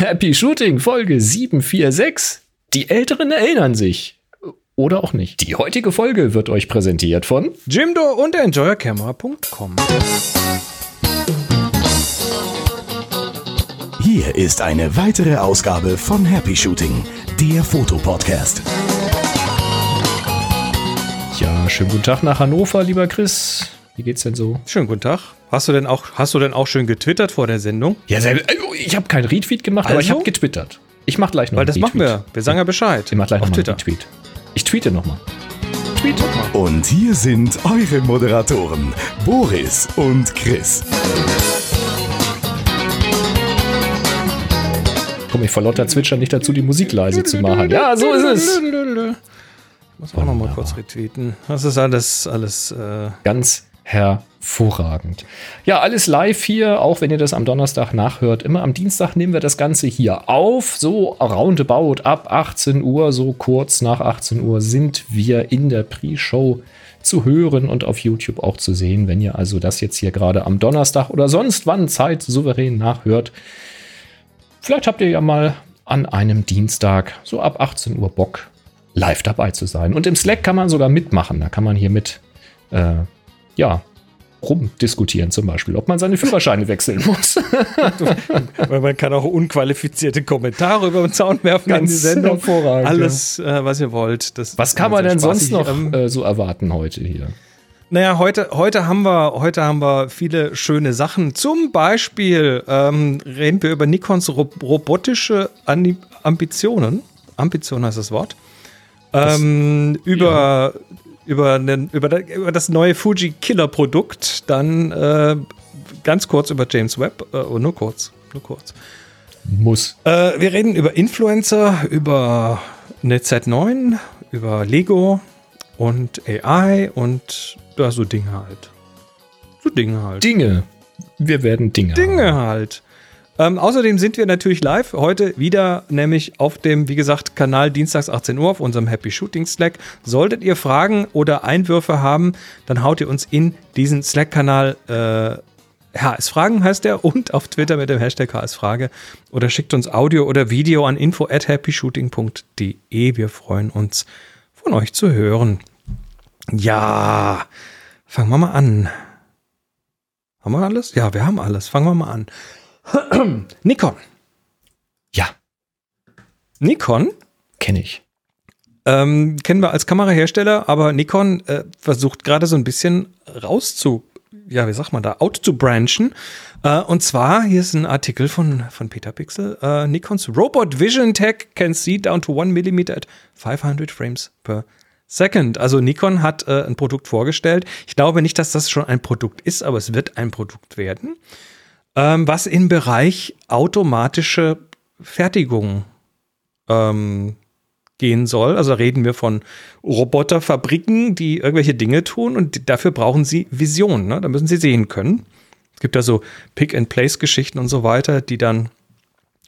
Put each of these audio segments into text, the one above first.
Happy Shooting Folge 746. Die Älteren erinnern sich. Oder auch nicht. Die heutige Folge wird euch präsentiert von Jimdo und EnjoyerCamera.com. Hier ist eine weitere Ausgabe von Happy Shooting, der Fotopodcast. Ja, schönen guten Tag nach Hannover, lieber Chris. Wie geht's denn so? Schönen guten Tag. Hast du denn auch, hast du denn auch schön getwittert vor der Sendung? Ja, sehr, ich habe keinen Retweet gemacht, also? aber ich habe getwittert. Ich mache gleich noch Weil das machen wir. Wir sagen ja Bescheid. Ich mache gleich noch Twitter. Tweet. Ich tweete nochmal. Tweet nochmal. Und hier sind eure Moderatoren, Boris und Chris. Komm ich vor lauter Zwitscher nicht dazu, die Musik leise zu machen. Ja, so ist es. Ich muss auch nochmal kurz retweeten. Das ist alles, alles. Äh Ganz hervorragend. Ja, alles live hier, auch wenn ihr das am Donnerstag nachhört. Immer am Dienstag nehmen wir das Ganze hier auf. So roundabout ab 18 Uhr, so kurz nach 18 Uhr sind wir in der Pre-Show zu hören und auf YouTube auch zu sehen. Wenn ihr also das jetzt hier gerade am Donnerstag oder sonst wann Zeit souverän nachhört, vielleicht habt ihr ja mal an einem Dienstag so ab 18 Uhr Bock live dabei zu sein. Und im Slack kann man sogar mitmachen. Da kann man hier mit äh, ja, rumdiskutieren zum Beispiel, ob man seine Führerscheine wechseln muss. Weil man kann auch unqualifizierte Kommentare über den Zaun werfen Ganz in die Sendung. Hervorragend. Alles, äh, was ihr wollt. Das was kann man denn sonst noch ähm, äh, so erwarten heute hier? Naja, heute, heute, haben wir, heute haben wir viele schöne Sachen. Zum Beispiel ähm, reden wir über Nikons ro robotische Ambitionen. Ambition heißt das Wort. Ähm, das, über ja über, über, über das neue Fuji Killer Produkt, dann äh, ganz kurz über James Webb, äh, oh, nur kurz, nur kurz. Muss. Äh, wir reden über Influencer, über eine Z9, über Lego und AI und ja, so Dinge halt. So Dinge halt. Dinge. Wir werden Dinge. Dinge haben. halt. Ähm, außerdem sind wir natürlich live heute wieder, nämlich auf dem, wie gesagt, Kanal Dienstags 18 Uhr auf unserem Happy Shooting Slack. Solltet ihr Fragen oder Einwürfe haben, dann haut ihr uns in diesen Slack-Kanal äh, HS Fragen heißt der und auf Twitter mit dem Hashtag HS Frage oder schickt uns Audio oder Video an info at happyshooting.de. Wir freuen uns von euch zu hören. Ja, fangen wir mal an. Haben wir alles? Ja, wir haben alles. Fangen wir mal an. Nikon. Ja. Nikon? Kenne ich. Ähm, kennen wir als Kamerahersteller, aber Nikon äh, versucht gerade so ein bisschen rauszu, ja, wie sagt man da, out zu branchen. Äh, und zwar, hier ist ein Artikel von, von Peter Pixel. Äh, Nikons Robot Vision Tech can see down to 1 mm at 500 frames per second. Also Nikon hat äh, ein Produkt vorgestellt. Ich glaube nicht, dass das schon ein Produkt ist, aber es wird ein Produkt werden ähm, was im Bereich automatische Fertigung ähm, gehen soll. Also reden wir von Roboterfabriken, die irgendwelche Dinge tun und dafür brauchen sie Vision. Ne? Da müssen sie sehen können. Es gibt ja so Pick-and-Place-Geschichten und so weiter, die dann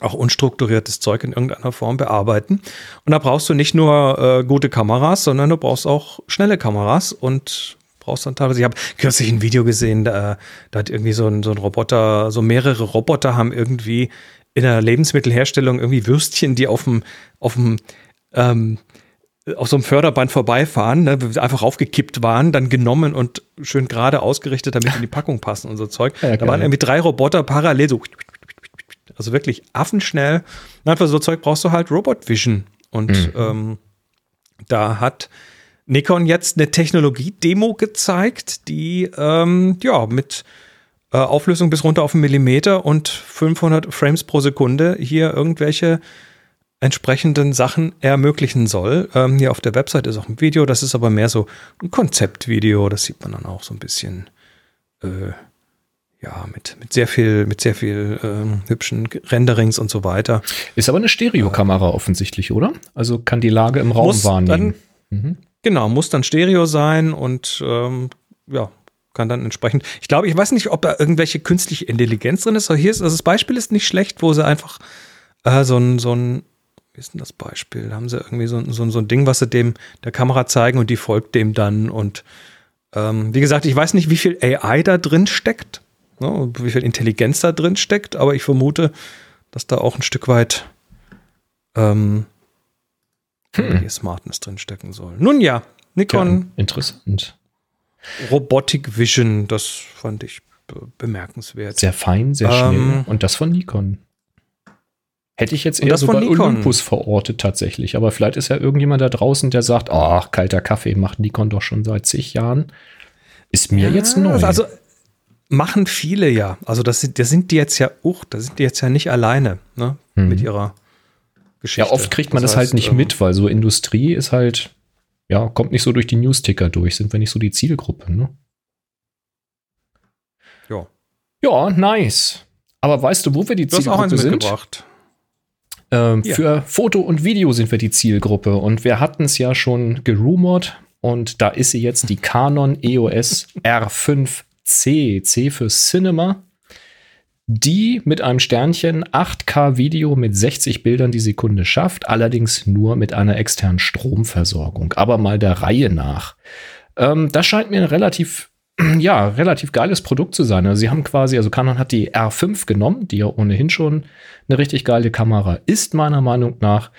auch unstrukturiertes Zeug in irgendeiner Form bearbeiten. Und da brauchst du nicht nur äh, gute Kameras, sondern du brauchst auch schnelle Kameras und brauchst dann teilweise. Ich habe kürzlich ein Video gesehen, da, da hat irgendwie so ein, so ein Roboter, so mehrere Roboter haben irgendwie in der Lebensmittelherstellung irgendwie Würstchen, die auf dem, auf dem, ähm, auf so einem Förderband vorbeifahren, ne, einfach aufgekippt waren, dann genommen und schön gerade ausgerichtet, damit in die Packung passen und so Zeug. Ja, da waren irgendwie drei Roboter parallel so, also wirklich affenschnell. Für so Zeug brauchst du halt Robot Vision. Und mhm. ähm, da hat Nikon jetzt eine Technologie-Demo gezeigt, die ähm, ja mit äh, Auflösung bis runter auf einen Millimeter und 500 Frames pro Sekunde hier irgendwelche entsprechenden Sachen ermöglichen soll. Ähm, hier auf der Website ist auch ein Video, das ist aber mehr so ein Konzeptvideo, das sieht man dann auch so ein bisschen äh, ja, mit, mit sehr viel, mit sehr viel ähm, hübschen Renderings und so weiter. Ist aber eine Stereokamera äh, offensichtlich, oder? Also kann die Lage im Raum wahrnehmen. Dann, mhm. Genau, muss dann Stereo sein und ähm, ja, kann dann entsprechend. Ich glaube, ich weiß nicht, ob da irgendwelche künstliche Intelligenz drin ist, aber hier ist, also das Beispiel ist nicht schlecht, wo sie einfach äh, so ein, so ein, wie ist denn das Beispiel? Da haben sie irgendwie so, so, so ein Ding, was sie dem der Kamera zeigen und die folgt dem dann. Und ähm, wie gesagt, ich weiß nicht, wie viel AI da drin steckt, ne, wie viel Intelligenz da drin steckt, aber ich vermute, dass da auch ein Stück weit ähm, hm. Smartness drinstecken soll. Nun ja, Nikon. Ja, interessant. Robotic Vision, das fand ich bemerkenswert. Sehr fein, sehr schnell. Ähm, und das von Nikon. Hätte ich jetzt eher so bei. Olympus verortet tatsächlich. Aber vielleicht ist ja irgendjemand da draußen, der sagt, ach, kalter Kaffee macht Nikon doch schon seit zig Jahren. Ist mir ja, jetzt neu. Also machen viele ja. Also das sind, das sind die jetzt ja, uch, da sind die jetzt ja nicht alleine ne, hm. mit ihrer Geschichte. Ja, oft kriegt man das, das heißt, halt nicht ähm, mit, weil so Industrie ist halt, ja, kommt nicht so durch die Newsticker durch, sind wir nicht so die Zielgruppe, ne? Ja. Ja, nice. Aber weißt du, wo wir die du Zielgruppe hast auch sind? Mitgebracht. Ähm, Für Foto und Video sind wir die Zielgruppe und wir hatten es ja schon gerumort und da ist sie jetzt die Canon EOS R5C, C für Cinema, die mit einem Sternchen 8K Video mit 60 Bildern die Sekunde schafft, allerdings nur mit einer externen Stromversorgung, aber mal der Reihe nach. Ähm, das scheint mir ein relativ ja, relativ geiles Produkt zu sein. Also sie haben quasi, also Canon hat die R5 genommen, die ja ohnehin schon eine richtig geile Kamera ist, meiner Meinung nach,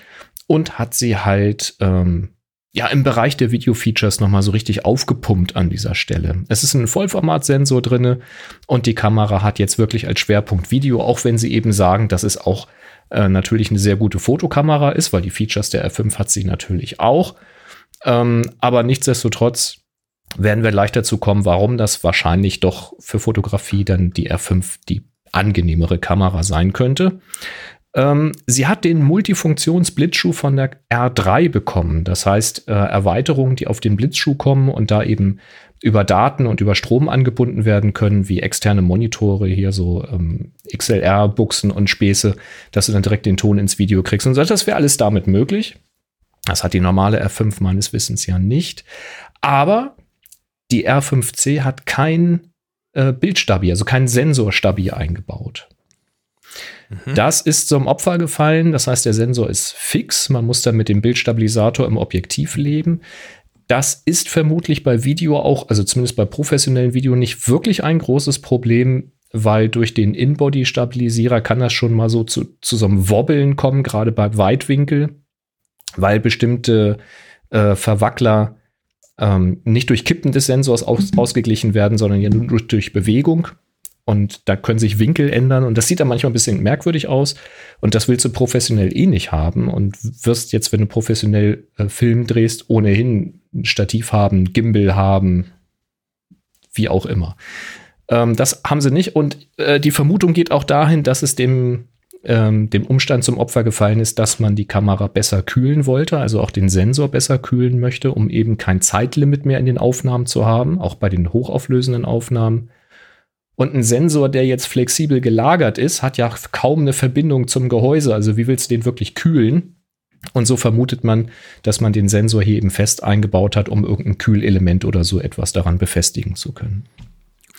und hat sie halt ähm, ja im Bereich der Video-Features nochmal so richtig aufgepumpt an dieser Stelle. Es ist ein Vollformatsensor drinne und die Kamera hat jetzt wirklich als Schwerpunkt Video, auch wenn sie eben sagen, dass es auch äh, natürlich eine sehr gute Fotokamera ist, weil die Features der R5 hat sie natürlich auch. Ähm, aber nichtsdestotrotz werden wir gleich dazu kommen, warum das wahrscheinlich doch für Fotografie dann die R5 die angenehmere Kamera sein könnte. Ähm, sie hat den Multifunktions-Blitzschuh von der R3 bekommen. Das heißt, äh, Erweiterungen, die auf den Blitzschuh kommen und da eben über Daten und über Strom angebunden werden können, wie externe Monitore, hier so ähm, XLR-Buchsen und Späße, dass du dann direkt den Ton ins Video kriegst. Und das wäre alles damit möglich. Das hat die normale R5 meines Wissens ja nicht. Aber die R5C hat kein äh, Bildstabi, also kein Sensorstabi eingebaut. Mhm. Das ist zum Opfer gefallen. Das heißt, der Sensor ist fix. Man muss dann mit dem Bildstabilisator im Objektiv leben. Das ist vermutlich bei Video auch, also zumindest bei professionellen Video, nicht wirklich ein großes Problem, weil durch den In-Body-Stabilisierer kann das schon mal so zu, zu so einem Wobbeln kommen, gerade bei Weitwinkel, weil bestimmte äh, Verwackler ähm, nicht durch Kippen des Sensors aus, ausgeglichen werden, sondern ja nur durch, durch Bewegung. Und da können sich Winkel ändern und das sieht dann manchmal ein bisschen merkwürdig aus. Und das willst du professionell eh nicht haben und wirst jetzt, wenn du professionell äh, Film drehst, ohnehin ein Stativ haben, Gimbal haben, wie auch immer. Ähm, das haben sie nicht und äh, die Vermutung geht auch dahin, dass es dem ähm, dem Umstand zum Opfer gefallen ist, dass man die Kamera besser kühlen wollte, also auch den Sensor besser kühlen möchte, um eben kein Zeitlimit mehr in den Aufnahmen zu haben, auch bei den hochauflösenden Aufnahmen. Und ein Sensor, der jetzt flexibel gelagert ist, hat ja kaum eine Verbindung zum Gehäuse. Also wie willst du den wirklich kühlen? Und so vermutet man, dass man den Sensor hier eben fest eingebaut hat, um irgendein Kühlelement oder so etwas daran befestigen zu können.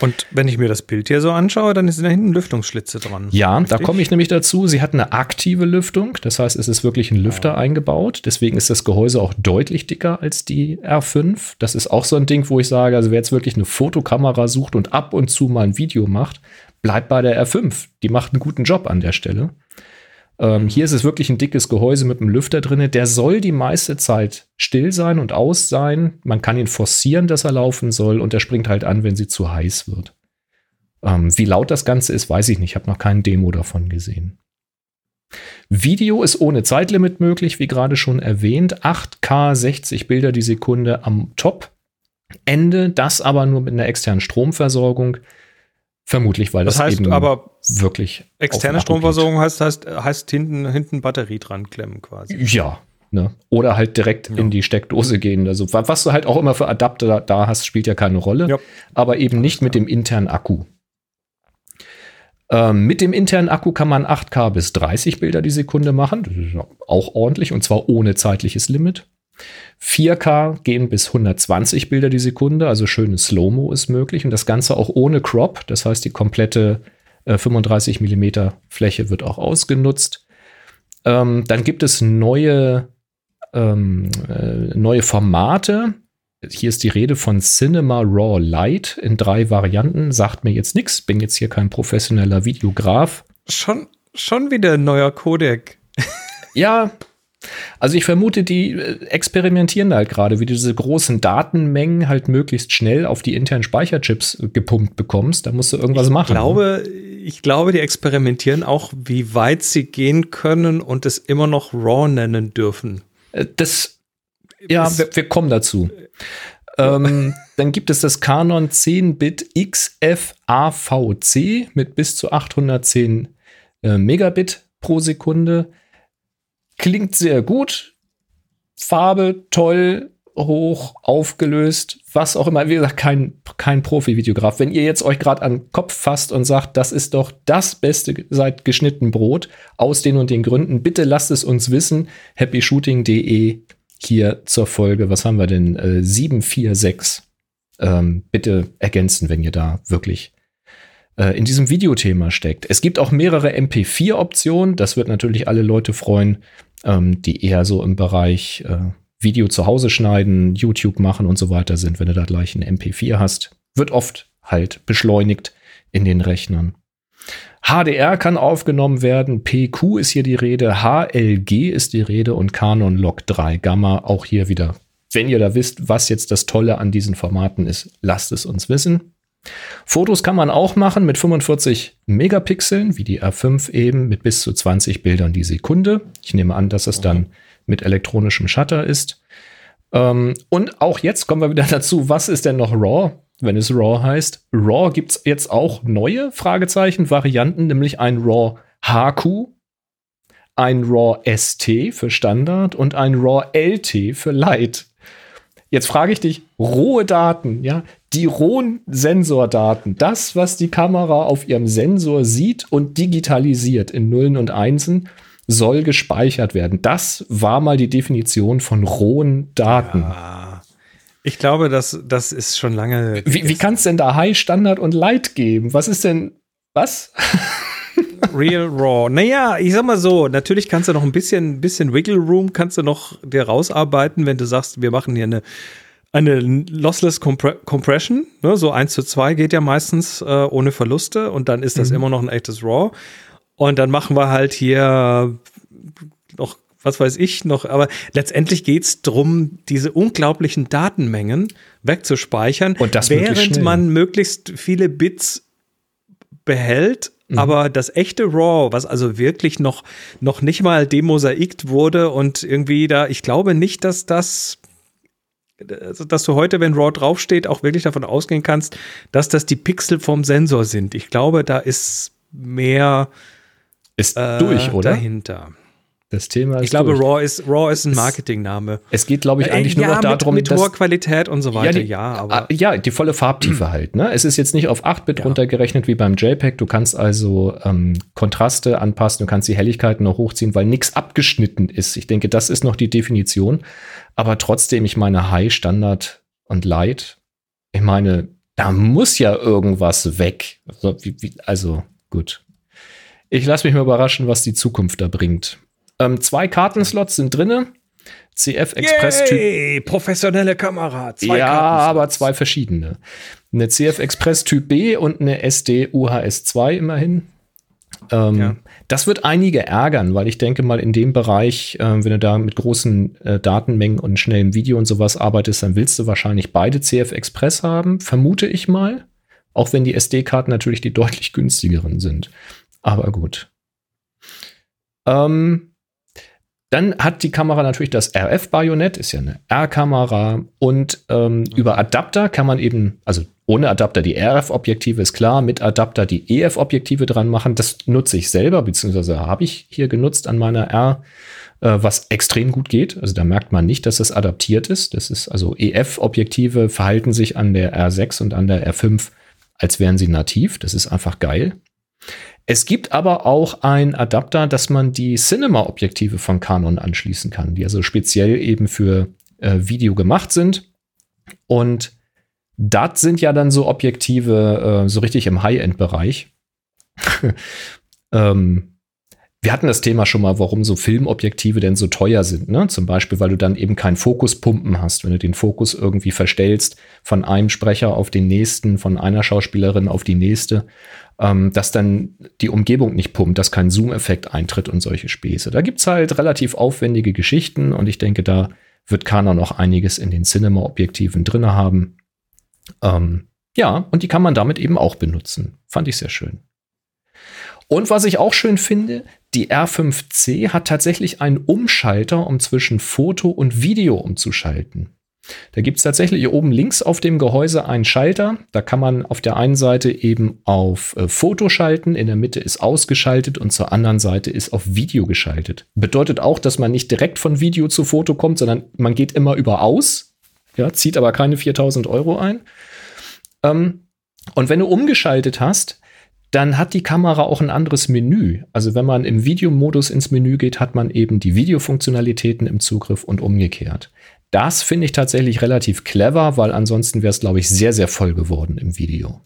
Und wenn ich mir das Bild hier so anschaue, dann sind da hinten Lüftungsschlitze dran. Ja, richtig? da komme ich nämlich dazu. Sie hat eine aktive Lüftung. Das heißt, es ist wirklich ein Lüfter ja. eingebaut. Deswegen ist das Gehäuse auch deutlich dicker als die R5. Das ist auch so ein Ding, wo ich sage, also wer jetzt wirklich eine Fotokamera sucht und ab und zu mal ein Video macht, bleibt bei der R5. Die macht einen guten Job an der Stelle. Ähm, hier ist es wirklich ein dickes Gehäuse mit einem Lüfter drin. Der soll die meiste Zeit still sein und aus sein. Man kann ihn forcieren, dass er laufen soll und er springt halt an, wenn sie zu heiß wird. Ähm, wie laut das Ganze ist, weiß ich nicht. Ich habe noch kein Demo davon gesehen. Video ist ohne Zeitlimit möglich, wie gerade schon erwähnt. 8K 60 Bilder die Sekunde am Top. Ende, das aber nur mit einer externen Stromversorgung. Vermutlich, weil das, das heißt eben aber wirklich externe Stromversorgung heißt, heißt, heißt hinten, hinten Batterie dran klemmen quasi. Ja. Ne? Oder halt direkt ja. in die Steckdose gehen. Also, was du halt auch immer für Adapter da hast, spielt ja keine Rolle. Ja. Aber eben nicht mit dem internen Akku. Ähm, mit dem internen Akku kann man 8K bis 30 Bilder die Sekunde machen. Das ist auch ordentlich und zwar ohne zeitliches Limit. 4K gehen bis 120 Bilder die Sekunde, also schönes Slow-Mo ist möglich und das Ganze auch ohne Crop. Das heißt, die komplette äh, 35 mm Fläche wird auch ausgenutzt. Ähm, dann gibt es neue, ähm, äh, neue Formate. Hier ist die Rede von Cinema Raw Light in drei Varianten. Sagt mir jetzt nichts, bin jetzt hier kein professioneller Videograf. Schon schon wieder ein neuer Codec. Ja, also ich vermute, die äh, experimentieren da halt gerade, wie du diese großen Datenmengen halt möglichst schnell auf die internen Speicherchips äh, gepumpt bekommst. Da musst du irgendwas ich machen. Ich glaube, ich glaube, die experimentieren auch, wie weit sie gehen können und es immer noch RAW nennen dürfen. Äh, das, ja, wir, wir kommen dazu. ähm, dann gibt es das Canon 10-Bit XFAVC mit bis zu 810 äh, Megabit pro Sekunde. Klingt sehr gut. Farbe toll, hoch, aufgelöst, was auch immer. Wie gesagt, kein, kein Profi-Videograf. Wenn ihr jetzt euch gerade an den Kopf fasst und sagt, das ist doch das Beste seit geschnitten Brot, aus den und den Gründen, bitte lasst es uns wissen. happyshooting.de hier zur Folge. Was haben wir denn? Äh, 746. Ähm, bitte ergänzen, wenn ihr da wirklich äh, in diesem Videothema steckt. Es gibt auch mehrere MP4-Optionen. Das wird natürlich alle Leute freuen, ähm, die eher so im Bereich äh, Video zu Hause schneiden, YouTube machen und so weiter sind. Wenn du da gleich ein MP4 hast, wird oft halt beschleunigt in den Rechnern. HDR kann aufgenommen werden, PQ ist hier die Rede, HLG ist die Rede und Canon Log 3 Gamma auch hier wieder. Wenn ihr da wisst, was jetzt das Tolle an diesen Formaten ist, lasst es uns wissen. Fotos kann man auch machen mit 45 Megapixeln, wie die R5 eben, mit bis zu 20 Bildern die Sekunde. Ich nehme an, dass es dann mit elektronischem Shutter ist. Ähm, und auch jetzt kommen wir wieder dazu, was ist denn noch RAW, wenn es RAW heißt? RAW gibt es jetzt auch neue Fragezeichen, Varianten, nämlich ein RAW HQ, ein RAW ST für Standard und ein RAW LT für Light. Jetzt frage ich dich, rohe Daten, ja, die rohen Sensordaten, das, was die Kamera auf ihrem Sensor sieht und digitalisiert in Nullen und Einsen, soll gespeichert werden. Das war mal die Definition von rohen Daten. Ja, ich glaube, das, das ist schon lange. Wie, wie kann es denn da High, Standard und Light geben? Was ist denn, was? Real Raw. Naja, ich sag mal so, natürlich kannst du noch ein bisschen, bisschen Wiggle Room kannst du noch dir rausarbeiten, wenn du sagst, wir machen hier eine, eine Lossless Compre Compression. Ne? So 1 zu 2 geht ja meistens äh, ohne Verluste und dann ist das mhm. immer noch ein echtes RAW. Und dann machen wir halt hier noch, was weiß ich noch, aber letztendlich geht es darum, diese unglaublichen Datenmengen wegzuspeichern, und das während man möglichst viele Bits behält, mhm. aber das echte RAW, was also wirklich noch, noch nicht mal demosaikt wurde und irgendwie da, ich glaube nicht, dass das also, dass du heute, wenn RAW draufsteht, auch wirklich davon ausgehen kannst, dass das die Pixel vom Sensor sind. Ich glaube, da ist mehr ist äh, durch, oder? Dahinter. Das Thema ist Ich glaube, Raw ist, Raw ist ein Marketingname. Es geht, glaube ich, äh, eigentlich äh, nur ja, noch darum, mit, mit hoher Qualität und so weiter, ja, die, ja, aber. Ah, ja, die volle Farbtiefe halt, ne? Es ist jetzt nicht auf 8-Bit ja. runtergerechnet wie beim JPEG. Du kannst also ähm, Kontraste anpassen, du kannst die Helligkeiten noch hochziehen, weil nichts abgeschnitten ist. Ich denke, das ist noch die Definition. Aber trotzdem, ich meine, High, Standard und Light, ich meine, da muss ja irgendwas weg. Also, wie, wie, also gut. Ich lasse mich mal überraschen, was die Zukunft da bringt. Ähm, zwei Kartenslots sind drinne. CF Express Typ. Professionelle Kamera. Zwei ja, aber zwei verschiedene. Eine CF Express Typ B und eine SD UHS 2 immerhin. Ähm, ja. Das wird einige ärgern, weil ich denke mal in dem Bereich, äh, wenn du da mit großen äh, Datenmengen und schnellem Video und sowas arbeitest, dann willst du wahrscheinlich beide CF Express haben, vermute ich mal. Auch wenn die SD-Karten natürlich die deutlich günstigeren sind. Aber gut. Ähm, dann hat die Kamera natürlich das RF-Bajonett, ist ja eine R-Kamera. Und ähm, mhm. über Adapter kann man eben, also ohne Adapter die RF-Objektive ist klar, mit Adapter die EF-Objektive dran machen. Das nutze ich selber, beziehungsweise habe ich hier genutzt an meiner R, äh, was extrem gut geht. Also da merkt man nicht, dass das adaptiert ist. Das ist also EF-Objektive verhalten sich an der R6 und an der R5, als wären sie nativ. Das ist einfach geil. Es gibt aber auch einen Adapter, dass man die Cinema-Objektive von Canon anschließen kann, die also speziell eben für äh, Video gemacht sind. Und das sind ja dann so Objektive äh, so richtig im High-End-Bereich. ähm, wir hatten das Thema schon mal, warum so Filmobjektive denn so teuer sind. Ne? Zum Beispiel, weil du dann eben keinen Fokuspumpen hast. Wenn du den Fokus irgendwie verstellst von einem Sprecher auf den nächsten, von einer Schauspielerin auf die nächste, ähm, dass dann die Umgebung nicht pumpt, dass kein Zoom-Effekt eintritt und solche Späße. Da gibt's halt relativ aufwendige Geschichten und ich denke, da wird Canon noch einiges in den Cinema-Objektiven drin haben. Ähm, ja, und die kann man damit eben auch benutzen. Fand ich sehr schön. Und was ich auch schön finde, die R5C hat tatsächlich einen Umschalter, um zwischen Foto und Video umzuschalten. Da gibt es tatsächlich hier oben links auf dem Gehäuse einen Schalter. Da kann man auf der einen Seite eben auf äh, Foto schalten, in der Mitte ist ausgeschaltet und zur anderen Seite ist auf Video geschaltet. Bedeutet auch, dass man nicht direkt von Video zu Foto kommt, sondern man geht immer über aus, ja, zieht aber keine 4000 Euro ein. Ähm, und wenn du umgeschaltet hast, dann hat die Kamera auch ein anderes Menü. Also wenn man im Videomodus ins Menü geht, hat man eben die Videofunktionalitäten im Zugriff und umgekehrt. Das finde ich tatsächlich relativ clever, weil ansonsten wäre es, glaube ich, sehr, sehr voll geworden im Video.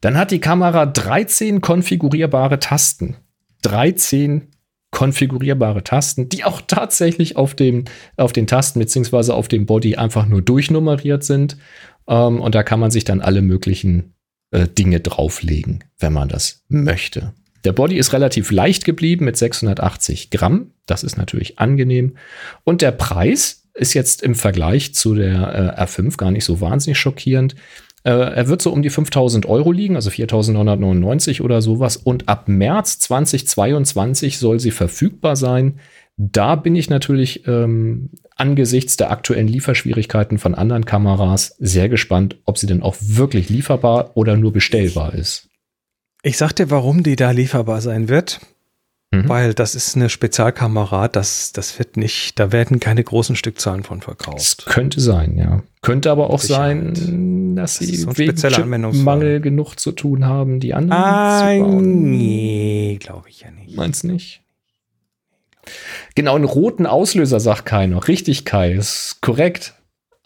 Dann hat die Kamera 13 konfigurierbare Tasten. 13 konfigurierbare Tasten, die auch tatsächlich auf, dem, auf den Tasten bzw. auf dem Body einfach nur durchnummeriert sind. Ähm, und da kann man sich dann alle möglichen äh, Dinge drauflegen, wenn man das möchte. Der Body ist relativ leicht geblieben mit 680 Gramm. Das ist natürlich angenehm. Und der Preis ist jetzt im Vergleich zu der äh, R5 gar nicht so wahnsinnig schockierend. Äh, er wird so um die 5000 Euro liegen, also 4999 oder sowas. Und ab März 2022 soll sie verfügbar sein. Da bin ich natürlich ähm, angesichts der aktuellen Lieferschwierigkeiten von anderen Kameras sehr gespannt, ob sie denn auch wirklich lieferbar oder nur bestellbar ist. Ich sag dir, warum die da lieferbar sein wird. Mhm. Weil das ist eine Spezialkamera, das, das wird nicht, da werden keine großen Stückzahlen von verkauft. Das könnte sein, ja. Könnte aber auch Sicherheit. sein, dass das sie so wegen Mangel genug zu tun haben, die anderen ah, zu bauen. Nee, glaube ich ja nicht. Meinst nicht? Genau, einen roten Auslöser sagt Kai noch. Richtig, Kai, ist korrekt.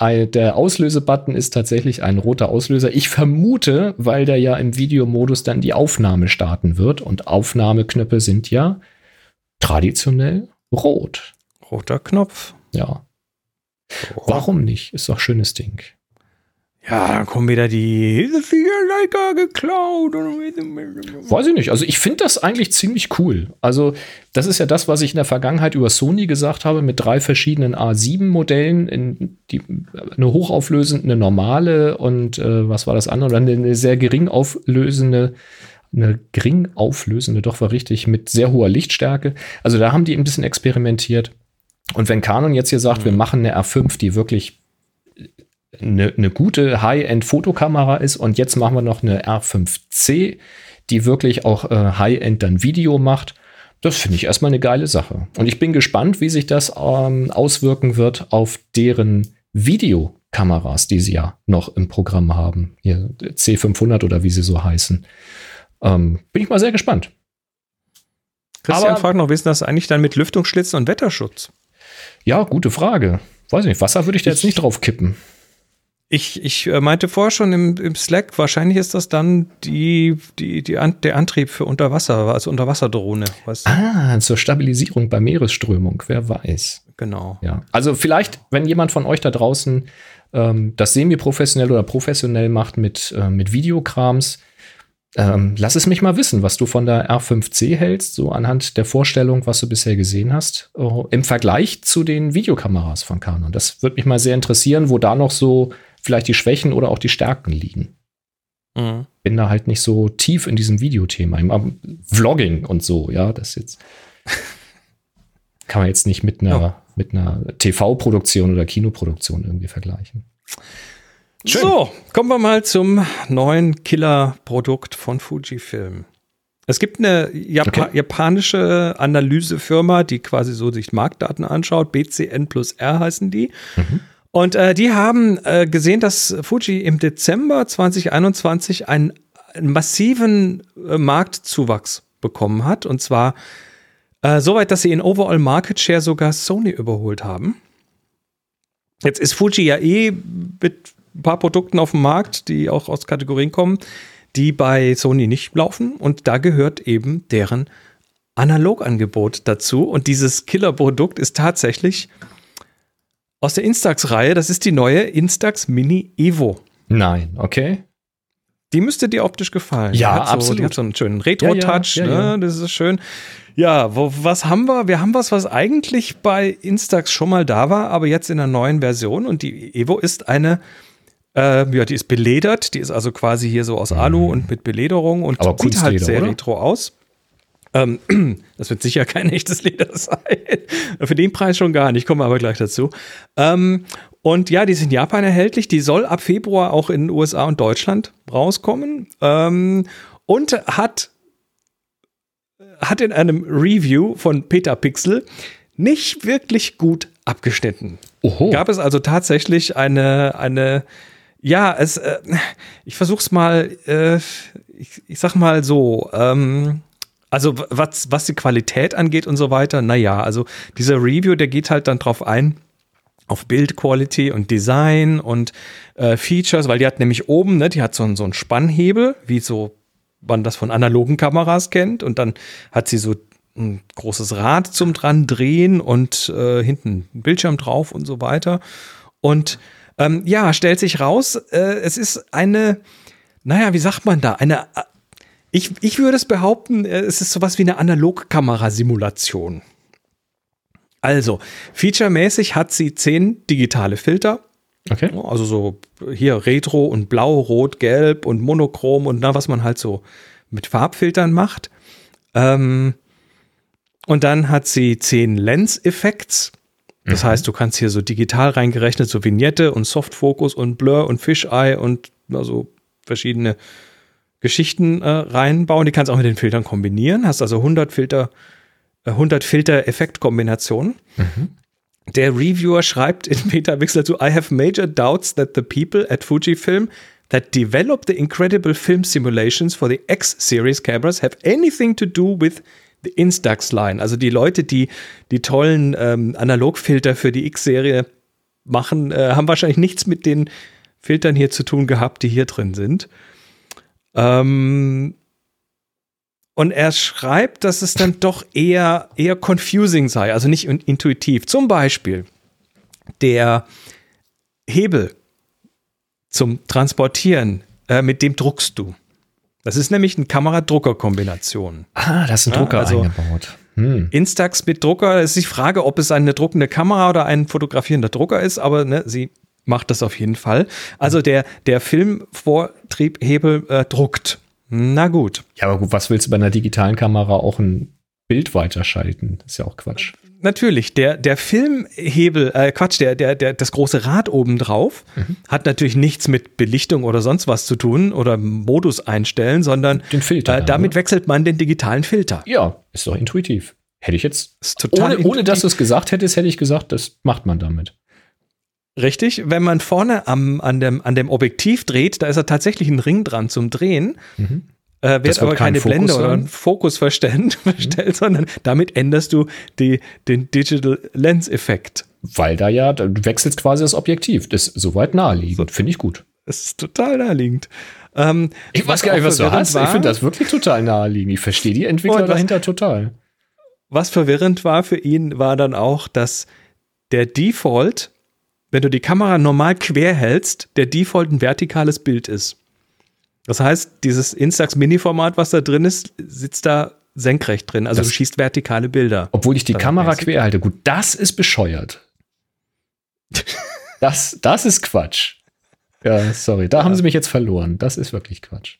Der Auslösebutton ist tatsächlich ein roter Auslöser. Ich vermute, weil der ja im Videomodus dann die Aufnahme starten wird und Aufnahmeknöpfe sind ja traditionell rot. Roter Knopf. Ja. Warum nicht? Ist doch ein schönes Ding. Ja, dann kommen wieder die Leica geklaut. Weiß ich nicht. Also ich finde das eigentlich ziemlich cool. Also das ist ja das, was ich in der Vergangenheit über Sony gesagt habe, mit drei verschiedenen A7-Modellen, eine hochauflösende, eine normale und äh, was war das andere? Eine, eine sehr gering auflösende, eine gering auflösende, doch war richtig, mit sehr hoher Lichtstärke. Also da haben die ein bisschen experimentiert. Und wenn Canon jetzt hier sagt, mhm. wir machen eine R5, die wirklich eine, eine gute High-End-Fotokamera ist und jetzt machen wir noch eine R5C, die wirklich auch äh, High-End dann Video macht. Das finde ich erstmal eine geile Sache. Und ich bin gespannt, wie sich das ähm, auswirken wird auf deren Videokameras, die sie ja noch im Programm haben. Hier C500 oder wie sie so heißen. Ähm, bin ich mal sehr gespannt. Christian Aber, fragt noch, wie ist das eigentlich dann mit Lüftungsschlitzen und Wetterschutz? Ja, gute Frage. Weiß nicht, Wasser würde ich da jetzt nicht drauf kippen. Ich, ich äh, meinte vorher schon im, im Slack, wahrscheinlich ist das dann die, die, die an, der Antrieb für Unterwasser, also Unterwasserdrohne. Weißt du? Ah, zur Stabilisierung bei Meeresströmung, wer weiß. Genau. Ja. Also vielleicht, wenn jemand von euch da draußen ähm, das semi-professionell oder professionell macht mit, äh, mit Videokrams, ähm, lass es mich mal wissen, was du von der R5C hältst, so anhand der Vorstellung, was du bisher gesehen hast, äh, im Vergleich zu den Videokameras von Canon. Das würde mich mal sehr interessieren, wo da noch so vielleicht die Schwächen oder auch die Stärken liegen. Mhm. Bin da halt nicht so tief in diesem Videothema. Im Vlogging und so, ja, das jetzt kann man jetzt nicht mit einer, ja. mit einer TV-Produktion oder Kinoproduktion irgendwie vergleichen. Schön. So, kommen wir mal zum neuen Killer-Produkt von Fujifilm. Es gibt eine Japa okay. japanische Analysefirma, die quasi so sich Marktdaten anschaut. BCN plus R heißen die. Mhm. Und äh, die haben äh, gesehen, dass Fuji im Dezember 2021 einen, einen massiven äh, Marktzuwachs bekommen hat. Und zwar äh, so weit, dass sie in Overall Market Share sogar Sony überholt haben. Jetzt ist Fuji ja eh mit ein paar Produkten auf dem Markt, die auch aus Kategorien kommen, die bei Sony nicht laufen und da gehört eben deren Analogangebot dazu und dieses Killerprodukt ist tatsächlich aus der Instax-Reihe, das ist die neue Instax Mini Evo. Nein, okay. Die müsste dir optisch gefallen. Ja, die so, absolut. Die hat so einen schönen Retro-Touch, Ja, ja, ja, ja. ne? das ist schön. Ja, wo, was haben wir? Wir haben was, was eigentlich bei Instax schon mal da war, aber jetzt in einer neuen Version. Und die Evo ist eine, äh, ja, die ist beledert. Die ist also quasi hier so aus Alu und mit Belederung und Mhm. Aber sieht halt sehr oder? retro aus. Ähm, das wird sicher kein echtes Leder sein. Für den Preis schon gar nicht, kommen wir aber gleich dazu. Ähm, und ja, die ist in Japan erhältlich. Die soll ab Februar auch in den USA und Deutschland rauskommen. Ähm, und hat, hat in einem Review von Petapixel nicht wirklich gut abgeschnitten. Oho. Gab es also tatsächlich eine, eine, ja, es, äh, ich versuch's mal, äh, ich, ich sag mal so, ähm, also was, was die Qualität angeht und so weiter, naja, also dieser Review, der geht halt dann drauf ein, auf Bildquality und Design und äh, Features, weil die hat nämlich oben, ne, die hat so, so einen Spannhebel, wie so man das von analogen Kameras kennt und dann hat sie so ein großes Rad zum dran drehen und äh, hinten ein Bildschirm drauf und so weiter. Und ähm, ja, stellt sich raus, äh, es ist eine, naja, wie sagt man da, eine, äh, ich, ich würde es behaupten, äh, es ist sowas wie eine Analogkamerasimulation. Also, featuremäßig hat sie zehn digitale Filter, Okay. Also so hier Retro und Blau, Rot, Gelb und Monochrom und na, was man halt so mit Farbfiltern macht. Ähm, und dann hat sie zehn Lens-Effekts. Das heißt, du kannst hier so digital reingerechnet, so Vignette und Softfocus und Blur und Fisheye und also verschiedene Geschichten äh, reinbauen. Die kannst du auch mit den Filtern kombinieren. Hast also 100 Filter, äh, 100 Filter-Effekt-Kombinationen. Der Reviewer schreibt in Metapixel dazu, I have major doubts that the people at Fujifilm that developed the incredible film simulations for the X-Series cameras have anything to do with the Instax line. Also die Leute, die die tollen ähm, Analogfilter für die X-Serie machen, äh, haben wahrscheinlich nichts mit den Filtern hier zu tun gehabt, die hier drin sind. Ähm, und er schreibt, dass es dann doch eher, eher confusing sei, also nicht in- intuitiv. Zum Beispiel der Hebel zum Transportieren, äh, mit dem druckst du. Das ist nämlich eine Kamera-Drucker-Kombination. Ah, da ist ein Ja, Drucker also- eingebaut. Hm. Instax mit Drucker, es ist die Frage, ob es eine druckende Kamera oder ein fotografierender Drucker ist, aber ne, sie macht das auf jeden Fall. Also der, der Filmvortriebhebel äh, druckt. Na gut. Ja, aber gut, was willst du bei einer digitalen Kamera auch ein Bild weiterschalten? Das ist ja auch Quatsch. Natürlich, der, der Filmhebel, äh, Quatsch, der, der, der, das große Rad oben drauf hat natürlich nichts mit Belichtung oder sonst was zu tun oder Modus einstellen, sondern Den Filter äh, damit ne? wechselt man den digitalen Filter. Ja, ist doch intuitiv. Hätte ich jetzt, Ist total ohne, ohne dass du es gesagt hättest, hätte ich gesagt, das macht man damit. Richtig, wenn man vorne am, an, dem, an dem Objektiv dreht, da ist ja tatsächlich ein Ring dran zum Drehen. Mhm. Äh, wird aber kein keine Fokus Blende oder sein? ein Fokus verstellt, verstellt sondern damit änderst du die, den Digital Lens Effekt. Weil da ja, du wechselst quasi das Objektiv. Das ist soweit naheliegend. Finde ich gut. Das ist total naheliegend. Ähm, Ich weiß gar nicht, was du hast. war- Ich finde das wirklich total naheliegend. Ich verstehe die Entwickler dahinter total. Was verwirrend war für ihn, war dann auch, dass der Default, wenn du die Kamera normal quer hältst, der Default ein vertikales Bild ist. Das heißt, dieses Instax Mini-Format, was da drin ist, sitzt da senkrecht drin. Also Das- du schießt vertikale Bilder. Obwohl ich die Kamera quer halte. Gut, das ist bescheuert. Das, das ist Quatsch. Ja, sorry, da haben sie mich jetzt verloren. Das ist wirklich Quatsch.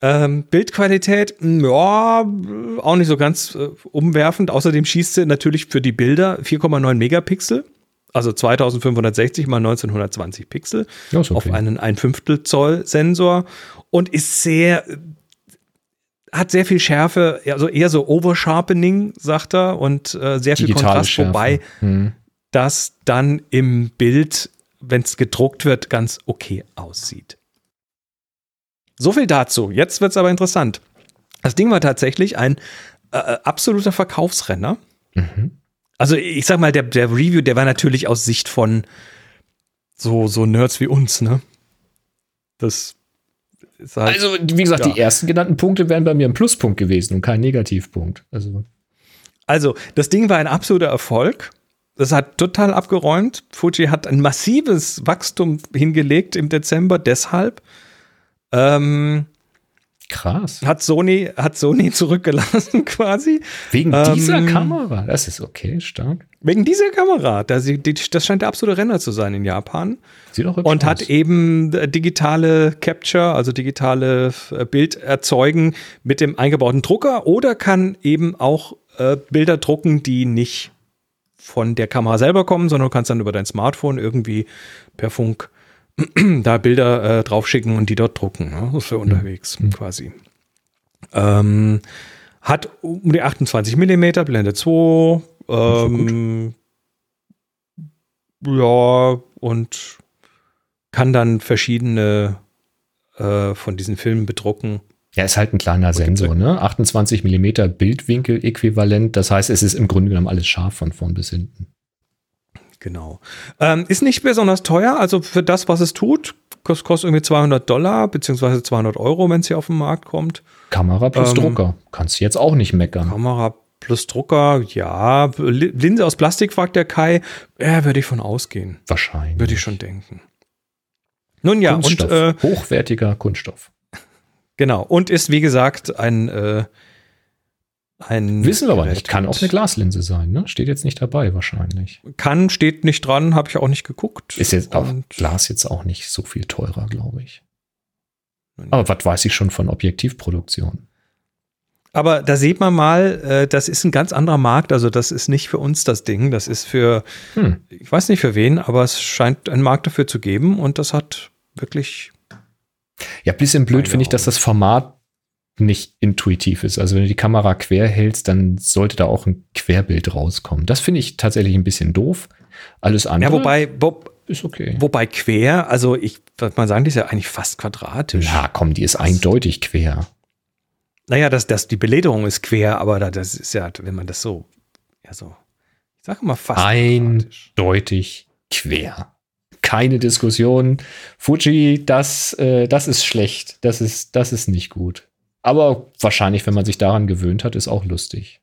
Ähm, Bildqualität, mh, ja, auch nicht so ganz äh, umwerfend. Außerdem schießt sie natürlich für die Bilder 4,9 Megapixel, also 2560 mal 1920 Pixel ist auf okay. einen ein Fünftel Zoll Sensor und ist sehr, hat sehr viel Schärfe, also eher so Oversharpening, sagt er, und äh, sehr viel Digitale Kontrast, Schärfe. wobei Hm. das dann im Bild, wenn es gedruckt wird, ganz okay aussieht. So viel dazu. Jetzt wird es aber interessant. Das Ding war tatsächlich ein äh, absoluter Verkaufsrenner. Mhm. Also ich sag mal, der, der Review, der war natürlich aus Sicht von so, so Nerds wie uns, ne? Das halt, also, wie gesagt, ja. die ersten genannten Punkte wären bei mir ein Pluspunkt gewesen und kein Negativpunkt. Also. also, das Ding war ein absoluter Erfolg. Das hat total abgeräumt. Fuji hat ein massives Wachstum hingelegt im Dezember, deshalb. Ähm, Krass. Hat Sony, hat Sony zurückgelassen quasi. Wegen ähm, dieser Kamera. Das ist okay, stark. Wegen dieser Kamera. Das, das scheint der absolute Renner zu sein in Japan. Sieht auch Und aus. hat eben äh, digitale Capture, also digitale äh, Bild erzeugen mit dem eingebauten Drucker oder kann eben auch äh, Bilder drucken, die nicht von der Kamera selber kommen, sondern du kannst dann über dein Smartphone irgendwie per Funk da Bilder äh, draufschicken und die dort drucken. Ne? Für unterwegs mhm. quasi. Ähm, hat um die 28 mm, Blende 2. Ähm, ja, und kann dann verschiedene äh, von diesen Filmen bedrucken. Ja, ist halt ein kleiner Sensor, ne? 28 mm Bildwinkel-Äquivalent. Das heißt, es ist im Grunde genommen alles scharf von vorn bis hinten. Genau. Ähm, ist nicht besonders teuer, also für das, was es tut, kostet, kostet irgendwie 200 Dollar, beziehungsweise 200 Euro, wenn es hier auf den Markt kommt. Kamera plus ähm, Drucker. Kannst du jetzt auch nicht meckern. Kamera plus Drucker, ja. Linse aus Plastik, fragt der Kai. Ja, würde ich von ausgehen. Wahrscheinlich. Würde ich schon denken. Nun ja, Kunststoff. und äh, hochwertiger Kunststoff. Genau. Und ist, wie gesagt, ein äh, ein Wissen wir aber nicht. Kann auch eine Glaslinse sein, ne? Steht jetzt nicht dabei wahrscheinlich. Kann, steht nicht dran, habe ich auch nicht geguckt. Ist jetzt auch Glas jetzt auch nicht so viel teurer, glaube ich. Aber was weiß ich schon von Objektivproduktion? Aber da sieht man mal, äh, das ist ein ganz anderer Markt. Also das ist nicht für uns das Ding. Das ist für, hm. ich weiß nicht für wen, aber es scheint einen Markt dafür zu geben und das hat wirklich. Ja, bisschen blöd finde ich, dass das Format nicht intuitiv ist. Also wenn du die Kamera quer hältst, dann sollte da auch ein Querbild rauskommen. Das finde ich tatsächlich ein bisschen doof. Alles andere ja, wobei, wo, ist okay. Wobei quer, also ich würde mal sagen, die ist ja eigentlich fast quadratisch. Ja, komm, die ist das, eindeutig quer. Naja, das, das, die Belederung ist quer, aber das ist ja, wenn man das so, ja so, ich sage mal fast eindeutig quer. Keine Diskussion. Fuji, das, äh, das ist schlecht. Das ist, das ist nicht gut. Aber wahrscheinlich, wenn man sich daran gewöhnt hat, ist auch lustig.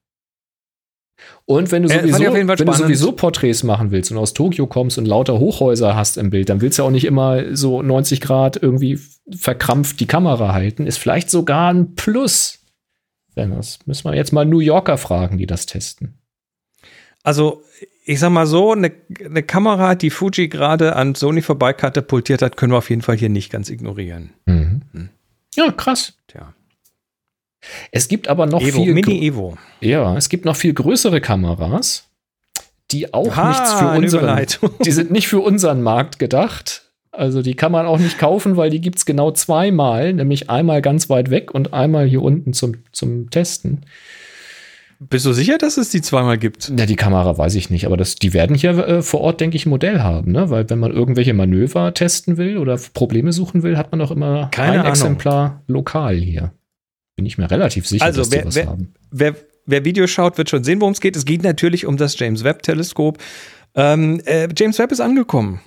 Und wenn du, äh, sowieso, wenn du sowieso Porträts machen willst und aus Tokio kommst und lauter Hochhäuser hast im Bild, dann willst du auch nicht immer so 90 Grad irgendwie verkrampft die Kamera halten. Ist vielleicht sogar ein Plus. Wenn das müssen wir jetzt mal New Yorker fragen, die das testen. Also, ich sag mal so, eine, eine Kamera, die Fuji gerade an Sony vorbei katapultiert hat, können wir auf jeden Fall hier nicht ganz ignorieren. Mhm. Hm. Ja, krass. Tja. Es gibt aber noch Evo, viel Mini Evo. Ja, es gibt noch viel größere Kameras, die auch Aha, nichts für unseren, die sind nicht für unseren Markt gedacht. Also die kann man auch nicht kaufen, weil die gibt es genau zweimal, nämlich einmal ganz weit weg und einmal hier unten zum, zum Testen. Bist du sicher, dass es die zweimal gibt? Ja, die Kamera weiß ich nicht, aber das, die werden hier äh, vor Ort, denke ich, ein Modell haben, ne? Weil wenn man irgendwelche Manöver testen will oder Probleme suchen will, hat man auch immer Keine ein Ahnung. Exemplar lokal hier. Bin ich mir relativ sicher, also, dass wer, die was wer, haben. Wer, wer Video schaut, wird schon sehen, worum es geht. Es geht natürlich um das James Webb-Teleskop. Ähm, äh, James Webb ist angekommen.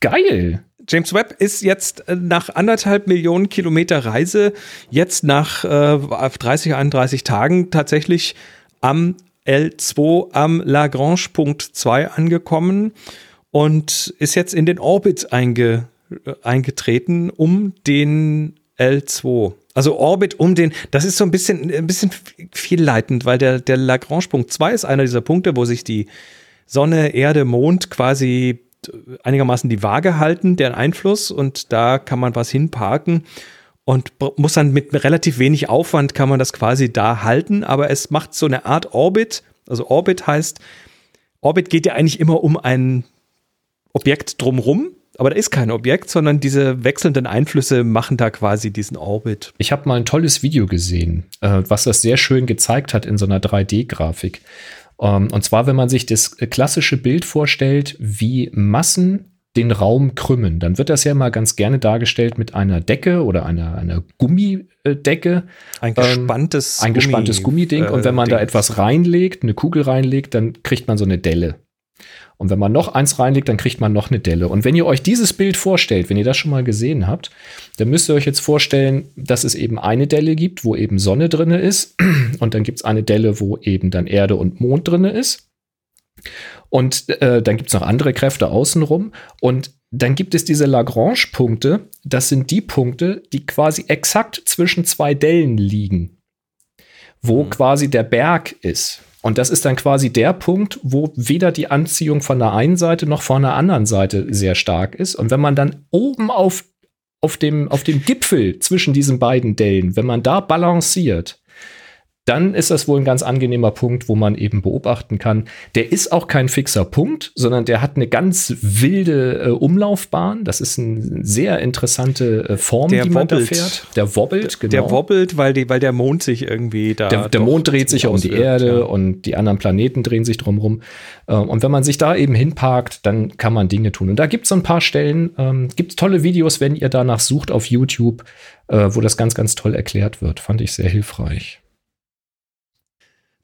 Geil. James Webb ist jetzt äh, nach anderthalb Millionen Kilometer Reise, jetzt nach äh, 30, 31 Tagen tatsächlich am L2 am Lagrange-Punkt 2 angekommen und ist jetzt in den Orbit einge, äh, eingetreten um den L2. Also Orbit um den, das ist so ein bisschen, ein bisschen vielleitend, weil der, der Lagrange-Punkt 2 ist einer dieser Punkte, wo sich die Sonne, Erde, Mond quasi einigermaßen die Waage halten, deren Einfluss und da kann man was hinparken und muss dann mit relativ wenig Aufwand kann man das quasi da halten, aber es macht so eine Art Orbit. Also Orbit heißt, Orbit geht ja eigentlich immer um ein Objekt drumrum aber da ist kein Objekt, sondern diese wechselnden Einflüsse machen da quasi diesen Orbit. Ich habe mal ein tolles Video gesehen, äh, was das sehr schön gezeigt hat in so einer 3D-Grafik. Ähm, und zwar, wenn man sich das klassische Bild vorstellt, wie Massen den Raum krümmen, dann wird das ja mal ganz gerne dargestellt mit einer Decke oder einer, einer Gummidecke. Ein gespanntes, ähm, ein gespanntes Gummiding. Äh, und wenn man Ding. da etwas reinlegt, eine Kugel reinlegt, dann kriegt man so eine Delle. Und wenn man noch eins reinlegt, dann kriegt man noch eine Delle. Und wenn ihr euch dieses Bild vorstellt, wenn ihr das schon mal gesehen habt, dann müsst ihr euch jetzt vorstellen, dass es eben eine Delle gibt, wo eben Sonne drinne ist. Und dann gibt es eine Delle, wo eben dann Erde und Mond drinne ist. Und äh, dann gibt es noch andere Kräfte außenrum. Und dann gibt es diese Lagrange-Punkte. Das sind die Punkte, die quasi exakt zwischen zwei Dellen liegen, wo mhm. quasi der Berg ist. Und das ist dann quasi der Punkt, wo weder die Anziehung von der einen Seite noch von der anderen Seite sehr stark ist. Und wenn man dann oben auf, auf, dem, auf dem Gipfel zwischen diesen beiden Dellen, wenn man da balanciert, dann ist das wohl ein ganz angenehmer Punkt, wo man eben beobachten kann. Der ist auch kein fixer Punkt, sondern der hat eine ganz wilde äh, Umlaufbahn. Das ist eine sehr interessante äh, Form, der die man wobbelt. da fährt. Der wobbelt, genau. Der wobbelt, weil, die, weil der Mond sich irgendwie da. Der, der Mond dreht sich um die Erde ja. und die anderen Planeten drehen sich drumherum. Äh, und wenn man sich da eben hinparkt, dann kann man Dinge tun. Und da gibt es so ein paar Stellen, ähm, gibt tolle Videos, wenn ihr danach sucht auf YouTube, äh, wo das ganz, ganz toll erklärt wird. Fand ich sehr hilfreich.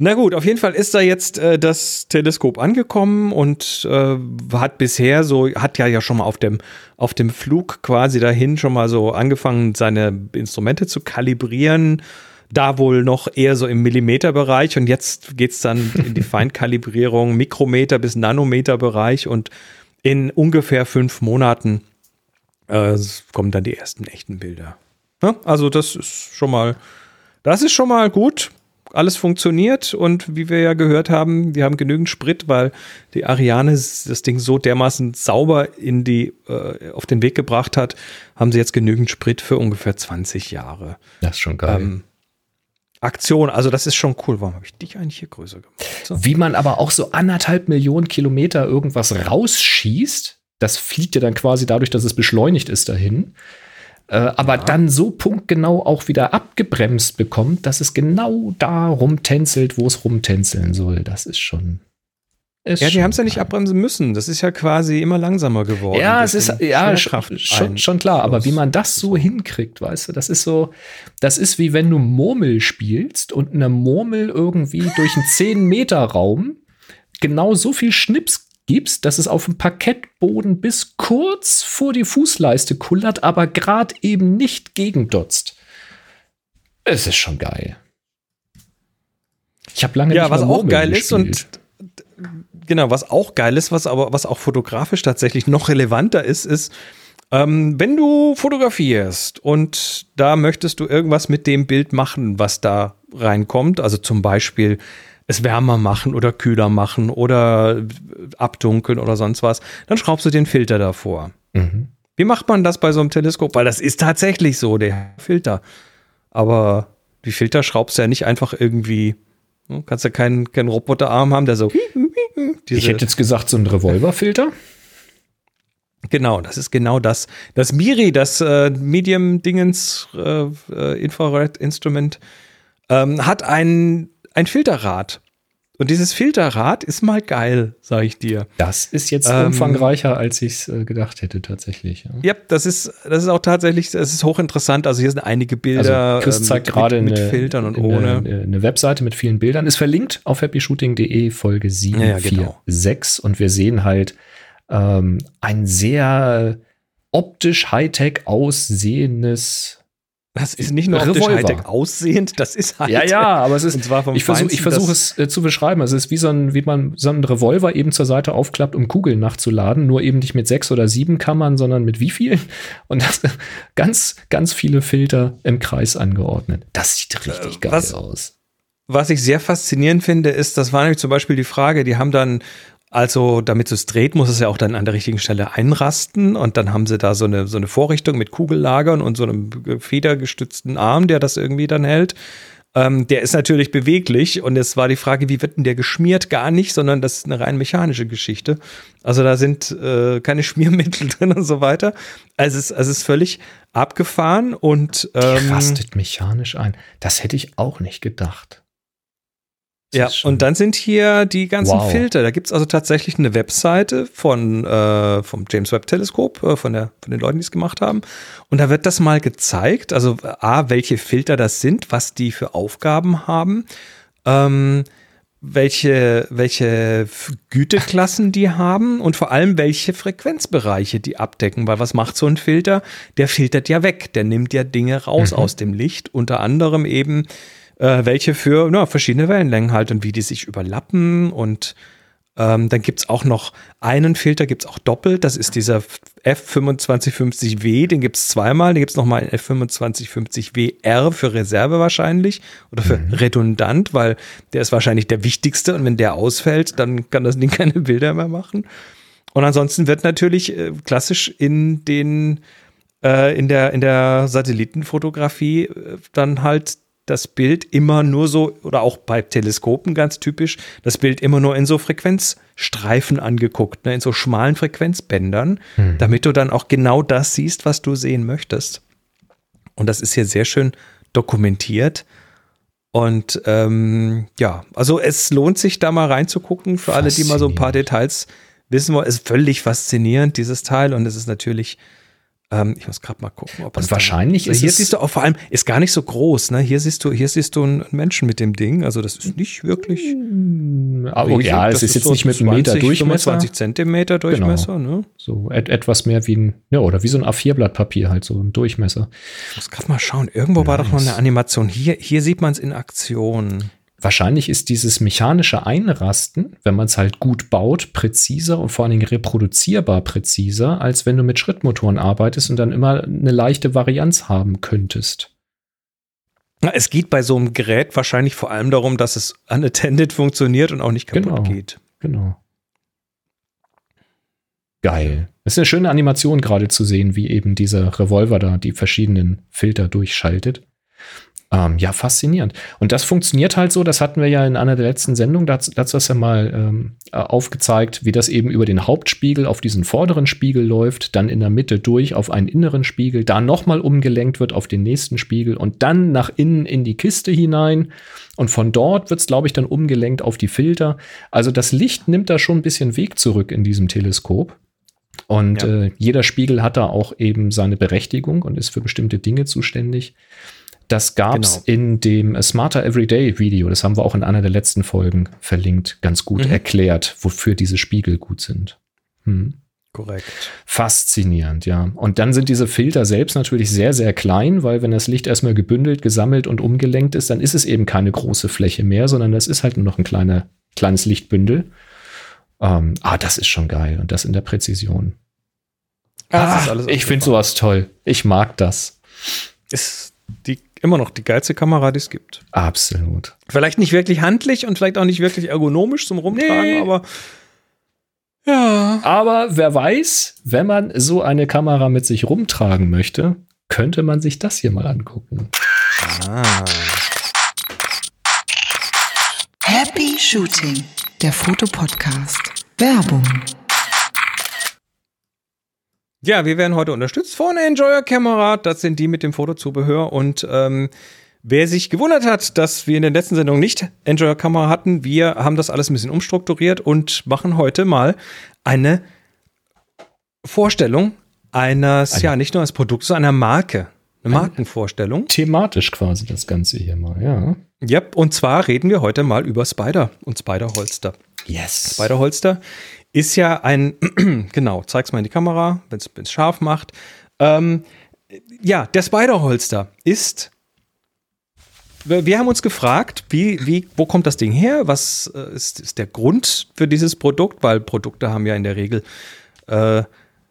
Na gut, auf jeden Fall ist da jetzt äh, das Teleskop angekommen und äh, hat bisher so, hat ja ja schon mal auf dem, auf dem Flug quasi dahin schon mal so angefangen, seine Instrumente zu kalibrieren. Da wohl noch eher so im Millimeterbereich und jetzt geht's dann in die Feinkalibrierung, Mikrometer bis Nanometerbereich und in ungefähr fünf Monaten äh, kommen dann die ersten echten Bilder. Ja, also das ist schon mal, das ist schon mal gut alles funktioniert und wie wir ja gehört haben, wir haben genügend Sprit, weil die Ariane das Ding so dermaßen sauber in die, äh, auf den Weg gebracht hat, haben sie jetzt genügend Sprit für ungefähr 20 Jahre. Das ist schon geil. Ähm, Aktion, also das ist schon cool. Warum habe ich dich eigentlich hier größer gemacht? So. Wie man aber auch so anderthalb Millionen Kilometer irgendwas rausschießt, das fliegt ja dann quasi dadurch, dass es beschleunigt ist dahin äh, aber ja. dann so punktgenau auch wieder abgebremst bekommt, dass es genau da rumtänzelt, wo es rumtänzeln soll. Das ist schon. Ist ja, die haben es ja nicht abbremsen müssen. Das ist ja quasi immer langsamer geworden. Ja, es ist ja schon, schon klar. Aber wie man das so hinkriegt, weißt du, das ist so, das ist wie wenn du Murmel spielst und eine Murmel irgendwie durch einen 10 Meter Raum genau so viel Schnips gibst, dass es auf dem Parkettboden bis kurz vor die Fußleiste kullert, aber gerade eben nicht gegendotzt. Es ist schon geil. Ich habe lange ja, nicht was auch geil gespielt. ist und genau, was auch geil ist, was aber was auch fotografisch tatsächlich noch relevanter ist, ist ähm, wenn du fotografierst und da möchtest du irgendwas mit dem Bild machen, was da reinkommt, also zum Beispiel es wärmer machen oder kühler machen oder abdunkeln oder sonst was, dann schraubst du den Filter davor. Mhm. Wie macht man das bei so einem Teleskop? Weil das ist tatsächlich so, der Filter. Aber die Filter schraubst du ja nicht einfach irgendwie. Du ne, kannst ja keinen, keinen Roboterarm haben, der so. ich hätte jetzt gesagt, so ein Revolverfilter. Genau, das ist genau das. Das Miri, das äh, Medium-Dingens äh, äh, Infrared-Instrument, ähm, hat ein ein Filterrad. Und dieses Filterrad ist mal geil, sage ich dir. Das ist jetzt ähm, umfangreicher, als ich es äh, gedacht hätte, tatsächlich. Ja. ja, das ist, das ist auch tatsächlich, das ist hochinteressant. Also hier sind einige Bilder also Chris ähm, zeigt ähm, gerade mit, mit, Filtern und ohne. Eine, eine, Webseite mit vielen Bildern. Ist verlinkt auf happyshooting.de Folge 746. Ja, genau. Und wir sehen halt ähm, ein sehr optisch Hightech aussehendes das ist nicht nur optisch Hightech aussehend, das ist Hightech. Ja, ja, aber es ist. ich versuche versuch es äh, zu beschreiben. Also es ist wie so ein, wie man so einen Revolver eben zur Seite aufklappt, um Kugeln nachzuladen. Nur eben nicht mit sechs oder sieben Kammern, sondern mit wie vielen? Und das ganz, ganz viele Filter im Kreis angeordnet. Das sieht richtig äh, geil was, aus. Was ich sehr faszinierend finde, ist, das war nämlich zum Beispiel die Frage, die haben dann also, damit es dreht, muss es ja auch dann an der richtigen Stelle einrasten. Und dann haben sie da so eine, so eine Vorrichtung mit Kugellagern und so einem federgestützten Arm, der das irgendwie dann hält. Ähm, der ist natürlich beweglich und es war die Frage, wie wird denn der geschmiert? Gar nicht, sondern das ist eine rein mechanische Geschichte. Also da sind äh, keine Schmiermittel drin und so weiter. Also es, also es ist völlig abgefahren und ähm, die rastet mechanisch ein. Das hätte ich auch nicht gedacht. Ja, und dann sind hier die ganzen wow. Filter. Da gibt es also tatsächlich eine Webseite von, äh, vom James Webb Teleskop, äh, von, der, von den Leuten, die es gemacht haben. Und da wird das mal gezeigt, also A, welche Filter das sind, was die für Aufgaben haben. Ähm, welche, welche Güteklassen die haben und vor allem welche Frequenzbereiche die abdecken. Weil was macht so ein Filter? Der filtert ja weg, der nimmt ja Dinge raus mhm. aus dem Licht, unter anderem eben äh, welche für na, verschiedene Wellenlängen halt und wie die sich überlappen und ähm, dann gibt es auch noch einen Filter, gibt es auch doppelt. Das ist dieser F2550W, den gibt es zweimal. Den gibt es nochmal einen F2550WR für Reserve wahrscheinlich oder für mhm. redundant, weil der ist wahrscheinlich der wichtigste und wenn der ausfällt, dann kann das Ding keine Bilder mehr machen. Und ansonsten wird natürlich äh, klassisch in den äh, in der in der Satellitenfotografie äh, dann halt das Bild immer nur so, oder auch bei Teleskopen ganz typisch, das Bild immer nur in so Frequenzstreifen angeguckt, ne, in so schmalen Frequenzbändern, mhm. damit du dann auch genau das siehst, was du sehen möchtest. Und das ist hier sehr schön dokumentiert. Und ähm, ja, also es lohnt sich da mal reinzugucken für alle, die mal so ein paar Details wissen wollen. Es ist völlig faszinierend, dieses Teil. Und es ist natürlich ähm, ich muss gerade mal gucken, ob Und wahrscheinlich dann, ist hier siehst du auch vor allem ist gar nicht so groß. Ne? Hier siehst du, hier siehst du einen Menschen mit dem Ding. Also das ist nicht wirklich. Aber oh, ja, es ist, jetzt so nicht mit einem Meter Durchmesser. 20 Zentimeter Durchmesser. Genau. Ne? So et etwas mehr wie ein, ja, oder wie so ein A4-Blatt Papier halt so ein Durchmesser. Ich muss gerade mal schauen. Irgendwo nice. war doch noch eine Animation. Hier, hier sieht man es in Aktion. Wahrscheinlich ist dieses mechanische Einrasten, wenn man es halt gut baut, präziser und vor allen Dingen reproduzierbar präziser, als wenn du mit Schrittmotoren arbeitest und dann immer eine leichte Varianz haben könntest. Es geht bei so einem Gerät wahrscheinlich vor allem darum, dass es unattended funktioniert und auch nicht kaputt genau, geht. Genau. Geil. Es ist eine schöne Animation gerade zu sehen, wie eben dieser Revolver da die verschiedenen Filter durchschaltet. Ähm, ja, faszinierend. Und das funktioniert halt so, das hatten wir ja in einer der letzten Sendungen, dazu, hast du ja mal ähm, äh, aufgezeigt, wie das eben über den Hauptspiegel auf diesen vorderen Spiegel läuft, dann in der Mitte durch auf einen inneren Spiegel, da nochmal umgelenkt wird auf den nächsten Spiegel und dann nach innen in die Kiste hinein. Und von dort wird es, glaube ich, dann umgelenkt auf die Filter. Also das Licht nimmt da schon ein bisschen Weg zurück in diesem Teleskop. Und ja. äh, jeder Spiegel hat da auch eben seine Berechtigung und ist für bestimmte Dinge zuständig. Das gab es genau. in dem Smarter Everyday Video, das haben wir auch in einer der letzten Folgen verlinkt, ganz gut mhm. erklärt, wofür diese Spiegel gut sind. Hm. Korrekt. Faszinierend, ja. Und dann sind diese Filter selbst natürlich sehr, sehr klein, weil wenn das Licht erstmal gebündelt, gesammelt und umgelenkt ist, dann ist es eben keine große Fläche mehr, sondern das ist halt nur noch ein kleiner, kleines Lichtbündel. Ähm, ah, das ist schon geil und das in der Präzision. Ah, ich finde sowas toll. Ich mag das. Ist die immer noch die geilste Kamera, die es gibt. Absolut. Vielleicht nicht wirklich handlich und vielleicht auch nicht wirklich ergonomisch zum Rumtragen, nee. aber ja. Aber wer weiß, wenn man so eine Kamera mit sich rumtragen möchte, könnte man sich das hier mal angucken. Ah. Happy Shooting, der Fotopodcast. Werbung. Ja, wir werden heute unterstützt von Enjoyer Camera. Das sind die mit dem Fotozubehör. Und ähm, wer sich gewundert hat, dass wir in der letzten Sendung nicht Enjoyer Kamera hatten, wir haben das alles ein bisschen umstrukturiert und machen heute mal eine Vorstellung eines, eine. ja, nicht nur eines Produkts, sondern einer Marke. Eine Markenvorstellung. Thematisch quasi das Ganze hier mal, ja. Ja, und zwar reden wir heute mal über Spider und Spider-Holster. Yes. Spider-Holster ist ja ein, genau, zeig's mal in die Kamera, wenn es scharf macht. Ähm, ja, der Spider-Holster ist. Wir haben uns gefragt, wie, wie, wo kommt das Ding her? Was äh, ist, ist der Grund für dieses Produkt? Weil Produkte haben ja in der Regel äh,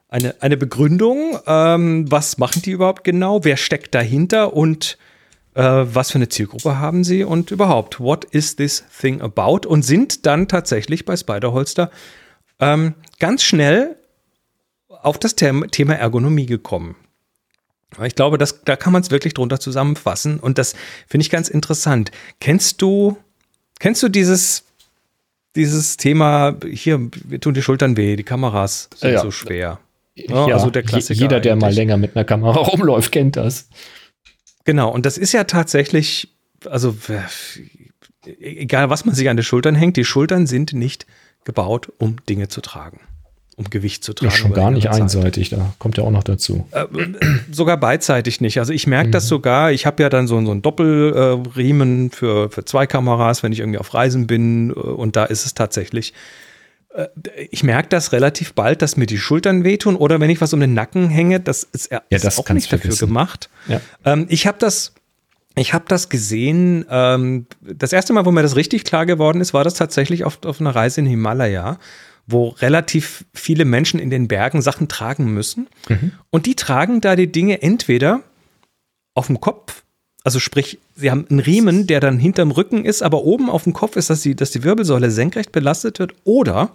eine, eine Begründung. Ähm, was machen die überhaupt genau? Wer steckt dahinter? Und äh, was für eine Zielgruppe haben sie? Und überhaupt, what is this thing about? Und sind dann tatsächlich bei Spider-Holster ähm, ganz schnell auf das Thema Ergonomie gekommen. Ich glaube, das, da kann man es wirklich drunter zusammenfassen und das finde ich ganz interessant. Kennst du, kennst du dieses, dieses Thema, hier, wir tun die Schultern weh, die Kameras sind ja. so schwer. Ja, also der Klassiker. Jeder, der eigentlich. mal länger mit einer Kamera rumläuft, kennt das. Genau, und das ist ja tatsächlich, also egal was man sich an die Schultern hängt, die Schultern sind nicht gebaut, um Dinge zu tragen. um Gewicht zu tragen. Ja, schon gar nicht einseitig, da kommt ja auch noch dazu. Äh, sogar beidseitig nicht. Also ich merke mhm. das sogar, ich habe ja dann so, so einen Doppelriemen äh, für, für zwei Kameras, wenn ich irgendwie auf Reisen bin äh, und da ist es tatsächlich äh, ich merke das relativ bald, dass mir die Schultern wehtun oder wenn ich was um den Nacken hänge, das ist, ja, das ist auch nicht dafür vergessen. gemacht. Ja. Ähm, ich habe das, ich habe das gesehen. Ähm, das erste Mal, wo mir das richtig klar geworden ist, war das tatsächlich auf, auf einer Reise in Himalaya, wo relativ viele Menschen in den Bergen Sachen tragen müssen. Mhm. Und die tragen da die Dinge entweder auf dem Kopf also sprich, sie haben einen Riemen, der dann hinterm Rücken ist, aber oben auf dem Kopf ist, dass die, dass die Wirbelsäule senkrecht belastet wird. Oder,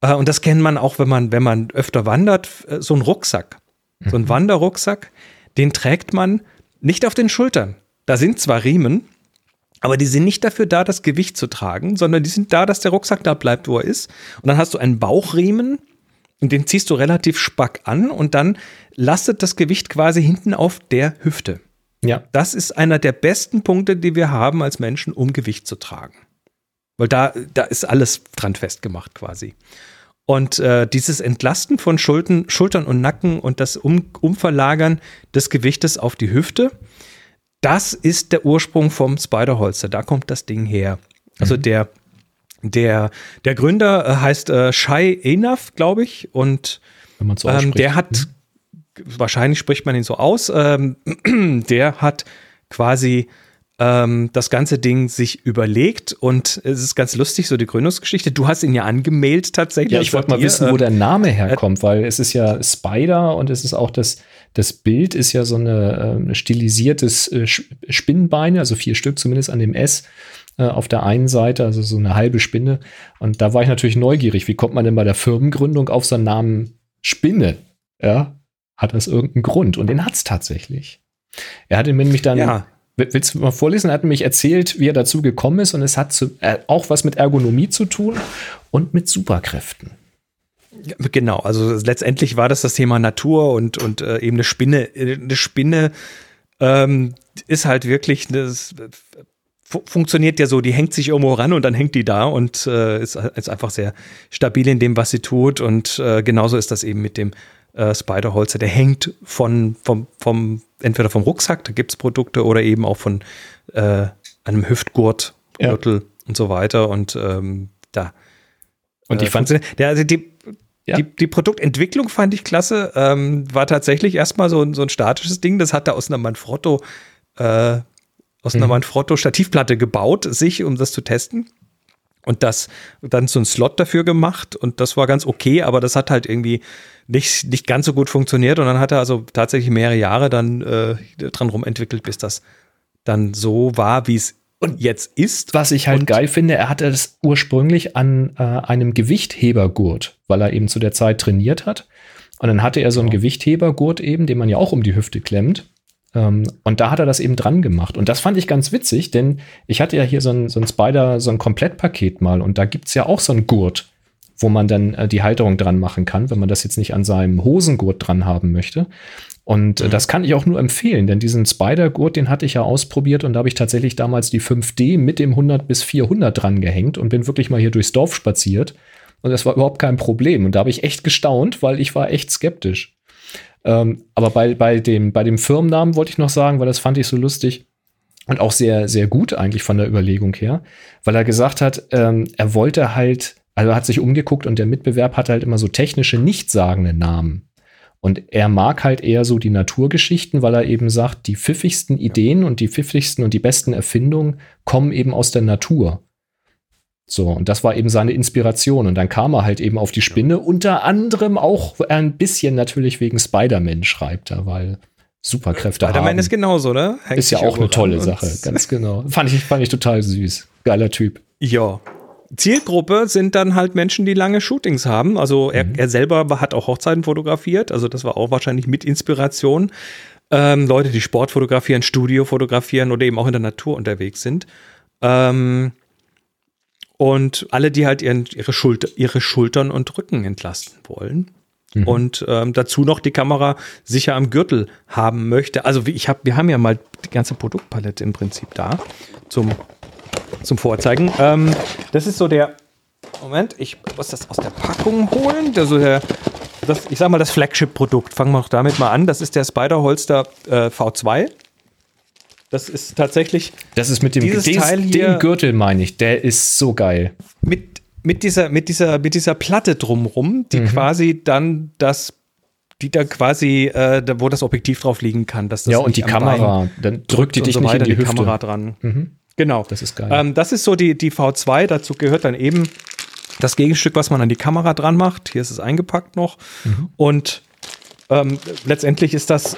äh, und das kennt man auch, wenn man, wenn man öfter wandert, äh, so ein Rucksack. So ein mhm. Wanderrucksack, den trägt man nicht auf den Schultern. Da sind zwar Riemen, aber die sind nicht dafür da, das Gewicht zu tragen, sondern die sind da, dass der Rucksack da bleibt, wo er ist. Und dann hast du einen Bauchriemen und den ziehst du relativ spack an und dann lastet das Gewicht quasi hinten auf der Hüfte. Ja. Das ist einer der besten Punkte, die wir haben als Menschen, um Gewicht zu tragen. Weil da, da ist alles dran festgemacht quasi. Und äh, dieses Entlasten von Schultern, Schultern und Nacken und das um, Umverlagern des Gewichtes auf die Hüfte, das ist der Ursprung vom Spiderholster. Da kommt das Ding her. Also mhm. der, der, der Gründer äh, heißt äh, Shai Enaf, glaube ich, und so ähm, der hat mhm wahrscheinlich spricht man ihn so aus, ähm, der hat quasi ähm, das ganze Ding sich überlegt und es ist ganz lustig, so die Gründungsgeschichte. Du hast ihn ja angemeldet tatsächlich. Ja, ich wollte mal wissen, wo der Name herkommt, weil es ist ja Spider und es ist auch das, das Bild ist ja so eine äh, stilisiertes äh, Spinnenbeine, also vier Stück zumindest an dem S äh, auf der einen Seite, also so eine halbe Spinne. Und da war ich natürlich neugierig, wie kommt man denn bei der Firmengründung auf so einen Namen Spinne? Ja, hat das irgendeinen Grund. Und den hat es tatsächlich. Er hat ihn nämlich dann. Ja. Willst du mal vorlesen? Er hat nämlich erzählt, wie er dazu gekommen ist. Und es hat zu, äh, auch was mit Ergonomie zu tun und mit Superkräften. Genau, also letztendlich war das das Thema Natur und, und äh, eben eine Spinne. Eine Spinne ähm, ist halt wirklich, das funktioniert ja so, die hängt sich irgendwo ran und dann hängt die da und äh, ist, ist einfach sehr stabil in dem, was sie tut. Und äh, genauso ist das eben mit dem äh, Spiderholzer, der hängt von, vom, vom, entweder vom Rucksack, da gibt es Produkte, oder eben auch von äh, einem Hüftgurt, Gürtel ja. und so weiter. Und ähm, da. Und ich äh, fand, der, also die, ja. Die, die, Produktentwicklung fand ich klasse. Ähm, war tatsächlich erstmal so, so ein statisches Ding. Das hat er aus einer Manfrotto, äh, aus einer mhm. Manfrotto Stativplatte gebaut, sich, um das zu testen und das dann so ein Slot dafür gemacht und das war ganz okay, aber das hat halt irgendwie nicht, nicht ganz so gut funktioniert und dann hat er also tatsächlich mehrere Jahre dann äh, dran rumentwickelt, bis das dann so war, wie es und jetzt ist. Was ich halt geil finde, er hatte das ursprünglich an äh, einem Gewichthebergurt, weil er eben zu der Zeit trainiert hat. Und dann hatte er so einen genau. Gewichthebergurt eben, den man ja auch um die Hüfte klemmt. Ähm, und da hat er das eben dran gemacht. Und das fand ich ganz witzig, denn ich hatte ja hier so ein, so ein Spider, so ein Komplettpaket mal und da gibt es ja auch so einen Gurt, wo man dann äh, die Halterung dran machen kann, wenn man das jetzt nicht an seinem Hosengurt dran haben möchte. Und äh, mhm. das kann ich auch nur empfehlen, denn diesen Spider-Gurt, den hatte ich ja ausprobiert und da habe ich tatsächlich damals die 5D mit dem 100 bis 400 dran gehängt und bin wirklich mal hier durchs Dorf spaziert. Und das war überhaupt kein Problem. Und da habe ich echt gestaunt, weil ich war echt skeptisch. Ähm, aber bei, bei, dem, bei dem Firmennamen wollte ich noch sagen, weil das fand ich so lustig und auch sehr, sehr gut eigentlich von der Überlegung her, weil er gesagt hat, ähm, er wollte halt, also er hat sich umgeguckt und der Mitbewerb hat halt immer so technische, nichtssagende Namen. Und er mag halt eher so die Naturgeschichten, weil er eben sagt, die pfiffigsten Ideen und die pfiffigsten und die besten Erfindungen kommen eben aus der Natur. So, und das war eben seine Inspiration. Und dann kam er halt eben auf die Spinne, unter anderem auch ein bisschen natürlich wegen Spider-Man schreibt er, weil Superkräfte Spider-Man haben. Spider-Man ist genauso, ne? Hängt ist ja auch eine tolle Sache, ganz genau. Fand ich, fand ich total süß. Geiler Typ. Ja. Zielgruppe sind dann halt Menschen, die lange Shootings haben. Also er, mhm. er selber hat auch Hochzeiten fotografiert, also das war auch wahrscheinlich mit Inspiration. Ähm, Leute, die Sport fotografieren, Studio fotografieren oder eben auch in der Natur unterwegs sind. Ähm, und alle, die halt ihren, ihre, Schulter, ihre Schultern und Rücken entlasten wollen. Mhm. Und ähm, dazu noch die Kamera sicher am Gürtel haben möchte. Also ich hab, wir haben ja mal die ganze Produktpalette im Prinzip da zum, zum Vorzeigen. Ähm, das ist so der, Moment, ich muss das aus der Packung holen. Also der, das, ich sag mal, das Flagship-Produkt. Fangen wir auch damit mal an. Das ist der Spider-Holster äh, V2. Das ist tatsächlich. Das ist mit dem Dieses des, Teil hier- den Gürtel, meine ich. Der ist so geil. mit, mit, dieser, mit, dieser, mit dieser Platte drumrum, die quasi dann das, die da quasi, äh, da, wo das Objektiv drauf liegen kann. Dass das ja, und die am Kamera, Bein dann drückt die dich so nicht in die, Hüfte. Kamera dran. Mhm. Genau. Das ist geil. Ähm, das ist so die, die V2. Dazu gehört dann eben das Gegenstück, was man an die Kamera dran macht. Hier ist es eingepackt noch. Mhm. Und ähm, letztendlich ist das,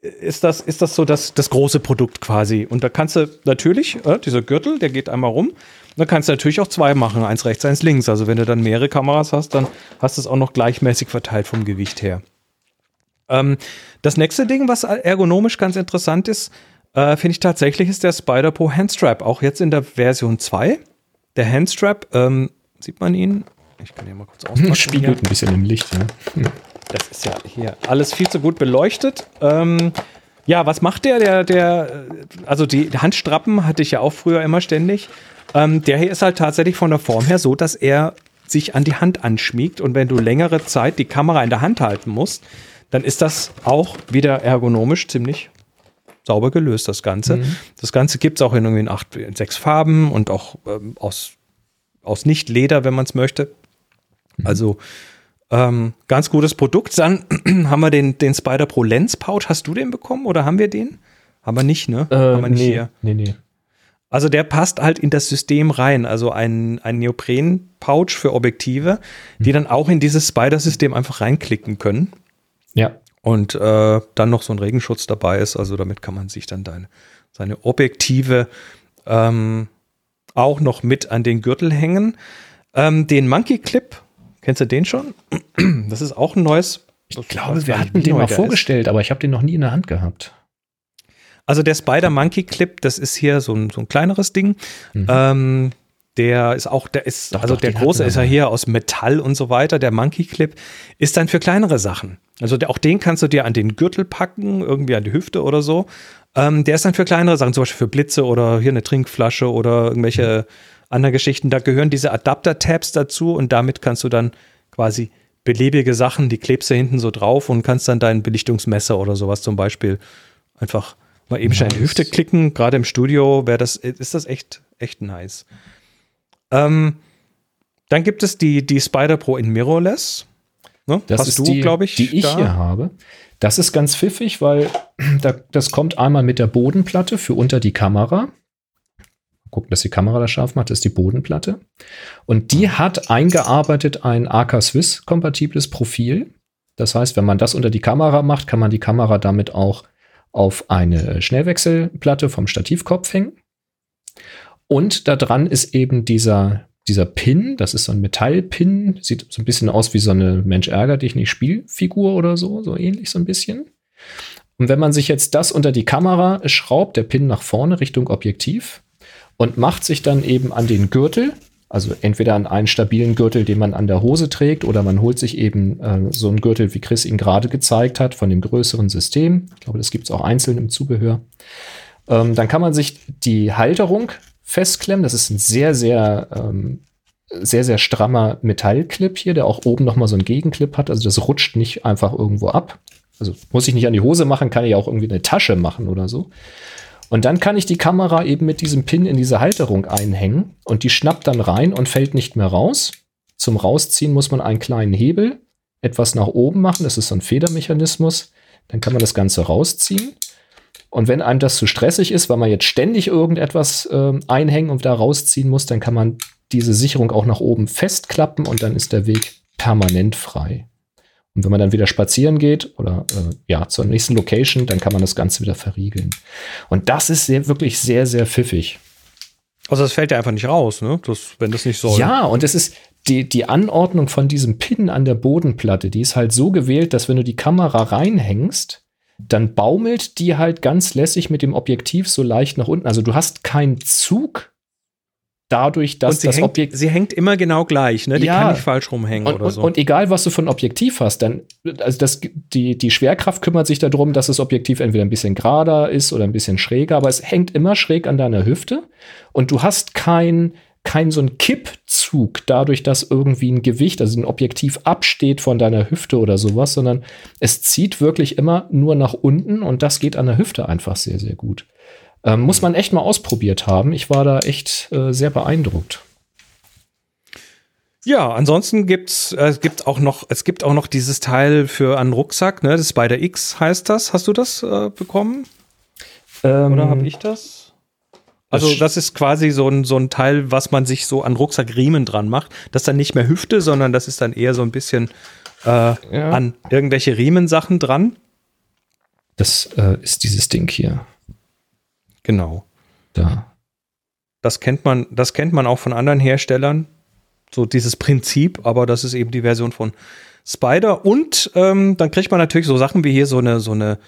ist das, ist das so das, das große Produkt quasi. Und da kannst du natürlich, äh, dieser Gürtel, der geht einmal rum. Da kannst du natürlich auch zwei machen, eins rechts, eins links. Also wenn du dann mehrere Kameras hast, dann hast du es auch noch gleichmäßig verteilt vom Gewicht her. Ähm, das nächste Ding, was ergonomisch ganz interessant ist, äh, finde ich tatsächlich, ist der Spider Pro Handstrap. Auch jetzt in der Version 2. Der Handstrap, ähm, sieht man ihn? Ich kann hier mal kurz auspacken. Spiegelt hier. ein bisschen im Licht. Ja. Das ist ja hier alles viel zu gut beleuchtet. Ähm, ja, was macht der? Der, der, äh, also die Handstrappen hatte ich ja auch früher immer ständig. Ähm, der hier ist halt tatsächlich von der Form her so, dass er sich an die Hand anschmiegt und wenn du längere Zeit die Kamera in der Hand halten musst, dann ist das auch wieder ergonomisch ziemlich sauber gelöst, das Ganze. Das Ganze gibt es auch in irgendwie in acht, in sechs Farben und auch ähm, aus, aus Nicht-Leder, wenn man es möchte. Also ähm, ganz gutes Produkt. Dann haben wir den, den Spider Pro Lens Pouch. Hast du den bekommen oder haben wir den? Haben wir nicht, ne? haben wir nicht nee, hier. nee, nee. Also der passt halt in das System rein. Also ein, ein Neopren-Pouch für Objektive, die dann auch in dieses Spider-System einfach reinklicken können. Ja. Und äh, dann noch so ein Regenschutz dabei ist. Also damit kann man sich dann deine, seine Objektive ähm, auch noch mit an den Gürtel hängen. Ähm, den Monkey Clip, kennst du den schon? Das ist auch ein neues. Ich glaube, wir hatten den mal vorgestellt, aber ich habe den noch nie in der Hand gehabt. Also der Spider Monkey Clip, das ist hier so ein, so ein kleineres Ding. Mhm. Ähm, der ist auch, der ist, Doch, also doch, der große ist ja hier aus Metall und so weiter. Der Monkey Clip ist dann für kleinere Sachen. Also der, auch den kannst du dir an den Gürtel packen, irgendwie an die Hüfte oder so. Ähm, der ist dann für kleinere Sachen, zum Beispiel für Blitze oder hier eine Trinkflasche oder irgendwelche anderen Geschichten. Da gehören diese Adapter-Tabs dazu und damit kannst du dann quasi beliebige Sachen, die klebst du hinten so drauf und kannst dann dein Belichtungsmesser oder sowas zum Beispiel einfach mal eben schnell in die Nice. Hüfte klicken. Gerade im Studio wäre das, ist das echt, echt nice. Ähm, dann gibt es die, die Spider Pro in Mirrorless. Ne? Das Hast ist du, die, glaube ich, die ich da? hier habe. Das ist ganz pfiffig, weil da, das kommt einmal mit der Bodenplatte für unter die Kamera. Gucken, dass die Kamera das scharf macht, das ist die Bodenplatte. Und die hat eingearbeitet ein AK Swiss kompatibles Profil. Das heißt, wenn man das unter die Kamera macht, kann man die Kamera damit auch auf eine Schnellwechselplatte vom Stativkopf hängen. Und da dran ist eben dieser, dieser Pin, das ist so ein Metallpin, sieht so ein bisschen aus wie so eine Mensch ärger dich nicht Spielfigur oder so, so ähnlich so ein bisschen. Und wenn man sich jetzt das unter die Kamera schraubt, der Pin nach vorne Richtung Objektiv und macht sich dann eben an den Gürtel, also entweder an einen stabilen Gürtel, den man an der Hose trägt, oder man holt sich eben äh, so einen Gürtel, wie Chris ihn gerade gezeigt hat, von dem größeren System. Ich glaube, das gibt es auch einzeln im Zubehör. Ähm, dann kann man sich die Halterung festklemmen. Das ist ein sehr, sehr, ähm, sehr, sehr strammer Metallclip hier, der auch oben nochmal so einen Gegenclip hat. Also das rutscht nicht einfach irgendwo ab. Also muss ich nicht an die Hose machen, kann ich auch irgendwie eine Tasche machen oder so. Und dann kann ich die Kamera eben mit diesem Pin in diese Halterung einhängen und die schnappt dann rein und fällt nicht mehr raus. Zum Rausziehen muss man einen kleinen Hebel etwas nach oben machen. Das ist so ein Federmechanismus. Dann kann man das Ganze rausziehen. Und wenn einem das zu stressig ist, weil man jetzt ständig irgendetwas ähm, einhängen und da rausziehen muss, dann kann man diese Sicherung auch nach oben festklappen und dann ist der Weg permanent frei. Und wenn man dann wieder spazieren geht oder äh, ja zur nächsten Location, dann kann man das Ganze wieder verriegeln. Und das ist sehr, wirklich sehr, sehr pfiffig. Also das fällt ja einfach nicht raus, ne? Das, wenn das nicht soll. Ja, und es ist die, die Anordnung von diesem Pin an der Bodenplatte, die ist halt so gewählt, dass wenn du die Kamera reinhängst, dann baumelt die halt ganz lässig mit dem Objektiv so leicht nach unten. Also du hast keinen Zug dadurch, dass das hängt, Objekt sie hängt immer genau gleich, ne? Die Ja. kann nicht falsch rumhängen und, oder und, so. und egal, was du für ein Objektiv hast, dann, also das, die, die Schwerkraft kümmert sich darum, dass das Objektiv entweder ein bisschen gerader ist oder ein bisschen schräger, aber es hängt immer schräg an deiner Hüfte und du hast kein, kein so ein Kippzug Zug, dadurch, dass irgendwie ein Gewicht, also ein Objektiv absteht von deiner Hüfte oder sowas, sondern es zieht wirklich immer nur nach unten und das geht an der Hüfte einfach sehr, sehr gut. Ähm, muss man echt mal ausprobiert haben. Ich war da echt äh, sehr beeindruckt. Ja, ansonsten gibt's äh, es gibt auch noch es gibt auch noch dieses Teil für einen Rucksack, ne? Das Spider X heißt das. Hast du das äh, bekommen? Ähm, Oder habe ich das? Also das ist quasi so ein, so ein Teil, was man sich so an Rucksackriemen dran macht. Das ist dann nicht mehr Hüfte, sondern das ist dann eher so ein bisschen äh, Ja. an irgendwelche Riemensachen dran. Das äh, ist dieses Ding hier. Genau. Da. Das kennt man, das kennt man auch von anderen Herstellern. So dieses Prinzip, aber das ist eben die Version von Spider. Und ähm, dann kriegt man natürlich so Sachen wie hier so eine, so eine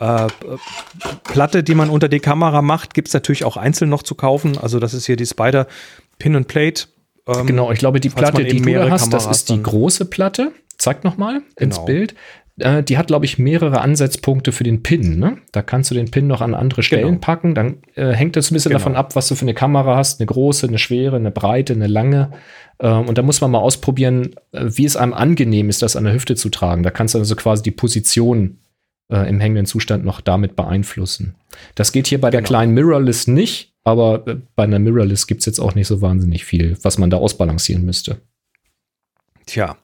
äh, Platte, die man unter die Kamera macht, gibt es natürlich auch einzeln noch zu kaufen. Also das ist hier die Spider Pin and Plate. Ähm, Genau, ich glaube, die Platte, die du da hast, das Kameras ist die große Platte. Zeig noch mal ins Genau. Bild. Äh, die hat, glaube ich, mehrere Ansatzpunkte für den Pin. Ne? Da kannst du den Pin noch an andere Stellen Genau. packen. Dann äh, hängt das ein bisschen Genau. davon ab, was du für eine Kamera hast. Eine große, eine schwere, eine breite, eine lange. Ähm, und da muss man mal ausprobieren, äh, wie es einem angenehm ist, das an der Hüfte zu tragen. Da kannst du also quasi die Position äh, im hängenden Zustand noch damit beeinflussen. Das geht hier bei der Genau. kleinen Mirrorless nicht, aber äh, bei einer Mirrorless gibt es jetzt auch nicht so wahnsinnig viel, was man da ausbalancieren müsste. Tja.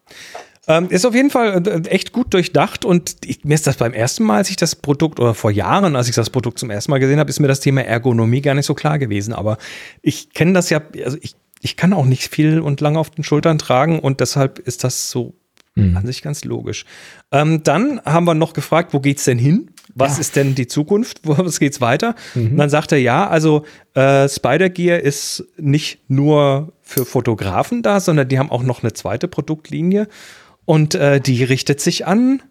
Ähm, ist auf jeden Fall äh, echt gut durchdacht und ich, mir ist das beim ersten Mal, als ich das Produkt oder vor Jahren, als ich das Produkt zum ersten Mal gesehen habe, ist mir das Thema Ergonomie gar nicht so klar gewesen. Aber ich kenne das ja, also ich, ich kann auch nicht viel und lange auf den Schultern tragen und deshalb ist das so Mhm. an sich ganz logisch. Ähm, dann haben wir noch gefragt, wo geht's denn hin? Was Ja. ist denn die Zukunft? Wo geht's weiter? Mhm. Und dann sagt er, ja, also äh, Spider Gear ist nicht nur für Fotografen da, sondern die haben auch noch eine zweite Produktlinie und äh, die richtet sich an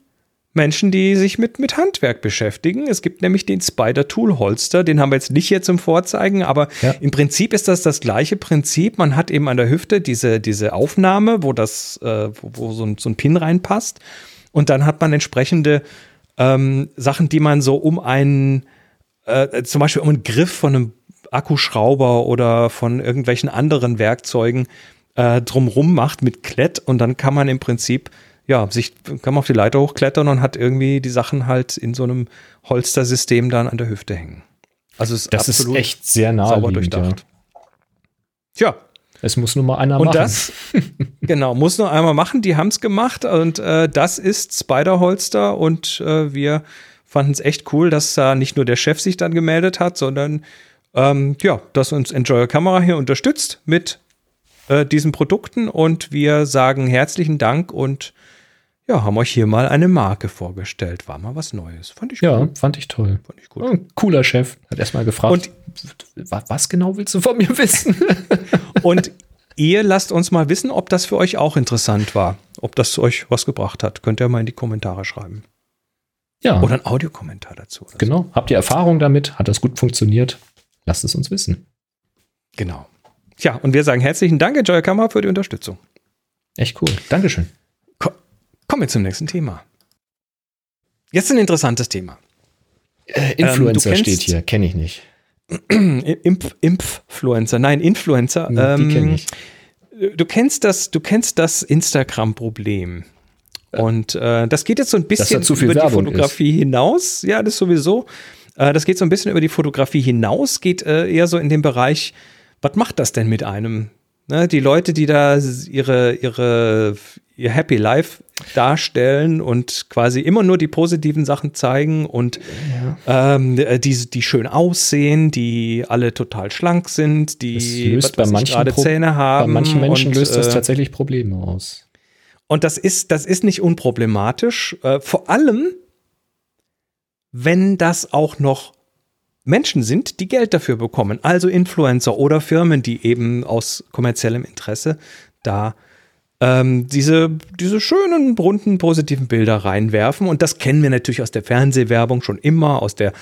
Menschen, die sich mit, mit Handwerk beschäftigen. Es gibt nämlich den Spider Tool Holster, den haben wir jetzt nicht hier zum Vorzeigen, aber Ja. im Prinzip ist das das gleiche Prinzip. Man hat eben an der Hüfte diese, diese Aufnahme, wo das, äh, wo, wo so, ein, so ein Pin reinpasst. Und dann hat man entsprechende ähm, Sachen, die man so um einen, äh, zum Beispiel um einen Griff von einem Akkuschrauber oder von irgendwelchen anderen Werkzeugen äh, drumrum macht mit Klett und dann kann man im Prinzip ja, sich kann man auf die Leiter hochklettern und hat irgendwie die Sachen halt in so einem Holstersystem dann an der Hüfte hängen. Also es ist Das ist echt sehr sauber naheliegend. Ja. durchdacht. Tja, Es muss nur mal einer und machen. das, genau, muss nur einmal machen. Die haben es gemacht und äh, das ist Spider-Holster und äh, wir fanden es echt cool, dass da nicht nur der Chef sich dann gemeldet hat, sondern ähm, ja, dass uns Enjoy Kamera hier unterstützt mit äh, diesen Produkten und wir sagen herzlichen Dank und ja, haben euch hier mal eine Marke vorgestellt. War mal was Neues. Fand ich ja, gut. fand ich toll. Fand ich gut. Oh, cooler Chef. Hat erstmal gefragt, Und- wa- was genau willst du von mir wissen? Und ihr lasst uns mal wissen, ob das für euch auch interessant war. Ob das euch was gebracht hat. Könnt ihr mal in die Kommentare schreiben. ja, Oder ein Audiokommentar dazu. genau. Habt ihr Erfahrung damit? Hat das gut funktioniert? Lasst es uns wissen. So. Genau. Tja, und wir sagen herzlichen Dank, Enjoy Kamera, für die Unterstützung. Echt cool. Dankeschön. Ko kommen wir zum nächsten Thema. Jetzt ein interessantes Thema. Äh, du Influencer kennst- steht hier, kenne ich nicht. Impf Impffluencer, nein, Influencer. Die ähm, kenne ich. Du kennst das, du kennst das Instagram-Problem. Und äh, das geht jetzt so ein bisschen über die Werbung Fotografie hinaus. Ja, das sowieso. Äh, das geht so ein bisschen über die Fotografie hinaus, geht äh, eher so in den Bereich, was macht das denn mit einem? Ne, die Leute, die da ihre, ihre, ihr Happy Life darstellen und quasi immer nur die positiven Sachen zeigen und ähm, die, die schön aussehen, die alle total schlank sind, die gerade Zähne haben. bei manchen Menschen und, löst das äh, tatsächlich Probleme aus. und das ist, das ist nicht unproblematisch. Äh, vor allem, wenn das auch noch Menschen sind, die Geld dafür bekommen. Also Influencer oder Firmen, die eben aus kommerziellem Interesse da ähm, diese, diese schönen, bunten, positiven Bilder reinwerfen. Und das kennen wir natürlich aus der Fernsehwerbung schon immer, aus der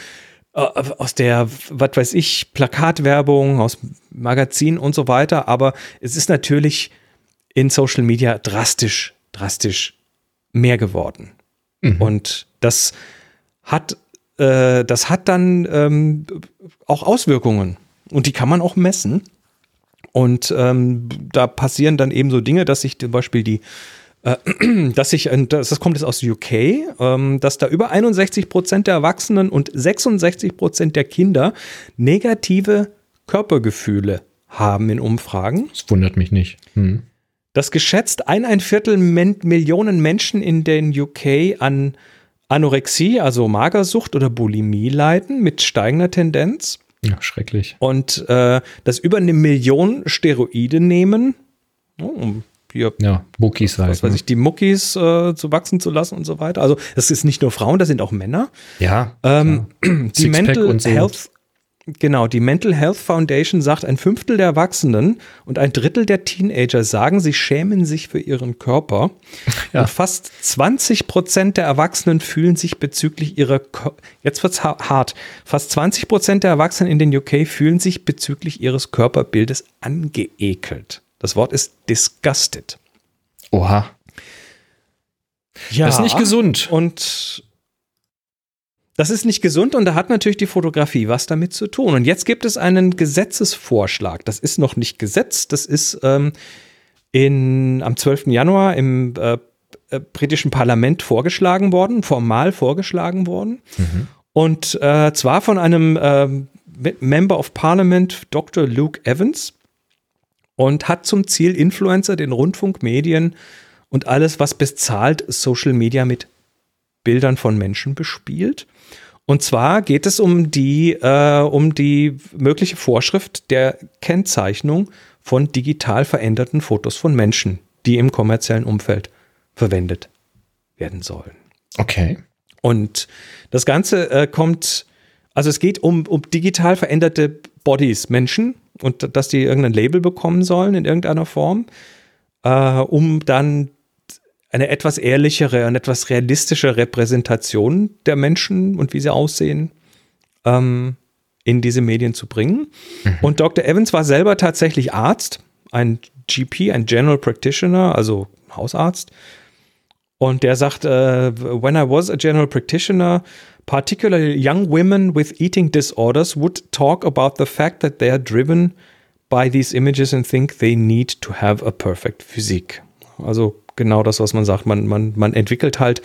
äh, aus der, was weiß ich, Plakatwerbung, aus Magazinen und so weiter. Aber es ist natürlich in Social Media drastisch, drastisch mehr geworden. Und das hat, äh, das hat dann ähm, auch Auswirkungen. Und die kann man auch messen. Und ähm, da passieren dann eben so Dinge, dass sich zum Beispiel die, äh, dass sich, das, das kommt jetzt aus UK, ähm, dass da über 61 Prozent der Erwachsenen und 66 Prozent der Kinder negative Körpergefühle haben in Umfragen. Das wundert mich nicht. Hm. Dass geschätzt ein, ein Viertel Millionen Menschen in den UK an Anorexie, also Magersucht oder Bulimie leiden mit steigender Tendenz. Ja, schrecklich. Und äh, dass über eine Million Steroide nehmen, ne, um hier, Ja, Muckis halt. was weiß ich, die Muckis äh, zu wachsen zu lassen und so weiter. Also das ist nicht nur Frauen, das sind auch Männer. Ja. Ähm, die Mental und so. Health, genau, die Mental Health Foundation sagt, ein Fünftel der Erwachsenen und ein Drittel der Teenager sagen, sie schämen sich für ihren Körper. Ja. Und fast 20 Prozent der Erwachsenen fühlen sich bezüglich ihrer, Kör- jetzt wird's ha hart, fast 20 Prozent der Erwachsenen in den UK fühlen sich bezüglich ihres Körperbildes angeekelt. Das Wort ist disgusted. Oha. Ja. Das ist nicht gesund. Und das ist nicht gesund und da hat natürlich die Fotografie was damit zu tun. Und jetzt gibt es einen Gesetzesvorschlag. Das ist noch nicht Gesetz, das ist ähm, in, am 12. Januar im äh, äh, britischen Parlament vorgeschlagen worden, formal vorgeschlagen worden. Und äh, zwar von einem ähm, Member of Parliament, Dr. Luke Evans, und hat zum Ziel, Influencer, den Rundfunk, Medien und alles, was bezahlt, Social Media mit Bildern von Menschen bespielt. Und zwar geht es um die, äh, um die mögliche Vorschrift der Kennzeichnung von digital veränderten Fotos von Menschen, die im kommerziellen Umfeld verwendet werden sollen. Okay. Und das Ganze äh, kommt, also es geht um, um digital veränderte Bodies, Menschen und dass die irgendein Label bekommen sollen in irgendeiner Form, äh, um dann eine etwas ehrlichere und etwas realistische Repräsentation der Menschen und wie sie aussehen ähm, in diese Medien zu bringen. Und Dr. Evans war selber tatsächlich Arzt, ein GP, ein General Practitioner, also Hausarzt. Und der sagt, äh, when I was a general practitioner, particularly young women with eating disorders would talk about the fact that they are driven by these images and think they need to have a perfect physique. Also genau das, was man sagt. Man, man, man entwickelt halt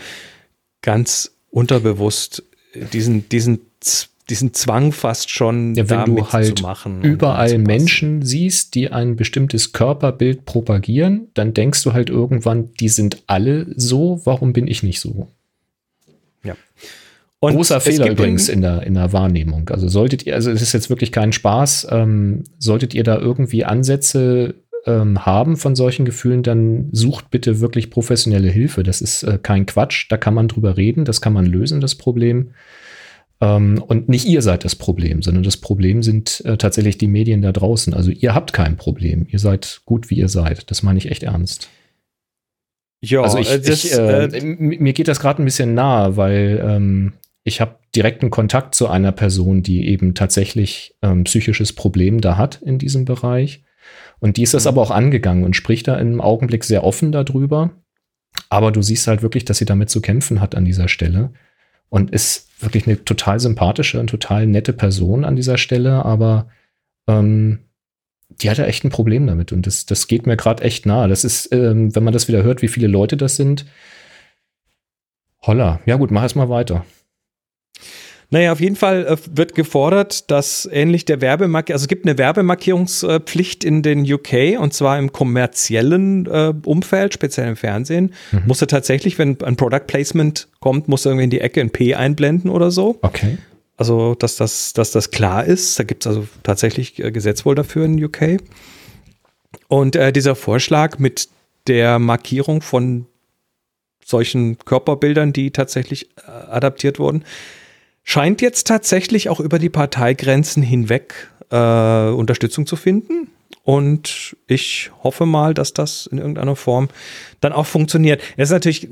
ganz unterbewusst diesen, diesen, diesen Zwang fast schon, Ja, wenn du halt überall. Menschen siehst, die ein bestimmtes Körperbild propagieren, dann denkst du halt irgendwann, die sind alle so, warum bin ich nicht so? Ja. Und Großer Fehler übrigens in- in der, in der Wahrnehmung. Also solltet ihr, also es ist jetzt wirklich kein Spaß, ähm, solltet ihr da irgendwie Ansätze ähm, haben von solchen Gefühlen, dann sucht bitte wirklich professionelle Hilfe. Das ist äh, kein Quatsch, da kann man drüber reden, das kann man lösen, das Problem. Ähm, und nicht ihr seid das Problem, sondern das Problem sind äh, tatsächlich die Medien da draußen. Also ihr habt kein Problem, ihr seid gut, wie ihr seid. Das meine ich echt ernst. Ja, Also ich, äh, das, ich, äh, äh, mir geht das gerade ein bisschen nahe, weil ähm, ich habe direkten Kontakt zu einer Person, die eben tatsächlich ähm, psychisches Problem da hat in diesem Bereich. Und die ist das aber auch angegangen und spricht da im Augenblick sehr offen darüber. Aber du siehst halt wirklich, dass sie damit zu kämpfen hat an dieser Stelle. Und ist wirklich eine total sympathische und total nette Person an dieser Stelle, aber ähm, die hat ja echt ein Problem damit und das, das geht mir gerade echt nahe. Das ist, ähm, wenn man das wieder hört, wie viele Leute das sind. Holla. Ja gut, mach es mal weiter. Naja, auf jeden Fall äh, wird gefordert, dass ähnlich der Werbemarkierung, also es gibt eine Werbemarkierungspflicht in den UK und zwar im kommerziellen äh, Umfeld, speziell im Fernsehen. Mhm. Musst du tatsächlich, wenn ein Product Placement kommt, musst du irgendwie in die Ecke ein P einblenden oder so. Okay. Also, dass das, dass das klar ist. Da gibt es also tatsächlich äh, Gesetz wohl dafür in UK. Und äh, dieser Vorschlag mit der Markierung von solchen Körperbildern, die tatsächlich äh, adaptiert wurden, scheint jetzt tatsächlich auch über die Parteigrenzen hinweg äh, Unterstützung zu finden. Und ich hoffe mal, dass das in irgendeiner Form dann auch funktioniert. Es natürlich,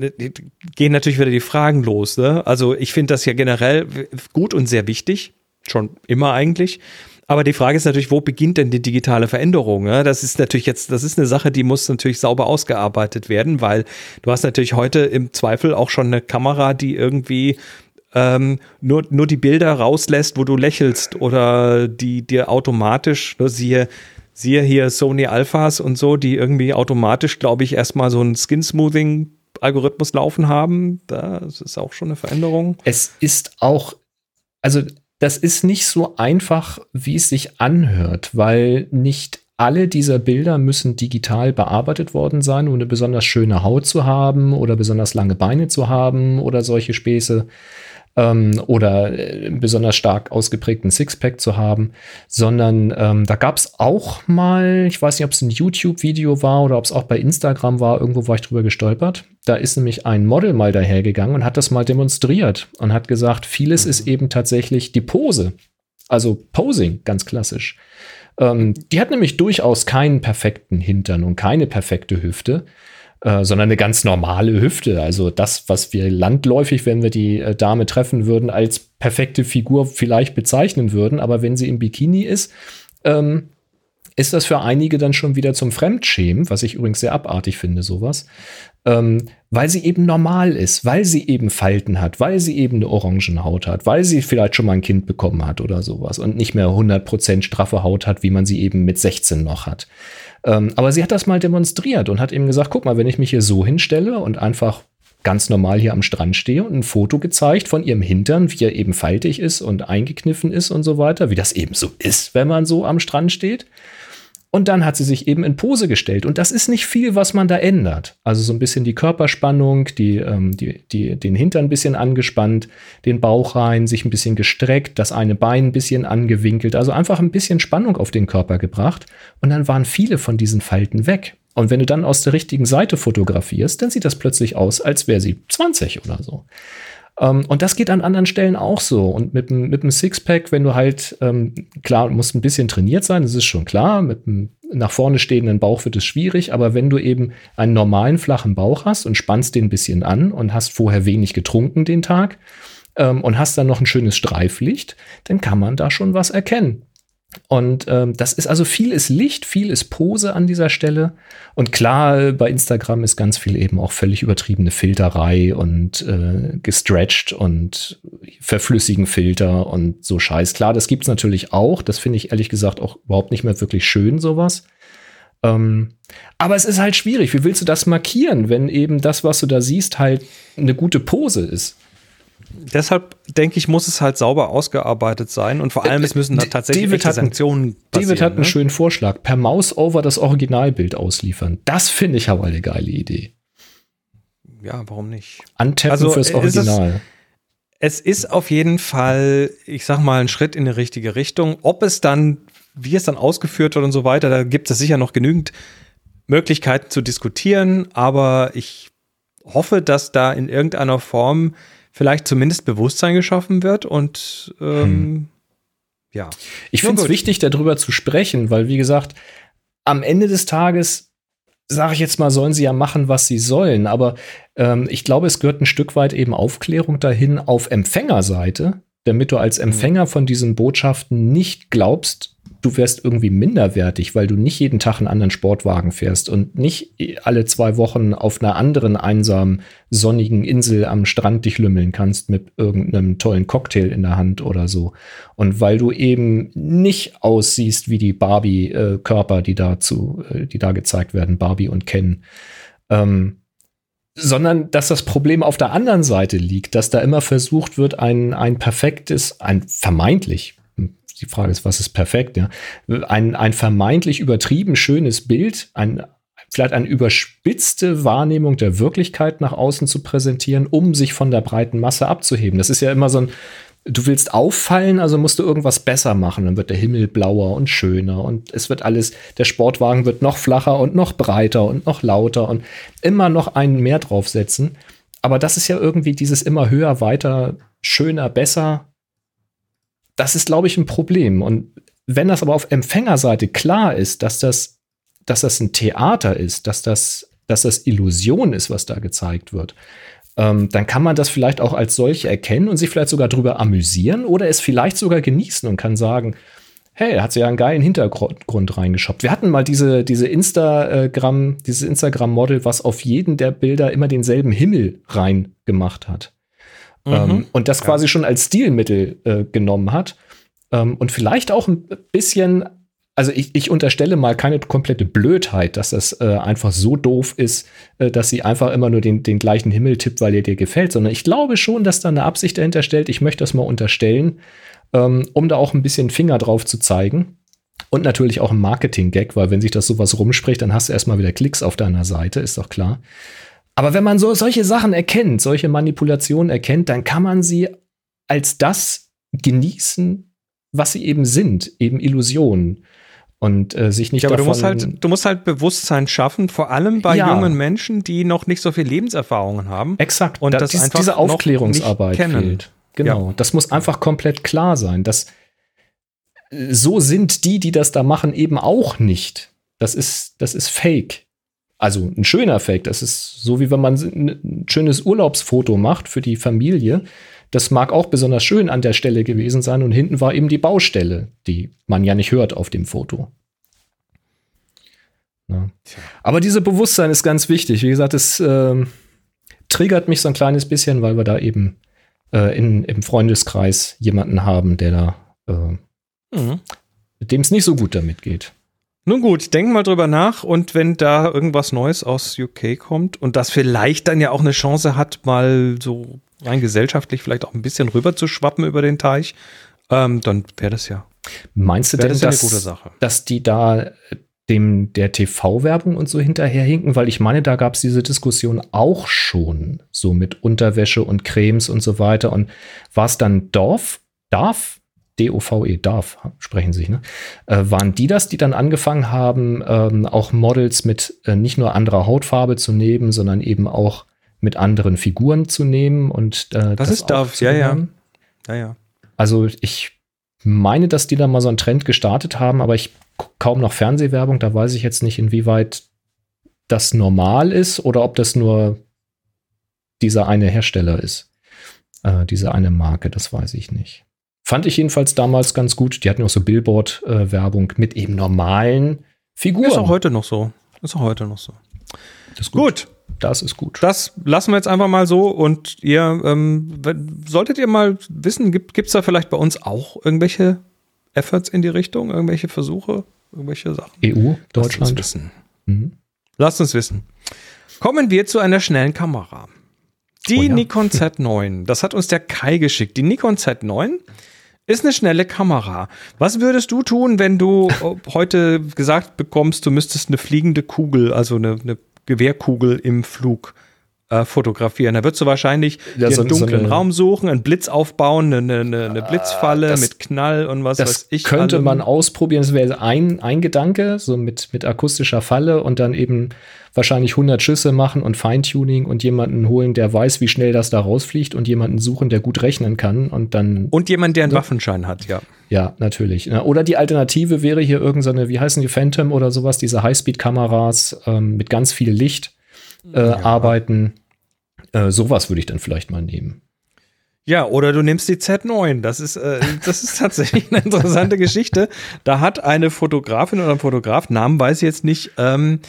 gehen natürlich wieder die Fragen los. Ne? Also ich finde das ja generell gut und sehr wichtig. Schon immer eigentlich. Aber die Frage ist natürlich, wo beginnt denn die digitale Veränderung? Ne? Das ist natürlich jetzt, das ist eine Sache, die muss natürlich sauber ausgearbeitet werden, weil du hast natürlich heute im Zweifel auch schon eine Kamera, die irgendwie ähm, nur, nur die Bilder rauslässt, wo du lächelst oder die dir automatisch, nur siehe Siehe hier Sony Alphas und so, die irgendwie automatisch, glaube ich, erstmal so ein Skin-Smoothing-Algorithmus laufen haben. Das ist auch schon eine Veränderung. Es ist auch, also das ist nicht so einfach, wie es sich anhört, weil nicht alle dieser Bilder müssen digital bearbeitet worden sein, um eine besonders schöne Haut zu haben oder besonders lange Beine zu haben oder solche Späße ähm, oder äh, besonders stark ausgeprägten Sixpack zu haben, sondern ähm, da gab es auch mal, ich weiß nicht, ob es ein YouTube-Video war oder ob es auch bei Instagram war, irgendwo war ich drüber gestolpert. Da ist nämlich ein Model mal dahergegangen und hat das mal demonstriert und hat gesagt, vieles mhm. ist eben tatsächlich die Pose. Also Posing, ganz klassisch. Ähm, die hat nämlich durchaus keinen perfekten Hintern und keine perfekte Hüfte, äh, sondern eine ganz normale Hüfte. Also das, was wir landläufig, wenn wir die äh, Dame treffen würden, als perfekte Figur vielleicht bezeichnen würden. Aber wenn sie im Bikini ist, ähm, ist das für einige dann schon wieder zum Fremdschämen, was ich übrigens sehr abartig finde, sowas, ähm, weil sie eben normal ist, weil sie eben Falten hat, weil sie eben eine Orangenhaut hat, weil sie vielleicht schon mal ein Kind bekommen hat oder sowas und nicht mehr 100% straffe Haut hat, wie man sie eben mit 16 noch hat. Ähm, aber sie hat das mal demonstriert und hat eben gesagt, guck mal, wenn ich mich hier so hinstelle und einfach ganz normal hier am Strand stehe und ein Foto gezeigt von ihrem Hintern, wie er eben faltig ist und eingekniffen ist und so weiter, wie das eben so ist, wenn man so am Strand steht. Und dann hat sie sich eben in Pose gestellt. Und das ist nicht viel, was man da ändert. Also so ein bisschen die Körperspannung, die, ähm, die, die, den Hintern ein bisschen angespannt, den Bauch rein, sich ein bisschen gestreckt, das eine Bein ein bisschen angewinkelt. Also einfach ein bisschen Spannung auf den Körper gebracht. Und dann waren viele von diesen Falten weg. Und wenn du dann aus der richtigen Seite fotografierst, dann sieht das plötzlich aus, als wäre sie 20 oder so. Ähm, und das geht an anderen Stellen auch so. Und mit, mit einem Sixpack, wenn du halt, ähm, klar, musst ein bisschen trainiert sein, das ist schon klar. Mit einem nach vorne stehenden Bauch wird es schwierig, aber wenn du eben einen normalen flachen Bauch hast und spannst den ein bisschen an und hast vorher wenig getrunken den Tag ähm, und hast dann noch ein schönes Streiflicht, dann kann man da schon was erkennen. Und ähm, das ist also viel ist Licht, viel ist Pose an dieser Stelle. Und klar, bei Instagram ist ganz viel eben auch völlig übertriebene Filterei und äh, gestretched und verflüssigen Filter und so Scheiß. Klar, das gibt's natürlich auch. Das finde ich ehrlich gesagt auch überhaupt nicht mehr wirklich schön, sowas. Ähm, aber es ist halt schwierig. Wie willst du das markieren, wenn eben das, was du da siehst, halt eine gute Pose ist? Deshalb denke ich, muss es halt sauber ausgearbeitet sein und vor allem es müssen da tatsächlich David hat, Sanktionen passieren. David hat einen ne? schönen Vorschlag. Per Mouse-Over das Originalbild ausliefern. Das finde ich aber eine geile Idee. Ja, warum nicht? Antappen also, fürs Original. Es, es ist auf jeden Fall, ich sag mal, ein Schritt in die richtige Richtung. Ob es dann, wie es dann ausgeführt wird und so weiter, da gibt es sicher noch genügend Möglichkeiten zu diskutieren, aber ich hoffe, dass da in irgendeiner Form vielleicht zumindest Bewusstsein geschaffen wird und ähm, hm. ja. Ich finde es wichtig, darüber zu sprechen, weil, wie gesagt, am Ende des Tages, sage ich jetzt mal, sollen sie ja machen, was sie sollen. Aber ähm, ich glaube, es gehört ein Stück weit eben Aufklärung dahin auf Empfängerseite, damit du als hm. Empfänger von diesen Botschaften nicht glaubst, du wärst irgendwie minderwertig, weil du nicht jeden Tag einen anderen Sportwagen fährst und nicht alle zwei Wochen auf einer anderen einsamen, sonnigen Insel am Strand dich lümmeln kannst mit irgendeinem tollen Cocktail in der Hand oder so. Und weil du eben nicht aussiehst wie die Barbie-Körper, die dazu, äh, die da gezeigt werden, Barbie und Ken. Ähm, sondern dass das Problem auf der anderen Seite liegt, dass da immer versucht wird, ein, ein perfektes, ein vermeintlich die Frage ist, was ist perfekt, ja? Ein, ein vermeintlich übertrieben schönes Bild, ein, vielleicht eine überspitzte Wahrnehmung der Wirklichkeit nach außen zu präsentieren, um sich von der breiten Masse abzuheben. Das ist ja immer so ein, du willst auffallen, also musst du irgendwas besser machen. Dann wird der Himmel blauer und schöner und es wird alles, der Sportwagen wird noch flacher und noch breiter und noch lauter und immer noch einen mehr draufsetzen. Aber das ist ja irgendwie dieses immer höher, weiter, schöner, besser das ist, glaube ich, ein Problem. Und wenn das aber auf Empfängerseite klar ist, dass das, dass das ein Theater ist, dass das, dass das Illusion ist, was da gezeigt wird, ähm, dann kann man das vielleicht auch als solche erkennen und sich vielleicht sogar drüber amüsieren oder es vielleicht sogar genießen und kann sagen, hey, hat sich ja einen geilen Hintergrund reingeschoppt. Wir hatten mal diese, diese Instagram, dieses Instagram-Model, was auf jeden der Bilder immer denselben Himmel reingemacht hat. Mhm. Ähm, und das quasi ja. schon als Stilmittel äh, genommen hat. Ähm, und vielleicht auch ein bisschen also ich, ich unterstelle mal keine komplette Blödheit, dass das äh, einfach so doof ist, äh, dass sie einfach immer nur den, den gleichen Himmel tippt, weil er dir gefällt, sondern ich glaube schon, dass da eine Absicht dahinter stellt. Ich möchte das mal unterstellen, ähm, um da auch ein bisschen Finger drauf zu zeigen. Und natürlich auch ein Marketing-Gag, weil wenn sich das sowas rumspricht, dann hast du erstmal wieder Klicks auf deiner Seite, ist doch klar. Aber wenn man so solche Sachen erkennt, solche Manipulationen erkennt, dann kann man sie als das genießen, was sie eben sind, eben Illusionen. Und äh, sich nicht ja, aber davon du musst halt, du musst halt Bewusstsein schaffen, vor allem bei Ja. jungen Menschen, die noch nicht so viel Lebenserfahrung haben. Exakt. Und da, das dies, einfach diese Aufklärungsarbeit fehlt. Genau. Das muss einfach komplett klar sein. Das, so sind die, die das da machen, eben auch nicht. Das ist, das ist Fake. Also ein schöner Fake. Das ist so, wie wenn man ein schönes Urlaubsfoto macht für die Familie. Das mag auch besonders schön an der Stelle gewesen sein. Und hinten war eben die Baustelle, die man ja nicht hört auf dem Foto. Ja. Aber diese Bewusstsein ist ganz wichtig. Wie gesagt, es ähm, triggert mich so ein kleines bisschen, weil wir da eben äh, in, im Freundeskreis jemanden haben, der da, äh, Mhm. mit dem es nicht so gut damit geht. Nun gut, denk mal drüber nach und wenn da irgendwas Neues aus UK kommt und das vielleicht dann ja auch eine Chance hat, mal so rein gesellschaftlich vielleicht auch ein bisschen rüber zu schwappen über den Teich, ähm, dann wäre das ja, Meinst du denn, das ja eine dass, gute Sache. dass die da äh, dem der TV-Werbung und so hinterherhinken? Weil ich meine, da gab es diese Diskussion auch schon, so mit Unterwäsche und Cremes und so weiter. Und war es dann Dorf, Darf, D-O-V-E, Darf, sprechen sich, ne? Äh, waren die das, die dann angefangen haben, ähm, auch Models mit äh, nicht nur anderer Hautfarbe zu nehmen, sondern eben auch mit anderen Figuren zu nehmen und äh, Das ist Darf, ja, ja. Ja, ja. Also ich meine, dass die da mal so einen Trend gestartet haben, aber ich kaum noch Fernsehwerbung, da weiß ich jetzt nicht, inwieweit das normal ist oder ob das nur dieser eine Hersteller ist. Äh, diese eine Marke, das weiß ich nicht. Fand ich jedenfalls damals ganz gut. Die hatten auch so Billboard-Werbung mit eben normalen Figuren. Ist auch heute noch so. Ist auch heute noch so. Das ist Gut, Das ist gut. das lassen wir jetzt einfach mal so und ihr, ähm, solltet ihr mal wissen, gibt es da vielleicht bei uns auch irgendwelche Efforts in die Richtung, irgendwelche Versuche, irgendwelche Sachen? EU, Lasst uns Deutschland. wissen. Mhm. Lasst uns wissen. Kommen wir zu einer schnellen Kamera. Die Oh ja. Nikon Z9. Das hat uns der Kai geschickt. Die Nikon Z9 ist eine schnelle Kamera. Was würdest du tun, wenn du heute gesagt bekommst, du müsstest eine fliegende Kugel, also eine, eine Gewehrkugel im Flug äh, fotografieren? Da würdest du wahrscheinlich Ja, so- einen so dunklen eine- Raum suchen, einen Blitz aufbauen, eine, eine, eine Blitzfalle das- mit Knall und was weiß Das ich. könnte allem. man ausprobieren. Das wäre ein, ein Gedanke, so mit, mit akustischer Falle und dann eben wahrscheinlich 100 Schüsse machen und Feintuning und jemanden holen, der weiß, wie schnell das da rausfliegt und jemanden suchen, der gut rechnen kann und dann, Und jemand, der einen So. Waffenschein hat, ja. ja, natürlich. Na, Oder die Alternative wäre hier irgendeine, wie heißen die, Phantom oder sowas, diese Highspeed-Kameras ähm, mit ganz viel Licht äh, arbeiten. Äh, sowas würde ich dann vielleicht mal nehmen. Ja, oder du nimmst die Z9. Das ist, äh, das ist tatsächlich eine interessante Geschichte. Da hat eine Fotografin oder ein Fotograf, Namen weiß ich jetzt nicht, ähm,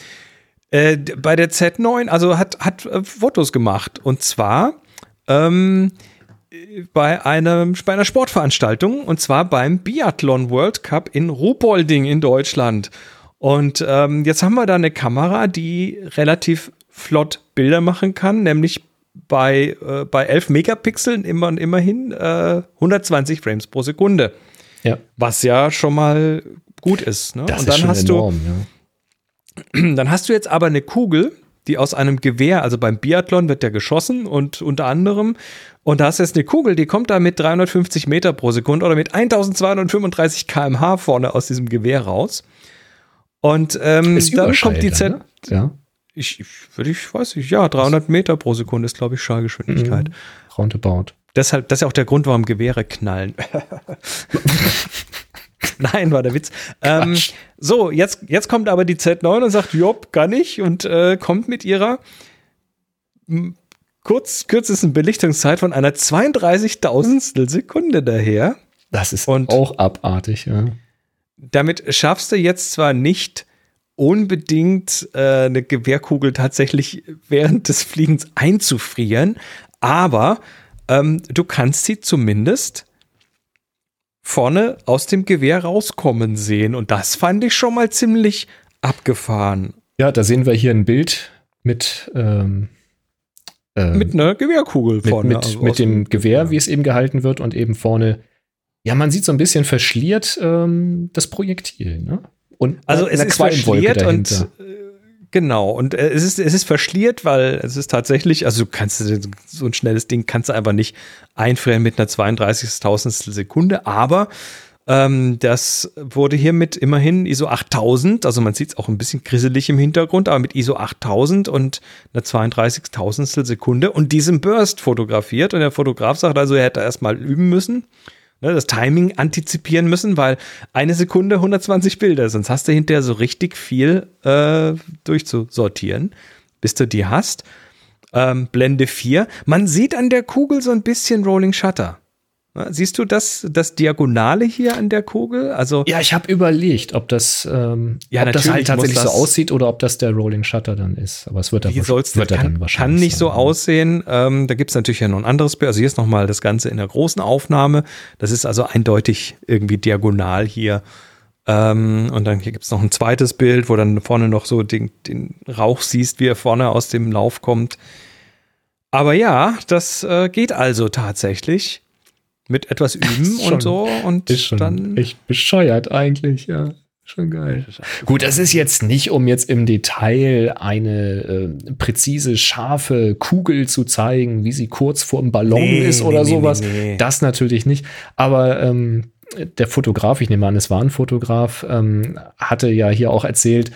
äh, bei der Z9, also hat, hat äh, Fotos gemacht. Und zwar ähm, äh, bei, einem, bei einer Sportveranstaltung und zwar beim Biathlon World Cup in Ruhpolding in Deutschland. Und ähm, jetzt haben wir da eine Kamera, die relativ flott Bilder machen kann, nämlich bei, äh, bei 11 Megapixeln immer und immerhin äh, 120 Frames pro Sekunde. Ja, Was ja schon mal gut ist. Ne? das und ist dann schon hast enorm. Ja. du, dann hast du jetzt aber eine Kugel, die aus einem Gewehr, also beim Biathlon wird ja geschossen und unter anderem, und da hast du jetzt eine Kugel, die kommt da mit 350 Meter pro Sekunde oder mit 1235 kmh vorne aus diesem Gewehr raus. Und ähm, Ist dann kommt die Z. Ne? Ja. Ich, ich, würde ich weiß nicht, ja, 300 Meter pro Sekunde ist, glaube ich, Schallgeschwindigkeit. Mhm. Roundabout. Deshalb, das ist ja auch der Grund, warum Gewehre knallen. Nein, war der Witz. Ähm, so, jetzt, jetzt kommt aber die Z9 und sagt, Job, kann ich und äh, kommt mit ihrer kurz, kürzesten Belichtungszeit von einer 32.000 Sekunde daher. Das ist Und- auch abartig. Ja. Damit schaffst du jetzt zwar nicht unbedingt äh, eine Gewehrkugel tatsächlich während des Fliegens einzufrieren, aber ähm, du kannst sie zumindest vorne aus dem Gewehr rauskommen sehen. Und das fand ich schon mal ziemlich abgefahren. Ja, da sehen wir hier ein Bild mit, ähm, äh, Mit einer Gewehrkugel mit, vorne. mit, also mit dem Gewehr, wie es eben gehalten wird, und eben vorne, ja, man sieht so ein bisschen verschliert ähm, das Projektil, ne? Und Also es ist verschliert und dahinter. äh, genau. Und äh, es ist es ist verschliert, weil es ist tatsächlich, also du kannst so ein schnelles Ding kannst du einfach nicht einfrieren mit einer 32.000 Sekunde, aber ähm, das wurde hiermit immerhin ISO 8000, also man sieht es auch ein bisschen grisselig im Hintergrund, aber mit ISO 8000 und einer 32.000 Sekunde. Und diesem Burst fotografiert und der Fotograf sagt also, er hätte erstmal üben müssen ne, das Timing antizipieren müssen, weil eine Sekunde 120 Bilder, sonst hast du hinterher so richtig viel äh, durchzusortieren, bis du die hast. Ähm, Blende 4. Man sieht an der Kugel so ein bisschen Rolling Shutter. Siehst du das, das Diagonale hier an der Kugel? Also Ja, ich habe überlegt, ob das, ähm, Ja, ob das halt tatsächlich muss so das- aussieht oder ob das der Rolling Shutter dann ist. Aber es wird, dann Wie soll's wird kann, dann wahrscheinlich kann nicht so sein. aussehen. Ähm, da gibt's natürlich ja noch ein anderes Bild. Also hier ist nochmal das Ganze in der großen Aufnahme. Das ist also eindeutig irgendwie diagonal hier. Ähm, und dann hier gibt's noch ein zweites Bild, wo dann vorne noch so den, den Rauch siehst, wie er vorne aus dem Lauf kommt. Aber ja, das äh, geht also tatsächlich. Mit etwas Üben Schon- und so. Und Ist schon dann. echt bescheuert eigentlich, ja. Schon geil. Gut, das ist jetzt nicht, um jetzt im Detail eine äh, präzise, scharfe Kugel zu zeigen, wie sie kurz vorm Ballon Nee, ist oder nee, sowas. nee, nee. Das natürlich nicht. Aber ähm, der Fotograf, ich nehme an, es war ein Fotograf, ähm, hatte ja hier auch erzählt,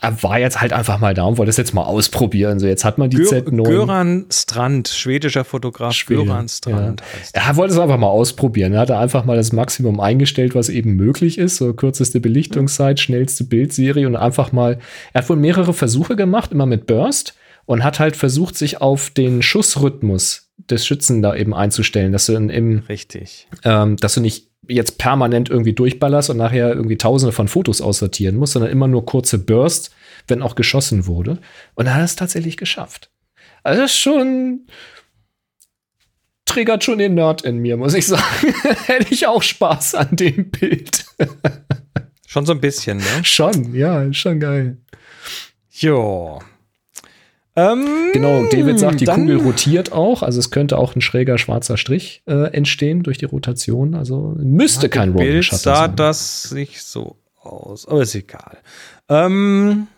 er war jetzt halt einfach mal da und wollte es jetzt mal ausprobieren. So, jetzt hat man die Gö Z9. Göran Strand, schwedischer Fotograf Schwede, Göran Strand heißt Er wollte es einfach mal ausprobieren. Er hatte einfach mal das Maximum eingestellt, was eben möglich ist. So kürzeste Belichtungszeit, schnellste Bildserie und einfach mal. Er hat wohl mehrere Versuche gemacht, immer mit Burst und hat halt versucht, sich auf den Schussrhythmus des Schützen da eben einzustellen, dass du im, Richtig. ähm, dass du nicht jetzt permanent irgendwie durchballerst und nachher irgendwie tausende von Fotos aussortieren musst, sondern immer nur kurze Bursts, wenn auch geschossen wurde. Und er hat es tatsächlich geschafft. Also das ist schon triggert schon den Nerd in mir, muss ich sagen. Hätte ich auch Spaß an dem Bild. Schon so ein bisschen, ne? schon, ja, schon geil. Jo. Ähm, Genau, David sagt, die Kugel rotiert auch, also es könnte auch ein schräger schwarzer Strich äh, entstehen durch die Rotation. Also müsste kein Im Rolling Shutter sah sein. das nicht so aus, aber ist egal. Ähm,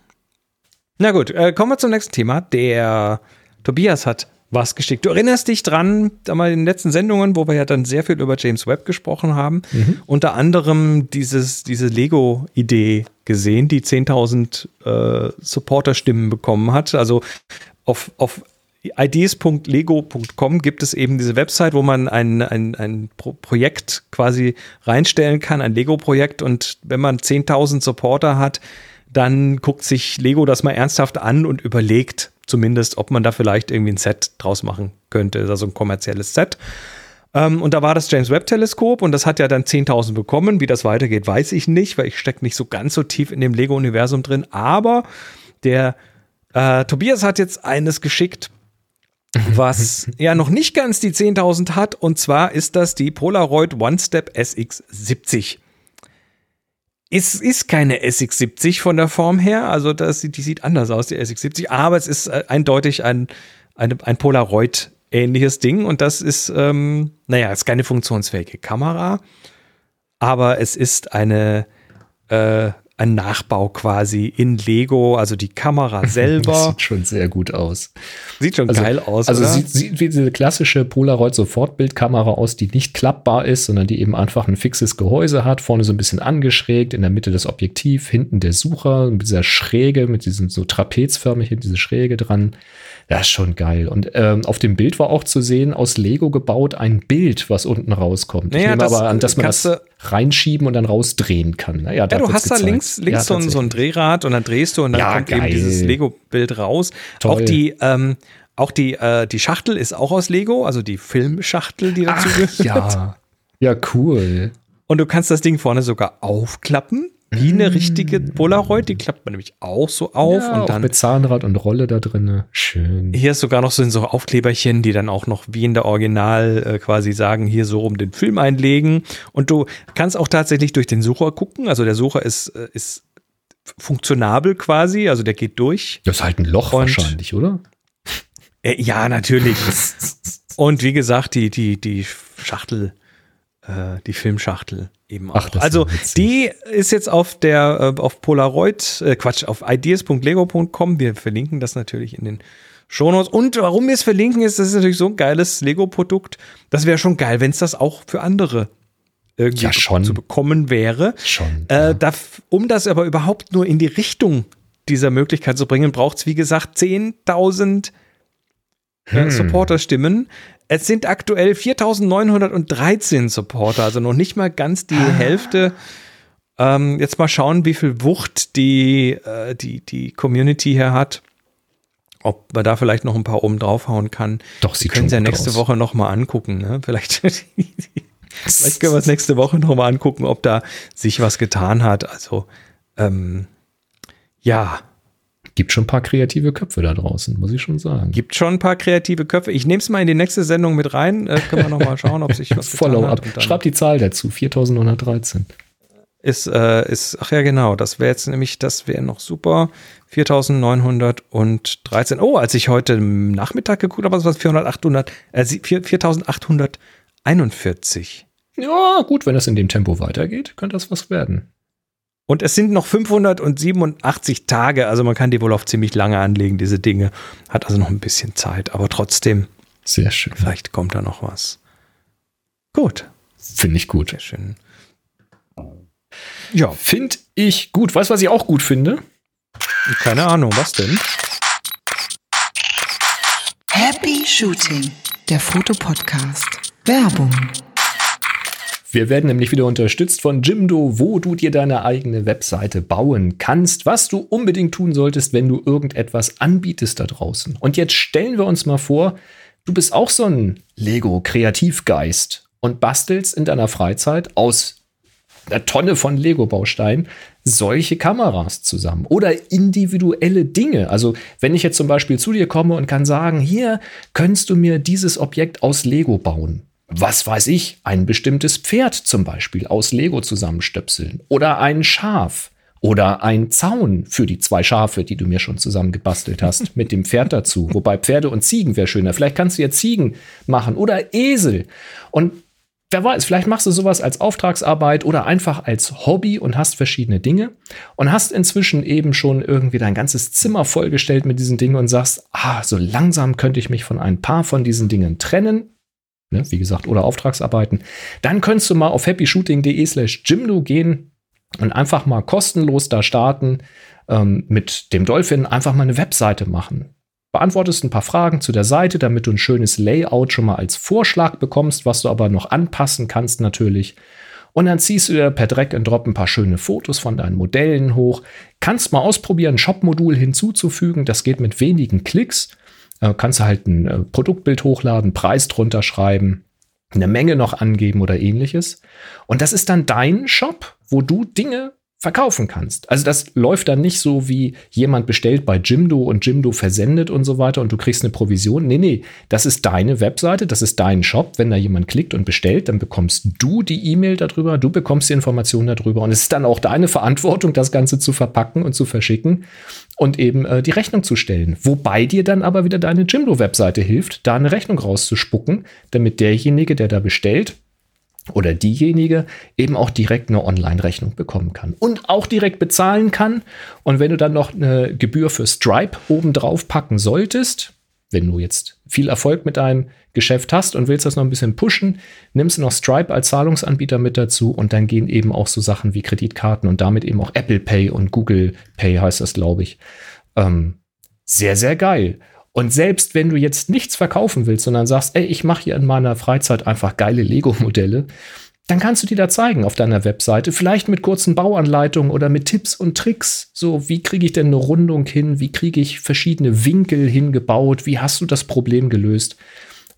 na gut, äh, kommen wir zum nächsten Thema. Der Tobias hat was geschickt. Du erinnerst dich dran, da mal in den letzten Sendungen, wo wir ja dann sehr viel über James Webb gesprochen haben, Mhm. unter anderem dieses, diese Lego-Idee gesehen, die 10.000 äh, Supporter-Stimmen bekommen hat. Also auf, auf ideas.lego.com gibt es eben diese Website, wo man ein, ein, ein Pro Projekt quasi reinstellen kann, ein Lego-Projekt. Und wenn man 10.000 Supporter hat, dann guckt sich Lego das mal ernsthaft an und überlegt zumindest, ob man da vielleicht irgendwie ein Set draus machen könnte. Also ein kommerzielles Set. Ähm, und da war das James Webb Teleskop und das hat ja dann 10.000 bekommen. Wie das weitergeht, weiß ich nicht, weil ich stecke nicht so ganz so tief in dem Lego-Universum drin. Aber der äh, Tobias hat jetzt eines geschickt, was ja noch nicht ganz die 10.000 hat. Und zwar ist das die Polaroid One Step SX70. Es ist keine SX70 von der Form her, also das, die sieht anders aus, die SX70, aber es ist äh, eindeutig ein, eine, ein Polaroid-ähnliches Ding und das ist, ähm, naja, es ist keine funktionsfähige Kamera, aber es ist eine, äh, ein Nachbau quasi in Lego, also die Kamera Das selber. sieht schon sehr gut aus. Sieht schon Also- geil aus. Also oder? sieht, sieht wie diese klassische Polaroid-Sofortbildkamera aus, die nicht klappbar ist, sondern die eben einfach ein fixes Gehäuse hat, vorne so ein bisschen angeschrägt, in der Mitte das Objektiv, hinten der Sucher, mit dieser Schräge, mit diesem so trapezförmig, hinten diese Schräge dran. Das ist schon geil. Und ähm, auf dem Bild war auch zu sehen, aus Lego gebaut, ein Bild, was unten rauskommt. Naja, ich nehme das, aber an, dass man das reinschieben und dann rausdrehen kann. Naja, Ja, du hast da links, links so, ein, so ein Drehrad und dann drehst du und dann Ja, kommt eben geil. dieses Lego-Bild raus. Toll. Auch die, ähm, auch die, äh, die Schachtel ist auch aus Lego, also die Filmschachtel, die dazu Ach, gehört. ja. Ja, cool. Und du kannst das Ding vorne sogar aufklappen, wie eine richtige Polaroid. Die klappt man nämlich auch so auf Ja, und auch dann mit Zahnrad und Rolle da drin. Schön. hier ist sogar noch so, so Aufkleberchen, die dann auch noch wie in der Original äh, quasi sagen, hier so rum den Film einlegen. Und du kannst auch tatsächlich durch den Sucher gucken. Also der Sucher ist, äh, ist funktionabel quasi, also der geht durch. Das ist halt ein Loch Und- wahrscheinlich, oder? Äh, ja, natürlich. Und wie gesagt, die, die, die Schachtel, äh, die Filmschachtel eben auch. Ach, also ja die ist jetzt auf der äh, auf Polaroid, äh, Quatsch, auf ideas.lego.com. Wir verlinken das natürlich in den Shownotes. Und warum wir es verlinken, ist, das ist natürlich so ein geiles Lego-Produkt. Das wäre schon geil, wenn es das auch für andere irgendwie Ja, schon. zu bekommen wäre. Schon. Äh, da, um das aber überhaupt nur in die Richtung dieser Möglichkeit zu bringen, braucht es, wie gesagt, 10.000 äh, Supporter-Stimmen. Es sind aktuell 4.913 Supporter, also noch nicht mal ganz die Hälfte. Ähm, jetzt mal schauen, wie viel Wucht die, äh, die, die Community hier hat. Ob man da vielleicht noch ein paar oben draufhauen kann. Doch, sieht können es ja nächste aus. Woche noch mal angucken. Ne? Vielleicht, vielleicht können wir es nächste Woche noch mal angucken, ob da sich was getan hat. Also, ähm, ja, Gibt schon ein paar kreative Köpfe da draußen, muss ich schon sagen. gibt schon ein paar kreative Köpfe. Ich nehme es mal in die nächste Sendung mit rein. Äh, können wir noch mal schauen, ob sich was Follow-up. Schreib die Zahl dazu, 4913. ist, äh, ist, ach ja, genau, das wäre jetzt nämlich, das wäre noch super. 4913. Oh, als ich heute Nachmittag geguckt habe, was 400, 800, äh, 4841. Ja, gut, wenn das in dem Tempo weitergeht, könnte das was werden. Und es sind noch 587 Tage, also man kann die wohl auf ziemlich lange anlegen, diese Dinge. Hat also noch ein bisschen Zeit, aber trotzdem, Sehr schön. vielleicht kommt da noch was. Gut, Finde ich gut. sehr schön. Ja, Finde ich gut. Weißt du, was ich auch gut finde? keine Ahnung, was denn? Happy Shooting, der Fotopodcast. Werbung. Wir werden nämlich wieder unterstützt von Jimdo, wo du dir deine eigene Webseite bauen kannst, was du unbedingt tun solltest, wenn du irgendetwas anbietest da draußen. Und jetzt stellen wir uns mal vor, du bist auch so ein Lego-Kreativgeist und bastelst in deiner Freizeit aus einer Tonne von Lego-Bausteinen solche Kameras zusammen oder individuelle Dinge. Also wenn ich jetzt zum Beispiel zu dir komme und kann sagen, hier könntest du mir dieses Objekt aus Lego bauen. Was weiß ich, ein bestimmtes Pferd zum Beispiel aus Lego zusammenstöpseln oder ein Schaf oder ein Zaun für die zwei Schafe, die du mir schon zusammengebastelt hast, mit dem Pferd dazu. Wobei Pferde und Ziegen wäre schöner. Vielleicht kannst du ja Ziegen machen oder Esel. Und wer weiß, vielleicht machst du sowas als Auftragsarbeit oder einfach als Hobby und hast verschiedene Dinge und hast inzwischen eben schon irgendwie dein ganzes Zimmer vollgestellt mit diesen Dingen und sagst, ah, so langsam könnte ich mich von ein paar von diesen Dingen trennen. Ne, wie gesagt, oder Auftragsarbeiten. Dann könntest du mal auf happyshooting.de slash Jimdo gehen und einfach mal kostenlos da starten ähm, mit dem Dolphin einfach mal eine Webseite machen beantwortest ein paar Fragen zu der Seite, damit du ein schönes Layout schon mal als Vorschlag bekommst, was du aber noch anpassen kannst natürlich. Und dann ziehst du dir per Drag and Drop ein paar schöne Fotos von deinen Modellen hoch. Kannst mal ausprobieren, ein Shop-Modul hinzuzufügen. Das geht mit wenigen Klicks. Äh, kannst du halt ein äh, Produktbild hochladen, Preis drunter schreiben, eine Menge noch angeben oder ähnliches. Und das ist dann dein Shop, wo du Dinge verkaufen kannst. Also das läuft dann nicht so wie jemand bestellt bei Jimdo und Jimdo versendet und so weiter und du kriegst eine Provision. Nee, nee, das ist deine Webseite, das ist dein Shop. Wenn da jemand klickt und bestellt, dann bekommst du die E-Mail darüber, du bekommst die Informationen darüber und es ist dann auch deine Verantwortung, das Ganze zu verpacken und zu verschicken und eben äh, die Rechnung zu stellen. Wobei dir dann aber wieder deine Jimdo-Webseite hilft, da eine Rechnung rauszuspucken, damit derjenige, der da bestellt, oder diejenige eben auch direkt eine Online-Rechnung bekommen kann und auch direkt bezahlen kann. Und wenn du dann noch eine Gebühr für Stripe obendrauf packen solltest, wenn du jetzt viel Erfolg mit deinem Geschäft hast und willst das noch ein bisschen pushen, nimmst du noch Stripe als Zahlungsanbieter mit dazu und dann gehen eben auch so Sachen wie Kreditkarten und damit eben auch Apple Pay und Google Pay heißt das, glaube ich. Ähm, sehr, sehr geil. Und selbst wenn du jetzt nichts verkaufen willst, sondern sagst, ey, ich mache hier in meiner Freizeit einfach geile Lego-Modelle, dann kannst du die da zeigen auf deiner Webseite, vielleicht mit kurzen Bauanleitungen oder mit Tipps und Tricks. So, wie kriege ich denn eine Rundung hin? Wie kriege ich verschiedene Winkel hingebaut? Wie hast du das Problem gelöst?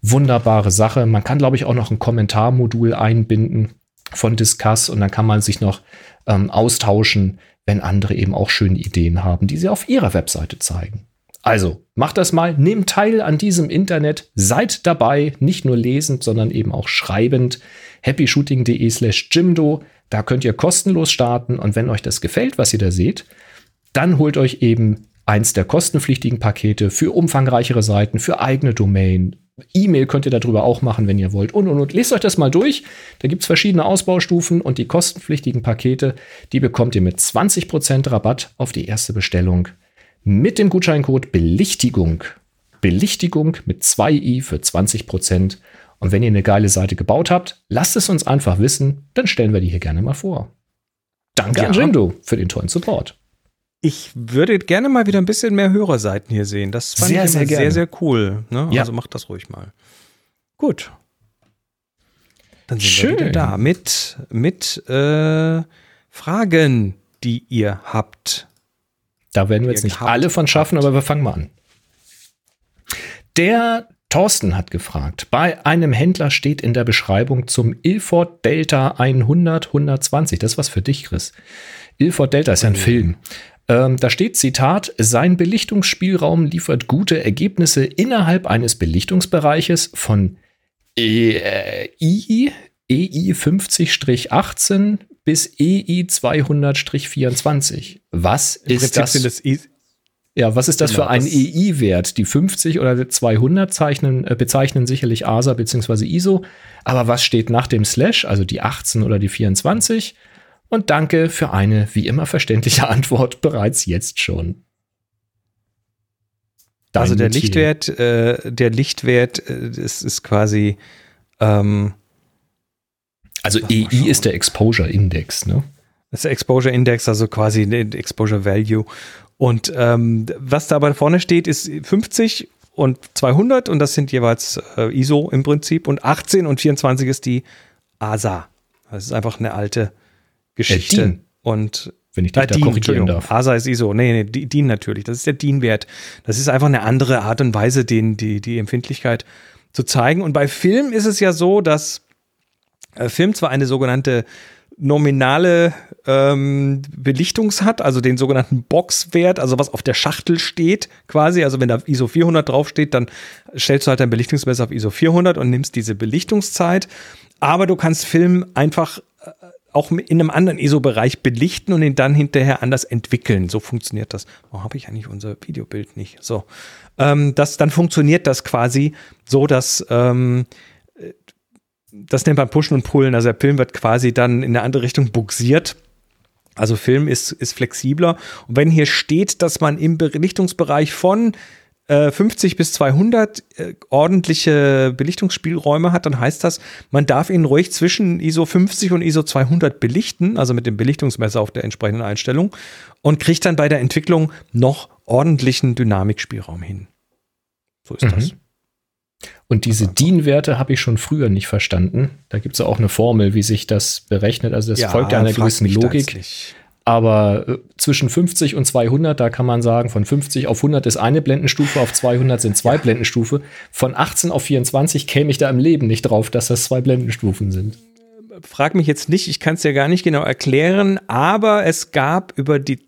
Wunderbare Sache. Man kann, glaube ich, auch noch ein Kommentarmodul einbinden von Discuss und dann kann man sich noch ähm, austauschen, wenn andere eben auch schöne Ideen haben, die sie auf ihrer Webseite zeigen. Also, macht das mal, nehmt teil an diesem Internet, seid dabei, nicht nur lesend, sondern eben auch schreibend. happyshooting.de slash Jimdo, da könnt ihr kostenlos starten und wenn euch das gefällt, was ihr da seht, dann holt euch eben eins der kostenpflichtigen Pakete für umfangreichere Seiten, für eigene Domain. E-Mail könnt ihr darüber auch machen, wenn ihr wollt. Und, und, und. Lest euch das mal durch. Da gibt es verschiedene Ausbaustufen und die kostenpflichtigen Pakete, die bekommt ihr mit 20% Rabatt auf die erste Bestellung mit dem Gutscheincode Belichtigung. Belichtigung mit 2i für 20%. Und wenn ihr eine geile Seite gebaut habt, lasst es uns einfach wissen, dann stellen wir die hier gerne mal vor. Danke ja. an Jimdo für den tollen Support. Ich würde gerne mal wieder ein bisschen mehr Hörerseiten hier sehen. Das fand sehr, ich sehr, sehr, sehr cool. Ne? Ja. Also macht das ruhig mal. Gut. Dann sind Schön. wir wieder da mit, mit äh, Fragen, die ihr habt. Da werden wir jetzt nicht alle von schaffen, aber wir fangen mal an. Der Thorsten hat gefragt, bei einem Händler steht in der Beschreibung zum Ilford Delta 100 120. Das ist was für dich, Chris. Ilford Delta ist ja ein mhm. Film. Ähm, da steht Zitat, sein Belichtungsspielraum liefert gute Ergebnisse innerhalb eines Belichtungsbereiches von EI, EI 50-18 bis EI 200-24. Was Im ist Prinzip das? das ja, was ist das genau, für ein EI-Wert? Die 50 oder 200 zeichnen, äh, bezeichnen sicherlich ASA bzw. ISO. Aber was steht nach dem Slash, also die 18 oder die 24? Und danke für eine wie immer verständliche Antwort bereits jetzt schon. Dein also der. Lichtwert, äh, der Lichtwert äh, ist, ist quasi ähm, also EI ist der Exposure Index, ne? Das ist der Exposure Index, also quasi der Exposure Value. Und ähm, was da aber vorne steht, ist 50 und 200 und das sind jeweils äh, ISO im Prinzip und 18 und 24 ist die ASA. Das ist einfach eine alte Geschichte. Äh, und wenn ich dich äh, da DIN, korrigieren darf. ASA ist ISO. Nee, nee, DIN natürlich. Das ist der DIN-Wert. Das ist einfach eine andere Art und Weise, den, die, die Empfindlichkeit zu zeigen. Und bei Film ist es ja so, dass Film zwar eine sogenannte nominale ähm, Belichtungs hat, also den sogenannten Boxwert, also was auf der Schachtel steht quasi. Also wenn da ISO 400 draufsteht, dann stellst du halt dein Belichtungsmesser auf ISO 400 und nimmst diese Belichtungszeit. Aber du kannst Film einfach äh, auch in einem anderen ISO-Bereich belichten und ihn dann hinterher anders entwickeln. So funktioniert das. Warum habe ich eigentlich unser Videobild nicht? So, ähm, das, dann funktioniert das quasi so, dass ähm, das nennt man Pushen und Pullen. Also der Film wird quasi dann in eine andere Richtung buxiert. Also Film ist, ist flexibler. Und wenn hier steht, dass man im Belichtungsbereich von äh, 50 bis 200 äh, ordentliche Belichtungsspielräume hat, dann heißt das, man darf ihn ruhig zwischen ISO 50 und ISO 200 belichten, also mit dem Belichtungsmesser auf der entsprechenden Einstellung und kriegt dann bei der Entwicklung noch ordentlichen Dynamikspielraum hin. So ist mhm. das. Und diese DIN-Werte habe ich schon früher nicht verstanden. Da gibt es ja auch eine Formel, wie sich das berechnet. Also das ja, folgt ja einer gewissen Logik. Aber äh, zwischen 50 und 200, da kann man sagen, von 50 auf 100 ist eine Blendenstufe, auf 200 sind zwei ja. Blendenstufe. Von 18 auf 24 käme ich da im Leben nicht drauf, dass das zwei Blendenstufen sind. Frag mich jetzt nicht, ich kann es ja gar nicht genau erklären, aber es gab über die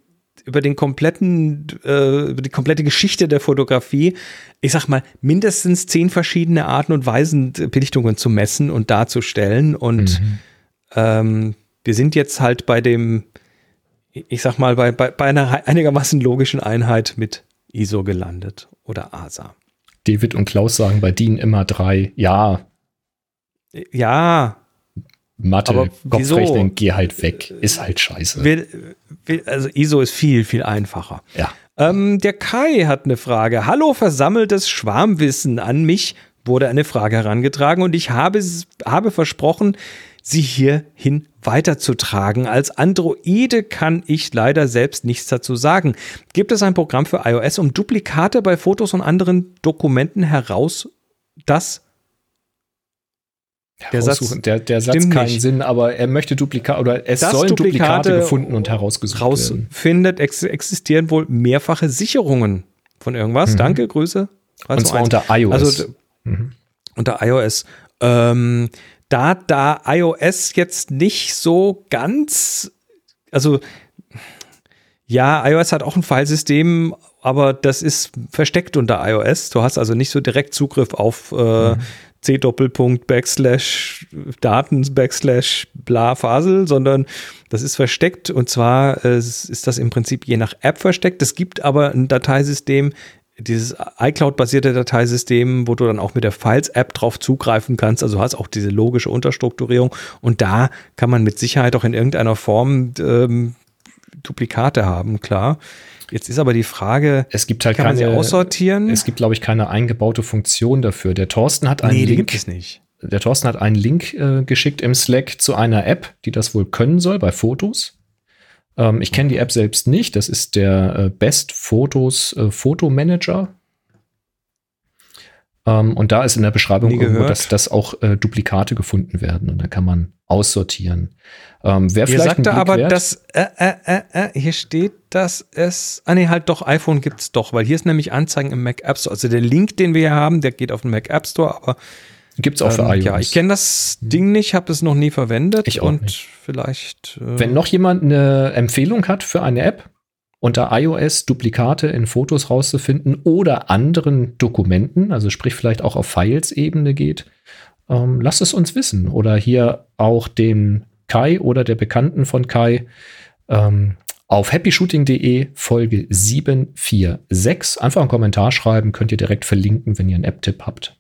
über den kompletten, äh, über die komplette Geschichte der Fotografie, ich sag mal, mindestens zehn verschiedene Arten und Weisen Belichtungen zu messen und darzustellen. Und mhm. ähm, wir sind jetzt halt bei dem, ich sag mal, bei, bei, bei einer einigermaßen logischen Einheit mit ISO gelandet oder ASA. David und Klaus sagen bei DIN immer drei, ja. Ja, Mathe, Kopfrechnen, geh halt weg. Ist halt scheiße. Wir, wir, also ISO ist viel, viel einfacher. Ja. Ähm, der Kai hat eine Frage. Hallo, versammeltes Schwarmwissen an mich wurde eine Frage herangetragen und ich habe, habe versprochen, sie hierhin weiterzutragen. Als Androide kann ich leider selbst nichts dazu sagen. Gibt es ein Programm für iOS, um Duplikate bei Fotos und anderen Dokumenten heraus, das der Satz, der, der Satz keinen nicht. Sinn, aber er möchte Duplikate oder es das sollen Duplikate, Duplikate gefunden und herausgesucht rausfindet, werden. Ex existieren wohl mehrfache Sicherungen von irgendwas. Mhm. Danke, Grüße. Also und zwar eins. unter iOS. Also mhm. unter iOS. Ähm, da da iOS jetzt nicht so ganz also ja, iOS hat auch ein Filesystem, aber das ist versteckt unter iOS. Du hast also nicht so direkt Zugriff auf äh, mhm. C Doppelpunkt Backslash Daten Backslash bla Fasel, sondern das ist versteckt und zwar äh, ist das im Prinzip je nach App versteckt. Es gibt aber ein Dateisystem, dieses iCloud-basierte Dateisystem, wo du dann auch mit der Files-App drauf zugreifen kannst. Also hast auch diese logische Unterstrukturierung und da kann man mit Sicherheit auch in irgendeiner Form ähm, Duplikate haben, klar. Jetzt ist aber die Frage, es gibt halt kann keine, man sie aussortieren? Es gibt, glaube ich, keine eingebaute Funktion dafür. Der Thorsten hat einen nee, Link. gibt es nicht. Der Thorsten hat einen Link äh, geschickt im Slack zu einer App, die das wohl können soll bei Fotos. Ähm, ich kenne die App selbst nicht. Das ist der äh, Best Photos äh, Fotomanager. Ähm, und da ist in der Beschreibung irgendwo, dass, dass auch äh, Duplikate gefunden werden und da kann man aussortieren. Ähm, wer Ihr vielleicht sagte aber, wert, dass äh, äh, äh, äh, hier steht, dass es, ah nee, halt doch, iPhone gibt es doch, weil hier ist nämlich Anzeigen im Mac App Store. Also der Link, den wir hier haben, der geht auf den Mac App Store, aber Gibt es auch für ähm, iOS. Ja, ich kenne das Ding nicht, habe es noch nie verwendet. Ich auch und nicht. vielleicht. Äh Wenn noch jemand eine Empfehlung hat für eine App, unter iOS Duplikate in Fotos rauszufinden oder anderen Dokumenten, also sprich vielleicht auch auf Files-Ebene geht, ähm, lasst es uns wissen. Oder hier auch den Kai oder der Bekannten von Kai ähm, auf happyshooting.de Folge 746. Einfach einen Kommentar schreiben, könnt ihr direkt verlinken, wenn ihr einen App-Tipp habt.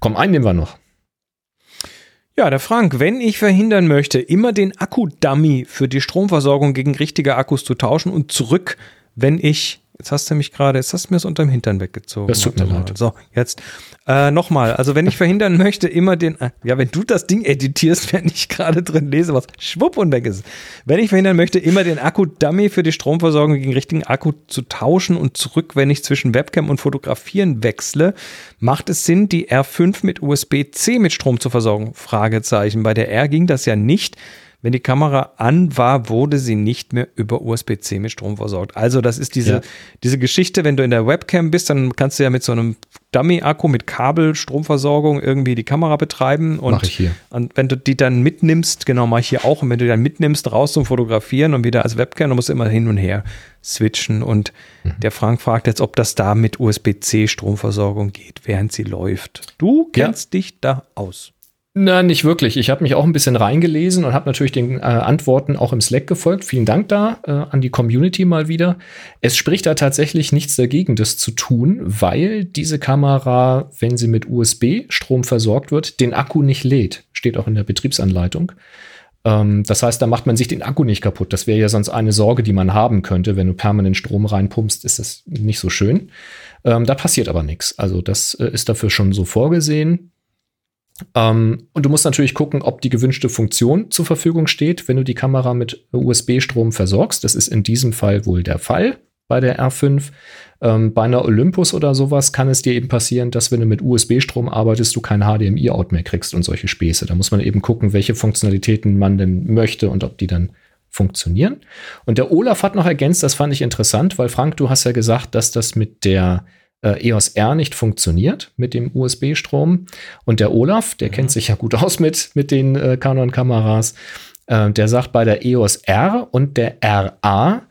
Komm, einen nehmen wir noch. Ja, der Frank, wenn ich verhindern möchte, immer den Akku-Dummy für die Stromversorgung gegen richtige Akkus zu tauschen und zurück, wenn ich Jetzt hast du mich gerade, jetzt hast du mir es unterm Hintern weggezogen. Das tut mir leid. So, jetzt äh, nochmal. Also wenn ich verhindern möchte, immer den, äh, ja, wenn du das Ding editierst, wenn ich gerade drin lese, was schwupp und weg ist. Wenn ich verhindern möchte, immer den Akku-Dummy für die Stromversorgung gegen richtigen Akku zu tauschen und zurück, wenn ich zwischen Webcam und Fotografieren wechsle, macht es Sinn, die R5 mit USB-C mit Strom zu versorgen? Fragezeichen. Bei der R ging das ja nicht. Wenn die Kamera an war, wurde sie nicht mehr über USB-C mit Strom versorgt. Also das ist diese, Ja. diese Geschichte, wenn du in der Webcam bist, dann kannst du ja mit so einem Dummy-Akku mit Kabel, Stromversorgung irgendwie die Kamera betreiben. Und, Mach ich hier. und wenn du die dann mitnimmst, genau, mach ich hier auch, und wenn du die dann mitnimmst, raus zum Fotografieren und wieder als Webcam, dann musst du immer hin und her switchen. Und Mhm. der Frank fragt jetzt, ob das da mit USB-C Stromversorgung geht, während sie läuft. Du Ja. kennst dich da aus. Na, nicht wirklich. Ich habe mich auch ein bisschen reingelesen und habe natürlich den äh, Antworten auch im Slack gefolgt. Vielen Dank da äh, an die Community mal wieder. Es spricht da tatsächlich nichts dagegen, das zu tun, weil diese Kamera, wenn sie mit USB-Strom versorgt wird, den Akku nicht lädt. Steht auch in der Betriebsanleitung. Ähm, das heißt, da macht man sich den Akku nicht kaputt. Das wäre ja sonst eine Sorge, die man haben könnte. Wenn du permanent Strom reinpumpst, ist das nicht so schön. Ähm, da passiert aber nichts. Also das äh, ist dafür schon so vorgesehen. Ähm, und du musst natürlich gucken, ob die gewünschte Funktion zur Verfügung steht, wenn du die Kamera mit USB-Strom versorgst. Das ist in diesem Fall wohl der Fall bei der R5. Ähm, bei einer Olympus oder sowas kann es dir eben passieren, dass wenn du mit USB-Strom arbeitest, du kein HDMI-Out mehr kriegst und solche Späße. Da muss man eben gucken, welche Funktionalitäten man denn möchte und ob die dann funktionieren. Und der Olaf hat noch ergänzt, das fand ich interessant, weil Frank, du hast ja gesagt, dass das mit der äh, EOS R nicht funktioniert, mit dem USB-Strom. Und der Olaf, der kennt sich ja gut aus mit, mit den äh, Canon-Kameras, äh, der sagt, bei der EOS R und der RA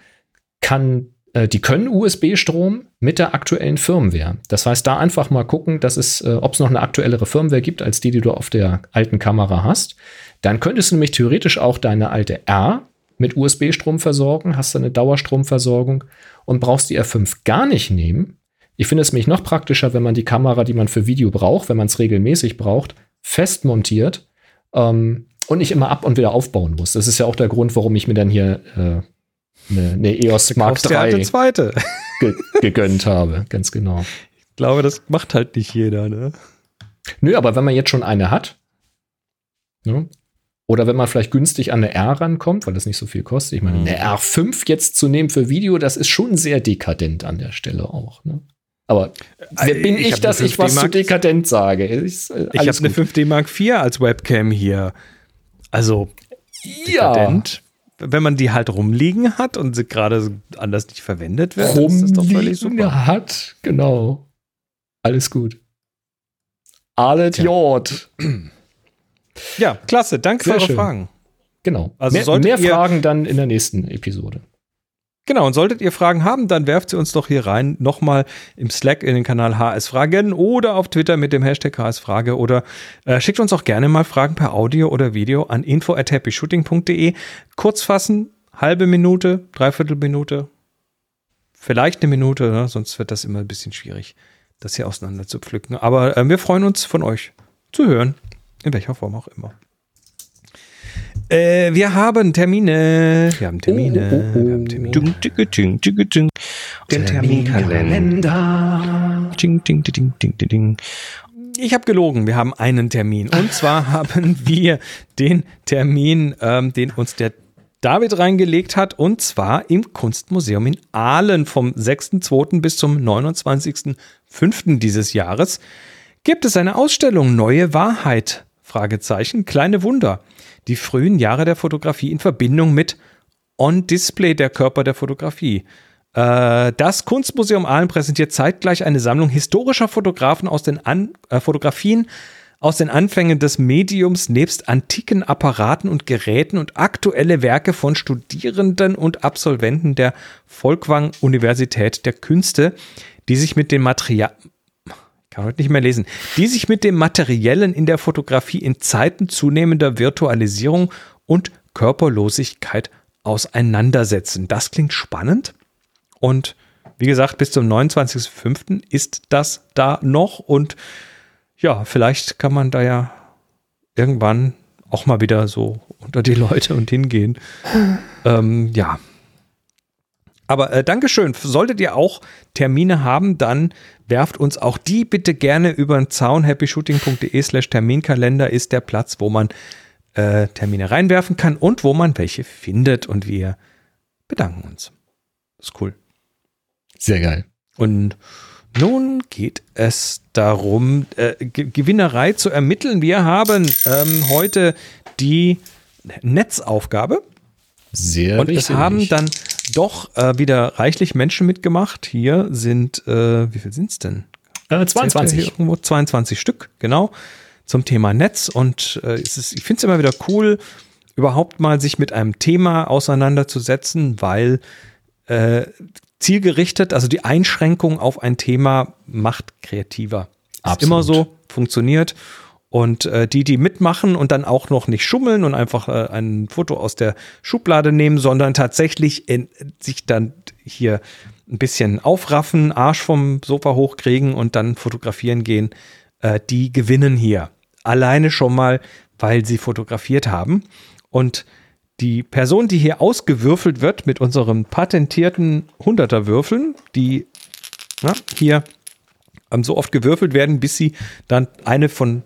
kann, äh, die können USB-Strom mit der aktuellen Firmware. Das heißt, da einfach mal gucken, dass es, äh, ob es noch eine aktuellere Firmware gibt, als die, die du auf der alten Kamera hast. Dann könntest du nämlich theoretisch auch deine alte R mit USB-Strom versorgen, hast dann eine Dauerstromversorgung und brauchst die R5 gar nicht nehmen. Ich finde es nämlich noch praktischer, wenn man die Kamera, die man für Video braucht, wenn man es regelmäßig braucht, fest montiert ähm, und nicht immer ab und wieder aufbauen muss. Das ist ja auch der Grund, warum ich mir dann hier äh, eine, eine EOS Mark dir halt eine III zweite. ge gegönnt habe. Ganz genau. Ich glaube, das macht halt nicht jeder, ne? Nö, aber wenn man jetzt schon eine hat, ne, oder wenn man vielleicht günstig an eine R rankommt, weil das nicht so viel kostet. Ich meine, Mhm. eine R5 jetzt zu nehmen für Video, das ist schon sehr dekadent an der Stelle auch. Ne? Aber wer Äh, bin ich ich, dass ich was 5D zu dekadent sage? Äh, Ich habe alles eine gut. 5D Mark IV als Webcam hier. Also ja, dekadent. Wenn man die halt rumliegen hat und sie gerade anders nicht verwendet wird, dann ist das doch völlig super. rumliegen hat, genau. Alles gut. Alles Tja. Jod. Ja, klasse. Danke Sehr für eure schön. Fragen. Genau. Also mehr, mehr Fragen dann in der nächsten Episode. Genau, und solltet ihr Fragen haben, dann werft sie uns doch hier rein. Nochmal im Slack in den Kanal HS Fragen oder auf Twitter mit dem Hashtag HS Frage oder äh, schickt uns auch gerne mal Fragen per Audio oder Video an info at happyshooting.de. Kurz fassen, halbe Minute, dreiviertel Minute, vielleicht eine Minute, ne? sonst wird das immer ein bisschen schwierig, das hier auseinander zu pflücken. Aber äh, wir freuen uns von euch zu hören, in welcher Form auch immer. Äh, wir haben Termine. Wir haben Termine. Oh, oh, oh. Wir haben Termine. Dicke, ding, dicke, ding. Der Terminkalender. Ding, ding, ding, ding, ding, ding. Ich habe gelogen, wir haben einen Termin. Und zwar haben wir den Termin, ähm, den uns der David reingelegt hat, und zwar im Kunstmuseum in Aalen vom 6.2. bis zum 29.5. dieses Jahres gibt es eine Ausstellung Neue Wahrheit? Fragezeichen, kleine Wunder. Die frühen Jahre der Fotografie in Verbindung mit On Display der Körper der Fotografie. Äh, Das Kunstmuseum Aalen präsentiert zeitgleich eine Sammlung historischer Fotografen aus den An äh, Fotografien aus den Anfängen des Mediums nebst antiken Apparaten und Geräten und aktuelle Werke von Studierenden und Absolventen der Folkwang Universität der Künste, die sich mit dem Material kann heute nicht mehr lesen, die sich mit dem Materiellen in der Fotografie in Zeiten zunehmender Virtualisierung und Körperlosigkeit auseinandersetzen. Das klingt spannend. Und wie gesagt, bis zum 29.05. ist das da noch. Und ja, vielleicht kann man da ja irgendwann auch mal wieder so unter die Leute und hingehen. ähm, ja. Aber äh, Dankeschön. Solltet ihr auch Termine haben, dann werft uns auch die bitte gerne über den Zaun. happyshooting.de slash Terminkalender ist der Platz, wo man äh, Termine reinwerfen kann und wo man welche findet. Und wir bedanken uns. ist cool. Sehr geil. Und nun geht es darum, äh, Ge- Gewinnerei zu ermitteln. Wir haben ähm, heute die Netzaufgabe. Sehr Und es richtig. haben dann doch äh, wieder reichlich Menschen mitgemacht. Hier sind, äh, wie viel sind es denn? äh, Hier 22. Irgendwo 22 Stück, genau, zum Thema Netz. Und äh, es ist, ich finde es immer wieder cool, überhaupt mal sich mit einem Thema auseinanderzusetzen, weil äh, zielgerichtet, also die Einschränkung auf ein Thema macht kreativer. Ist Absolut. immer so, funktioniert. Und äh, die, die mitmachen und dann auch noch nicht schummeln und einfach äh, ein Foto aus der Schublade nehmen, sondern tatsächlich in, sich dann hier ein bisschen aufraffen, Arsch vom Sofa hochkriegen und dann fotografieren gehen, äh, die gewinnen hier. Alleine schon mal, weil sie fotografiert haben. Und die Person, die hier ausgewürfelt wird mit unserem patentierten 100er Würfeln, die na, hier ähm, so oft gewürfelt werden, bis sie dann eine von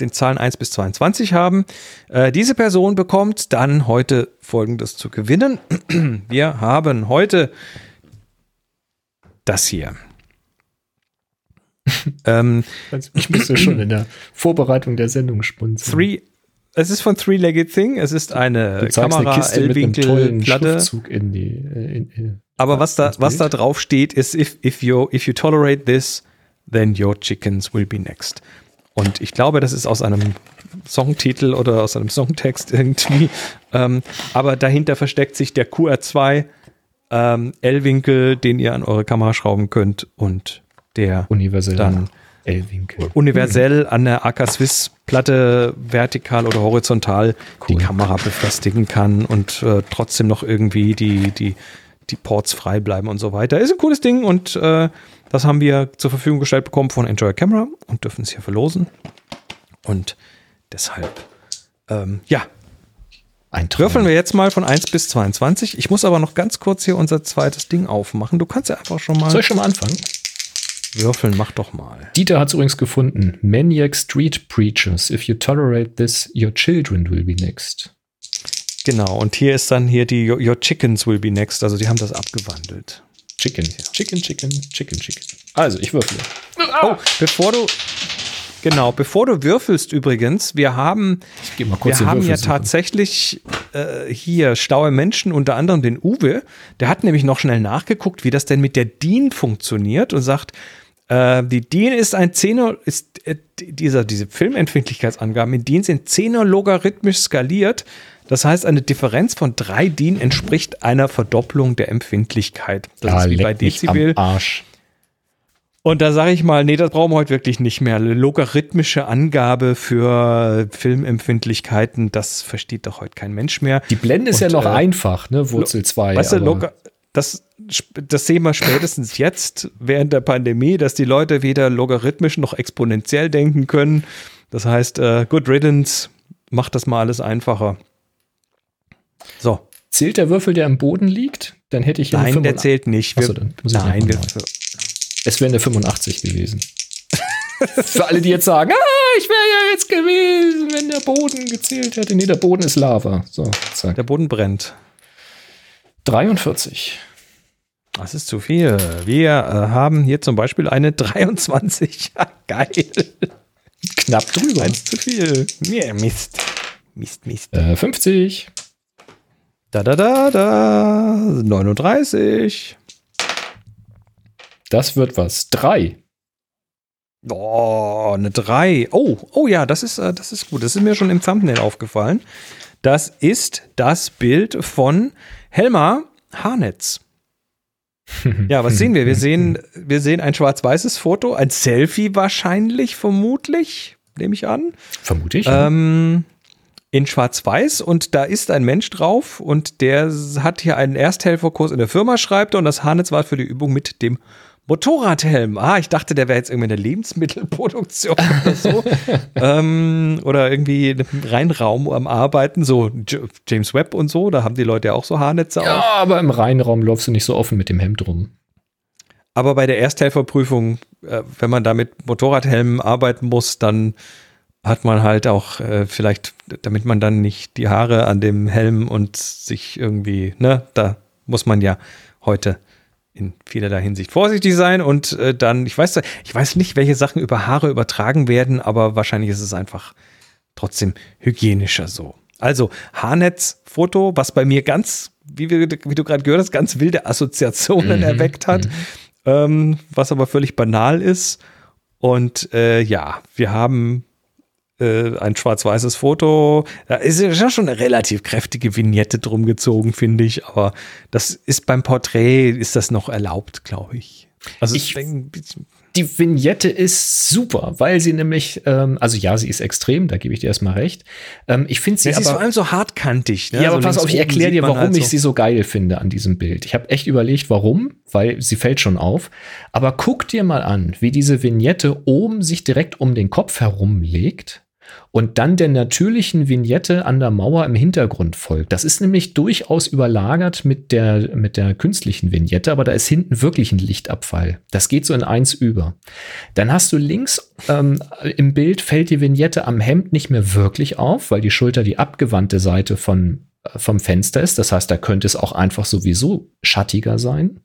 den Zahlen 1 bis 22 haben. Äh, diese Person bekommt dann heute Folgendes zu gewinnen. Wir haben heute das hier. ähm, Ich musste schon in der Vorbereitung der Sendung spunzeln. three, es ist von Three-Legged Thing. Es ist eine du Kamera, eine Kiste mit einem tollen L-Winkel-Platte. Schriftzug in die. äh, In, in, Aber was da, was da drauf steht, ist, if, if, you, if you tolerate this, then your chickens will be next. Und ich glaube, das ist aus einem Songtitel oder aus einem Songtext irgendwie. Ähm, aber dahinter versteckt sich der QR2 ähm, L-Winkel, den ihr an eure Kamera schrauben könnt und der universell dann L-Winkel. universell an der AK Swiss Platte vertikal oder horizontal die Cool. Kamera befestigen kann und äh, trotzdem noch irgendwie die, die, die Ports frei bleiben und so weiter. Ist ein cooles Ding und äh, das haben wir zur Verfügung gestellt bekommen von Enjoy Camera und dürfen es hier verlosen. Und deshalb, ähm, ja, Ein Traum. würfeln wir jetzt mal von 1 bis 22. Ich muss aber noch ganz kurz hier unser zweites Ding aufmachen. Du kannst ja einfach schon mal Soll ich schon mal anfangen? würfeln. Mach doch mal. Dieter hat es übrigens gefunden. Maniac Street Preachers. If you tolerate this, your children will be next. Genau, und hier ist dann hier die Your, Your Chickens will be next, also die haben das abgewandelt. Chicken. Chicken, Chicken, Chicken, Chicken. Also, ich würfle. Oh, bevor du genau, bevor du würfelst übrigens, wir haben wir haben ja tatsächlich äh, hier schlaue Menschen, unter anderem den Uwe, der hat nämlich noch schnell nachgeguckt, wie das denn mit der DIN funktioniert und sagt, äh, die DIN ist ein Zehner, ist äh, dieser, diese Filmempfindlichkeitsangaben in DIN sind Zehner logarithmisch skaliert. Das heißt, eine Differenz von 3 DIN entspricht einer Verdopplung der Empfindlichkeit. Das Ja, ist wie bei Dezibel. Arsch. Und da sage ich mal, nee, das brauchen wir heute wirklich nicht mehr. Logarithmische Angabe für Filmempfindlichkeiten, das versteht doch heute kein Mensch mehr. Die Blende ist Und, ja noch äh, einfach, ne? Wurzel 2. Weißt du, aber- Loga das, das sehen wir spätestens jetzt während der Pandemie, dass die Leute weder logarithmisch noch exponentiell denken können. Das heißt, äh, good riddance, macht das mal alles einfacher. So, Zählt der Würfel, der am Boden liegt? Dann hätte ich hier nein, der 85 zählt nicht. Wir, Achso, dann muss ich nein, wir. Es wäre eine 85 gewesen. Für alle, die jetzt sagen, ah, ich wäre ja jetzt gewesen, wenn der Boden gezählt hätte. Nee, der Boden ist Lava. So, zack. der Boden brennt. 43. Das ist zu viel. Wir äh, haben hier zum Beispiel eine 23. Geil. Knapp drüber. Eins zu viel. Ja, Mist. Mist, Mist. Äh, 50. Da, da, da, da. 39. Das wird was. 3. Oh, eine 3. Oh, oh ja, das ist, äh, das ist gut. Das ist mir schon im Thumbnail aufgefallen. Das ist das Bild von Helma Harnetz. Ja, was sehen wir? Wir sehen, wir sehen ein schwarz-weißes Foto, ein Selfie wahrscheinlich, vermutlich, nehme ich an. Vermute ich. Ähm, in Schwarz-Weiß und da ist ein Mensch drauf und der hat hier einen Ersthelferkurs in der Firma, schreibt er, und das Harnetz war für die Übung mit dem Motorradhelm. Ah, ich dachte, der wäre jetzt irgendwie in der Lebensmittelproduktion oder so. ähm, oder irgendwie im Reinraum am Arbeiten, so James Webb und so, da haben die Leute ja auch so Haarnetze ja, auf. aber im Rheinraum läufst du nicht so offen mit dem Hemd rum. Aber bei der Ersthelferprüfung, äh, wenn man da mit Motorradhelmen arbeiten muss, dann hat man halt auch äh, vielleicht, damit man dann nicht die Haare an dem Helm und sich irgendwie, ne, da muss man ja heute in vielerlei Hinsicht vorsichtig sein und äh, dann, ich weiß, ich weiß nicht, welche Sachen über Haare übertragen werden, aber wahrscheinlich ist es einfach trotzdem hygienischer so. Also Haarnetzfoto, was bei mir ganz, wie, wir, wie du gerade gehört hast, ganz wilde Assoziationen Mhm, erweckt hat, ähm, was aber völlig banal ist. Und äh, ja, wir haben ein schwarz-weißes Foto. Da ist ja schon eine relativ kräftige Vignette drum gezogen, finde ich. Aber das ist beim Porträt, ist das noch erlaubt, glaube ich. Also Ich- bisschen- Die Vignette ist super, weil sie nämlich, ähm, also ja, sie ist extrem, da gebe ich dir erstmal recht. Ähm, ich finde sie Ja, sie ist vor aber. allem so hartkantig. Ne? Ja, aber so pass auf, ich erkläre dir, man warum halt ich so- sie so geil finde an diesem Bild. Ich habe echt überlegt, warum, weil sie fällt schon auf. Aber guck dir mal an, wie diese Vignette oben sich direkt um den Kopf herumlegt und dann der natürlichen Vignette an der Mauer im Hintergrund folgt. Das ist nämlich durchaus überlagert mit der, mit der künstlichen Vignette, aber da ist hinten wirklich ein Lichtabfall. Das geht so in eins über. Dann hast du links ähm, im Bild fällt die Vignette am Hemd nicht mehr wirklich auf, weil die Schulter die abgewandte Seite von, äh, vom Fenster ist. Das heißt, da könnte es auch einfach sowieso schattiger sein.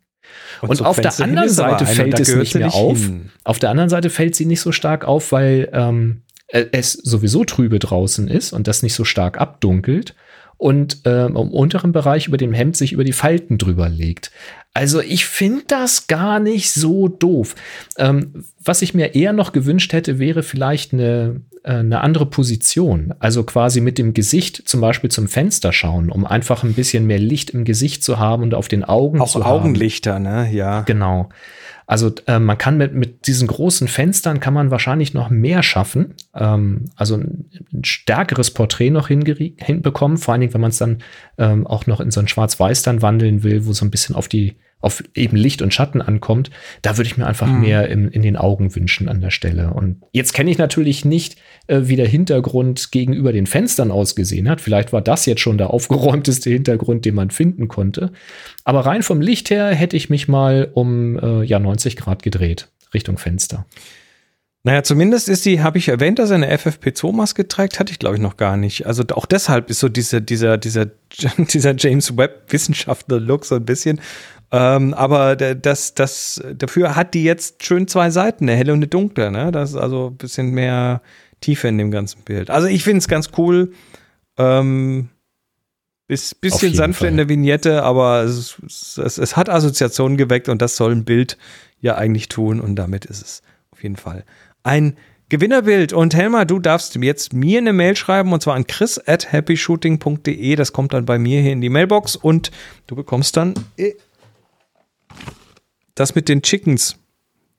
Und, so auf der Fenster hin anderen Seite fällt es nicht mehr auf. hin. Auf der anderen Seite fällt sie nicht so stark auf, weil ähm, äh, es sowieso trübe draußen ist und das nicht so stark abdunkelt und ähm, im unteren Bereich über dem Hemd sich über die Falten drüber legt. Also ich finde das gar nicht so doof. Ähm, was ich mir eher noch gewünscht hätte, wäre vielleicht eine, äh, eine andere Position. Also quasi mit dem Gesicht zum Beispiel zum Fenster schauen, um einfach ein bisschen mehr Licht im Gesicht zu haben und auf den Augen Auch zu haben. Augenlichter, ne? Ja. Genau. Also äh, man kann mit, mit diesen großen Fenstern kann man wahrscheinlich noch mehr schaffen. Ähm, also ein, ein stärkeres Porträt noch hinbekommen, vor allen Dingen, wenn man es dann ähm, auch noch in so ein Schwarz-Weiß dann wandeln will, wo so ein bisschen auf die auf eben Licht und Schatten ankommt, da würde ich mir einfach mehr in, in den Augen wünschen an der Stelle. Und jetzt kenne ich natürlich nicht, äh, wie der Hintergrund gegenüber den Fenstern ausgesehen hat. Vielleicht war das jetzt schon der aufgeräumteste Hintergrund, den man finden konnte. Aber rein vom Licht her hätte ich mich mal um äh, ja, 90 Grad gedreht, Richtung Fenster. Naja, zumindest ist die, habe ich erwähnt, dass er eine FFP2-Maske trägt, hatte ich glaube ich noch gar nicht. Also auch deshalb ist so diese, dieser, dieser, dieser James Webb-Wissenschaftler-Look so ein bisschen. Ähm, aber das, das, dafür hat die jetzt schön zwei Seiten, eine helle und eine dunkle. Ne? Das ist also ein bisschen mehr Tiefe in dem ganzen Bild. Also ich finde es ganz cool. Ähm, bis, bisschen jeden sanfter in Fall. der Vignette, aber es, es, es, es hat Assoziationen geweckt und das soll ein Bild ja eigentlich tun und damit ist es auf jeden Fall ein Gewinnerbild. Und Helma, du darfst jetzt mir eine Mail schreiben und zwar an chris at happyshooting.de. Das kommt dann bei mir hier in die Mailbox und du bekommst dann äh, das mit den Chickens.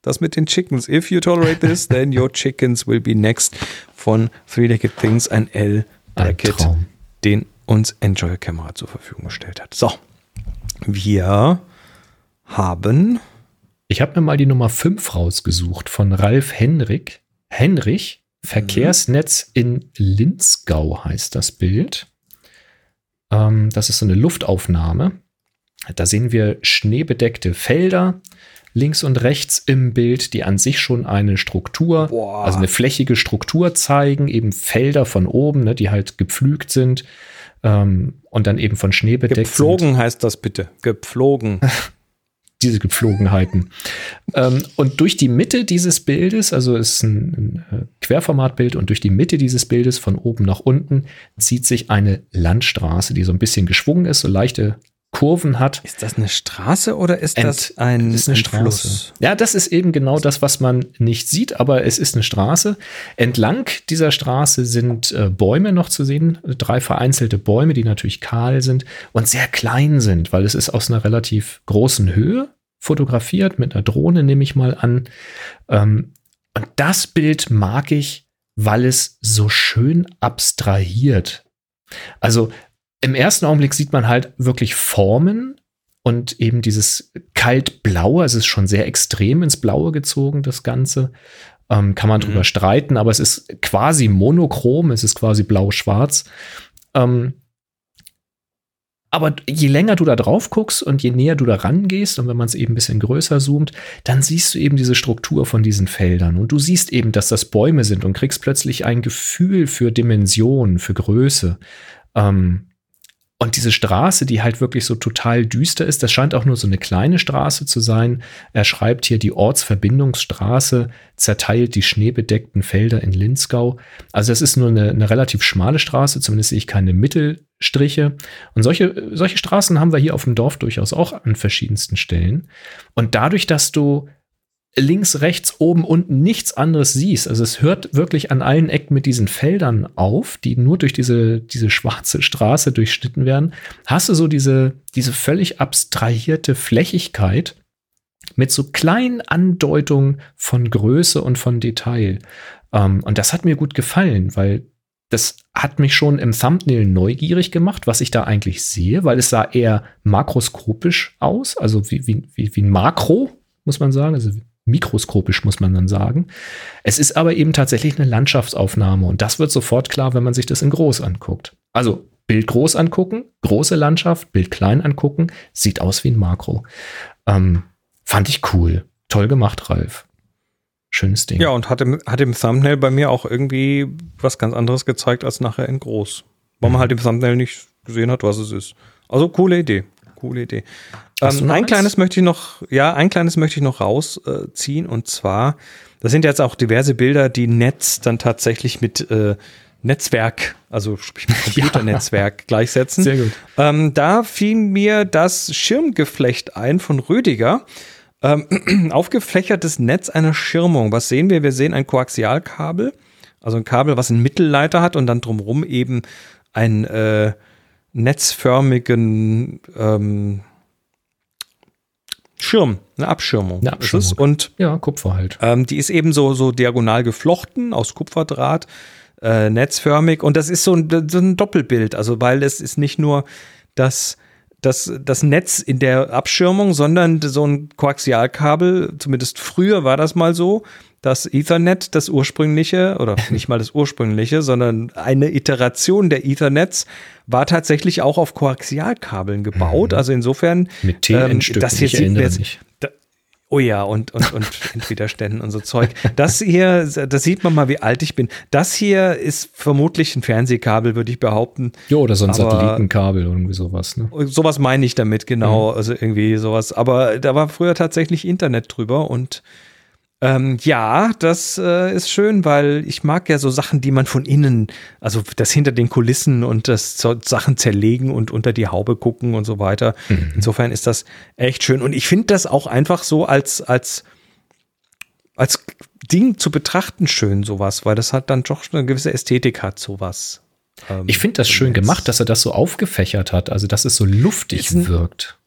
Das mit den Chickens. If you tolerate this, then your chickens will be next von Three-Legged Things, ein L-Bracket, den uns Enjoy Camera zur Verfügung gestellt hat. So. Wir haben Ich habe mir mal die Nummer 5 rausgesucht von Ralf Henrik. Henrich, Verkehrsnetz in Linzgau heißt das Bild. Ähm, das ist so eine Luftaufnahme. Da sehen wir schneebedeckte Felder links und rechts im Bild, die an sich schon eine Struktur, Boah. also eine flächige Struktur zeigen, eben Felder von oben, ne, die halt gepflügt sind ähm, und dann eben von Schnee bedeckt sind gepflogen, heißt das bitte. Gepflogen. diese Gepflogenheiten. ähm, und durch die Mitte dieses Bildes, also es ist ein, ein äh, Querformatbild, und durch die Mitte dieses Bildes von oben nach unten zieht sich eine Landstraße, die so ein bisschen geschwungen ist, so leichte Kurven hat. Ist das eine Straße oder ist Ent- das ein, ist eine ein Straße. Fluss? Ja, das ist eben genau das, was man nicht sieht, aber es ist eine Straße. Entlang dieser Straße sind äh, Bäume noch zu sehen, drei vereinzelte Bäume, die natürlich kahl sind und sehr klein sind, weil es ist aus einer relativ großen Höhe fotografiert, mit einer Drohne nehme ich mal an. Ähm, und das Bild mag ich, weil es so schön abstrahiert. Also im ersten Augenblick sieht man halt wirklich Formen und eben dieses kaltblaue, es ist schon sehr extrem ins Blaue gezogen, das Ganze. Ähm, kann man Mhm. drüber streiten, aber es ist quasi monochrom, es ist quasi blau-schwarz. Ähm, aber je länger du da drauf guckst und je näher du da rangehst und wenn man es eben ein bisschen größer zoomt, dann siehst du eben diese Struktur von diesen Feldern und du siehst eben, dass das Bäume sind und kriegst plötzlich ein Gefühl für Dimensionen, für Größe. Ähm, und diese Straße, die halt wirklich so total düster ist, das scheint auch nur so eine kleine Straße zu sein. Er schreibt hier, die Ortsverbindungsstraße zerteilt die schneebedeckten Felder in Linzgau. Also es ist nur eine, eine relativ schmale Straße, zumindest sehe ich keine Mittelstriche. Und solche, solche Straßen haben wir hier auf dem Dorf durchaus auch an verschiedensten Stellen. Und dadurch, dass du links, rechts, oben, unten nichts anderes siehst. Also es hört wirklich an allen Ecken mit diesen Feldern auf, die nur durch diese, diese schwarze Straße durchschnitten werden. Hast du so diese, diese völlig abstrahierte Flächigkeit mit so kleinen Andeutungen von Größe und von Detail. Ähm, und das hat mir gut gefallen, weil das hat mich schon im Thumbnail neugierig gemacht, was ich da eigentlich sehe, weil es sah eher makroskopisch aus, also wie, wie, wie, ein Makro, muss man sagen, also mikroskopisch muss man dann sagen. Es ist aber eben tatsächlich eine Landschaftsaufnahme und das wird sofort klar, wenn man sich das in groß anguckt. Also Bild groß angucken, große Landschaft, Bild klein angucken, sieht aus wie ein Makro. Ähm, fand ich cool. Toll gemacht, Ralf. Schönes Ding. Ja, und hat im, hat im Thumbnail bei mir auch irgendwie was ganz anderes gezeigt als nachher in groß. Weil man halt im Thumbnail nicht gesehen hat, was es ist. Also coole Idee. Coole Idee. Ähm, ein kleines möchte ich noch, ja, ein kleines möchte ich noch rausziehen und zwar, das sind jetzt auch diverse Bilder, die Netz dann tatsächlich mit äh, Netzwerk, also sprich mit Computernetzwerk gleichsetzen. Sehr gut. Ähm, da fiel mir das Schirmgeflecht ein von Rüdiger. Ähm, aufgefächertes Netz einer Schirmung. Was sehen wir? Wir sehen ein Koaxialkabel, also ein Kabel, was einen Mittelleiter hat und dann drumherum eben einen äh, netzförmigen ähm, Schirm, eine Abschirmung. Eine ist es. Abschirmung. Und Ja, Kupfer halt. ähm, die ist eben so, so diagonal geflochten aus Kupferdraht, äh, netzförmig. Und das ist so ein, so ein Doppelbild. Also, weil es ist nicht nur das, das, das Netz in der Abschirmung, sondern so ein Koaxialkabel, zumindest früher war das mal so, das Ethernet, das ursprüngliche, oder nicht mal das ursprüngliche, sondern eine Iteration der Ethernets war tatsächlich auch auf Koaxialkabeln gebaut. Also insofern Mhm. Mit TN-Stücken, das hier sieht jetzt, da, oh ja, und, und, und Endwiderständen und so Zeug. Das hier, da sieht man mal, wie alt ich bin. Das hier ist vermutlich ein Fernsehkabel, würde ich behaupten. Jo, oder so ein Aber- Satellitenkabel, irgendwie sowas. Ne? Sowas meine ich damit, genau. Mhm. Also irgendwie sowas. Aber da war früher tatsächlich Internet drüber und ähm, ja, das äh, ist schön, weil ich mag ja so Sachen, die man von innen, also das hinter den Kulissen und das Sachen zerlegen und unter die Haube gucken und so weiter. Mhm. Insofern ist das echt schön. Und ich finde das auch einfach so als, als als Ding zu betrachten schön, sowas, weil das halt dann doch eine gewisse Ästhetik hat, sowas. Ähm, Ich finde das schön gemacht, dass er das so aufgefächert hat, also dass es so luftig wirkt.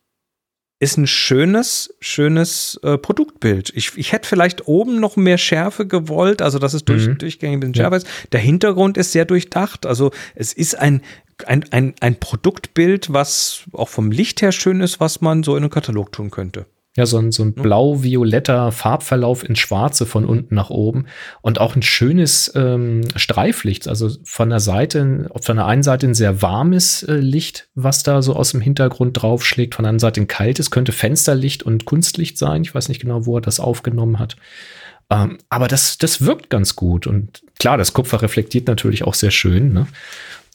Ist ein schönes, schönes äh, Produktbild. Ich, ich hätte vielleicht oben noch mehr Schärfe gewollt, also dass es durch, Mhm. durchgängig ein bisschen Ja. schärfer ist. Der Hintergrund ist sehr durchdacht. Also es ist ein, ein, ein, ein Produktbild, was auch vom Licht her schön ist, was man so in einen Katalog tun könnte. Ja, so ein, so ein blau-violetter Farbverlauf ins Schwarze von unten nach oben und auch ein schönes ähm, Streiflicht, also von der Seite, von der einen Seite ein sehr warmes äh, Licht, was da so aus dem Hintergrund draufschlägt, von der anderen Seite ein kaltes, könnte Fensterlicht und Kunstlicht sein. Ich weiß nicht genau, wo er das aufgenommen hat. Ähm, aber das, das wirkt ganz gut und klar, das Kupfer reflektiert natürlich auch sehr schön. Ne?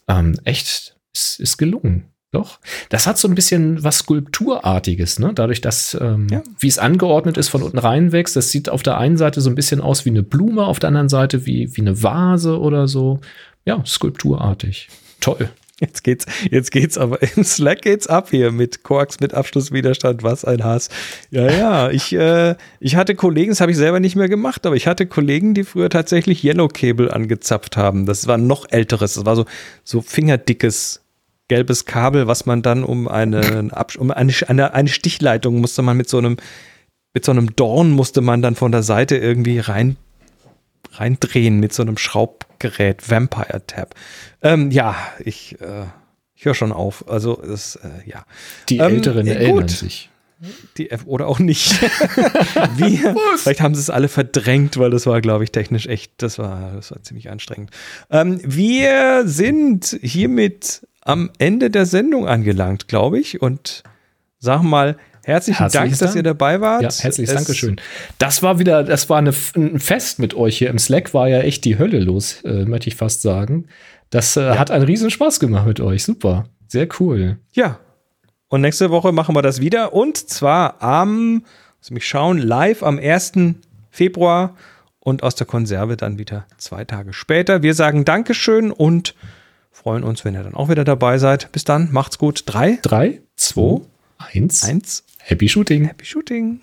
Ähm, echt, es ist gelungen. Doch. Das hat so ein bisschen was Skulpturartiges, ne? Dadurch, dass, ähm, Ja. wie es angeordnet ist, von unten reinwächst. Das sieht auf der einen Seite so ein bisschen aus wie eine Blume, auf der anderen Seite wie, wie eine Vase oder so. Ja, skulpturartig. Toll. Jetzt geht's, jetzt geht's aber im Slack geht's ab hier mit Quarks mit Abschlusswiderstand, was ein Hass. Ja, ja, ich, äh, ich hatte Kollegen, das habe ich selber nicht mehr gemacht, aber ich hatte Kollegen, die früher tatsächlich Yellow Cable angezapft haben. Das war noch älteres, das war so, so fingerdickes gelbes Kabel, was man dann um eine, um eine, eine, eine Stichleitung musste man mit so einem, mit so einem Dorn musste man dann von der Seite irgendwie rein reindrehen mit so einem Schraubgerät, Vampire Tab. Ähm, ja, ich, äh, ich höre schon auf. Also das, äh, ja. Die Ähm, Älteren äh, erinnern sich. Die F oder auch nicht. Wir, vielleicht haben sie es alle verdrängt, weil das war, glaube ich, technisch echt, das war, das war ziemlich anstrengend. Ähm, wir sind hiermit am Ende der Sendung angelangt, glaube ich. Und sagen mal herzlichen Dank, Herzliches dass ihr Dank. dabei wart. Ja, herzliches Es- Dankeschön. Das war wieder, das war eine, ein Fest mit euch hier im Slack, war ja echt die Hölle los, äh, möchte ich fast sagen. Das äh, hat einen riesen Spaß gemacht mit euch. Super. Sehr cool. Ja. Und nächste Woche machen wir das wieder. Und zwar am, lass mich schauen, live am 1. Februar und aus der Konserve dann wieder zwei Tage später. Wir sagen Dankeschön und freuen uns, wenn ihr dann auch wieder dabei seid. Bis dann, macht's gut. Drei, Drei, zwei, eins. eins, Happy Shooting. Happy Shooting.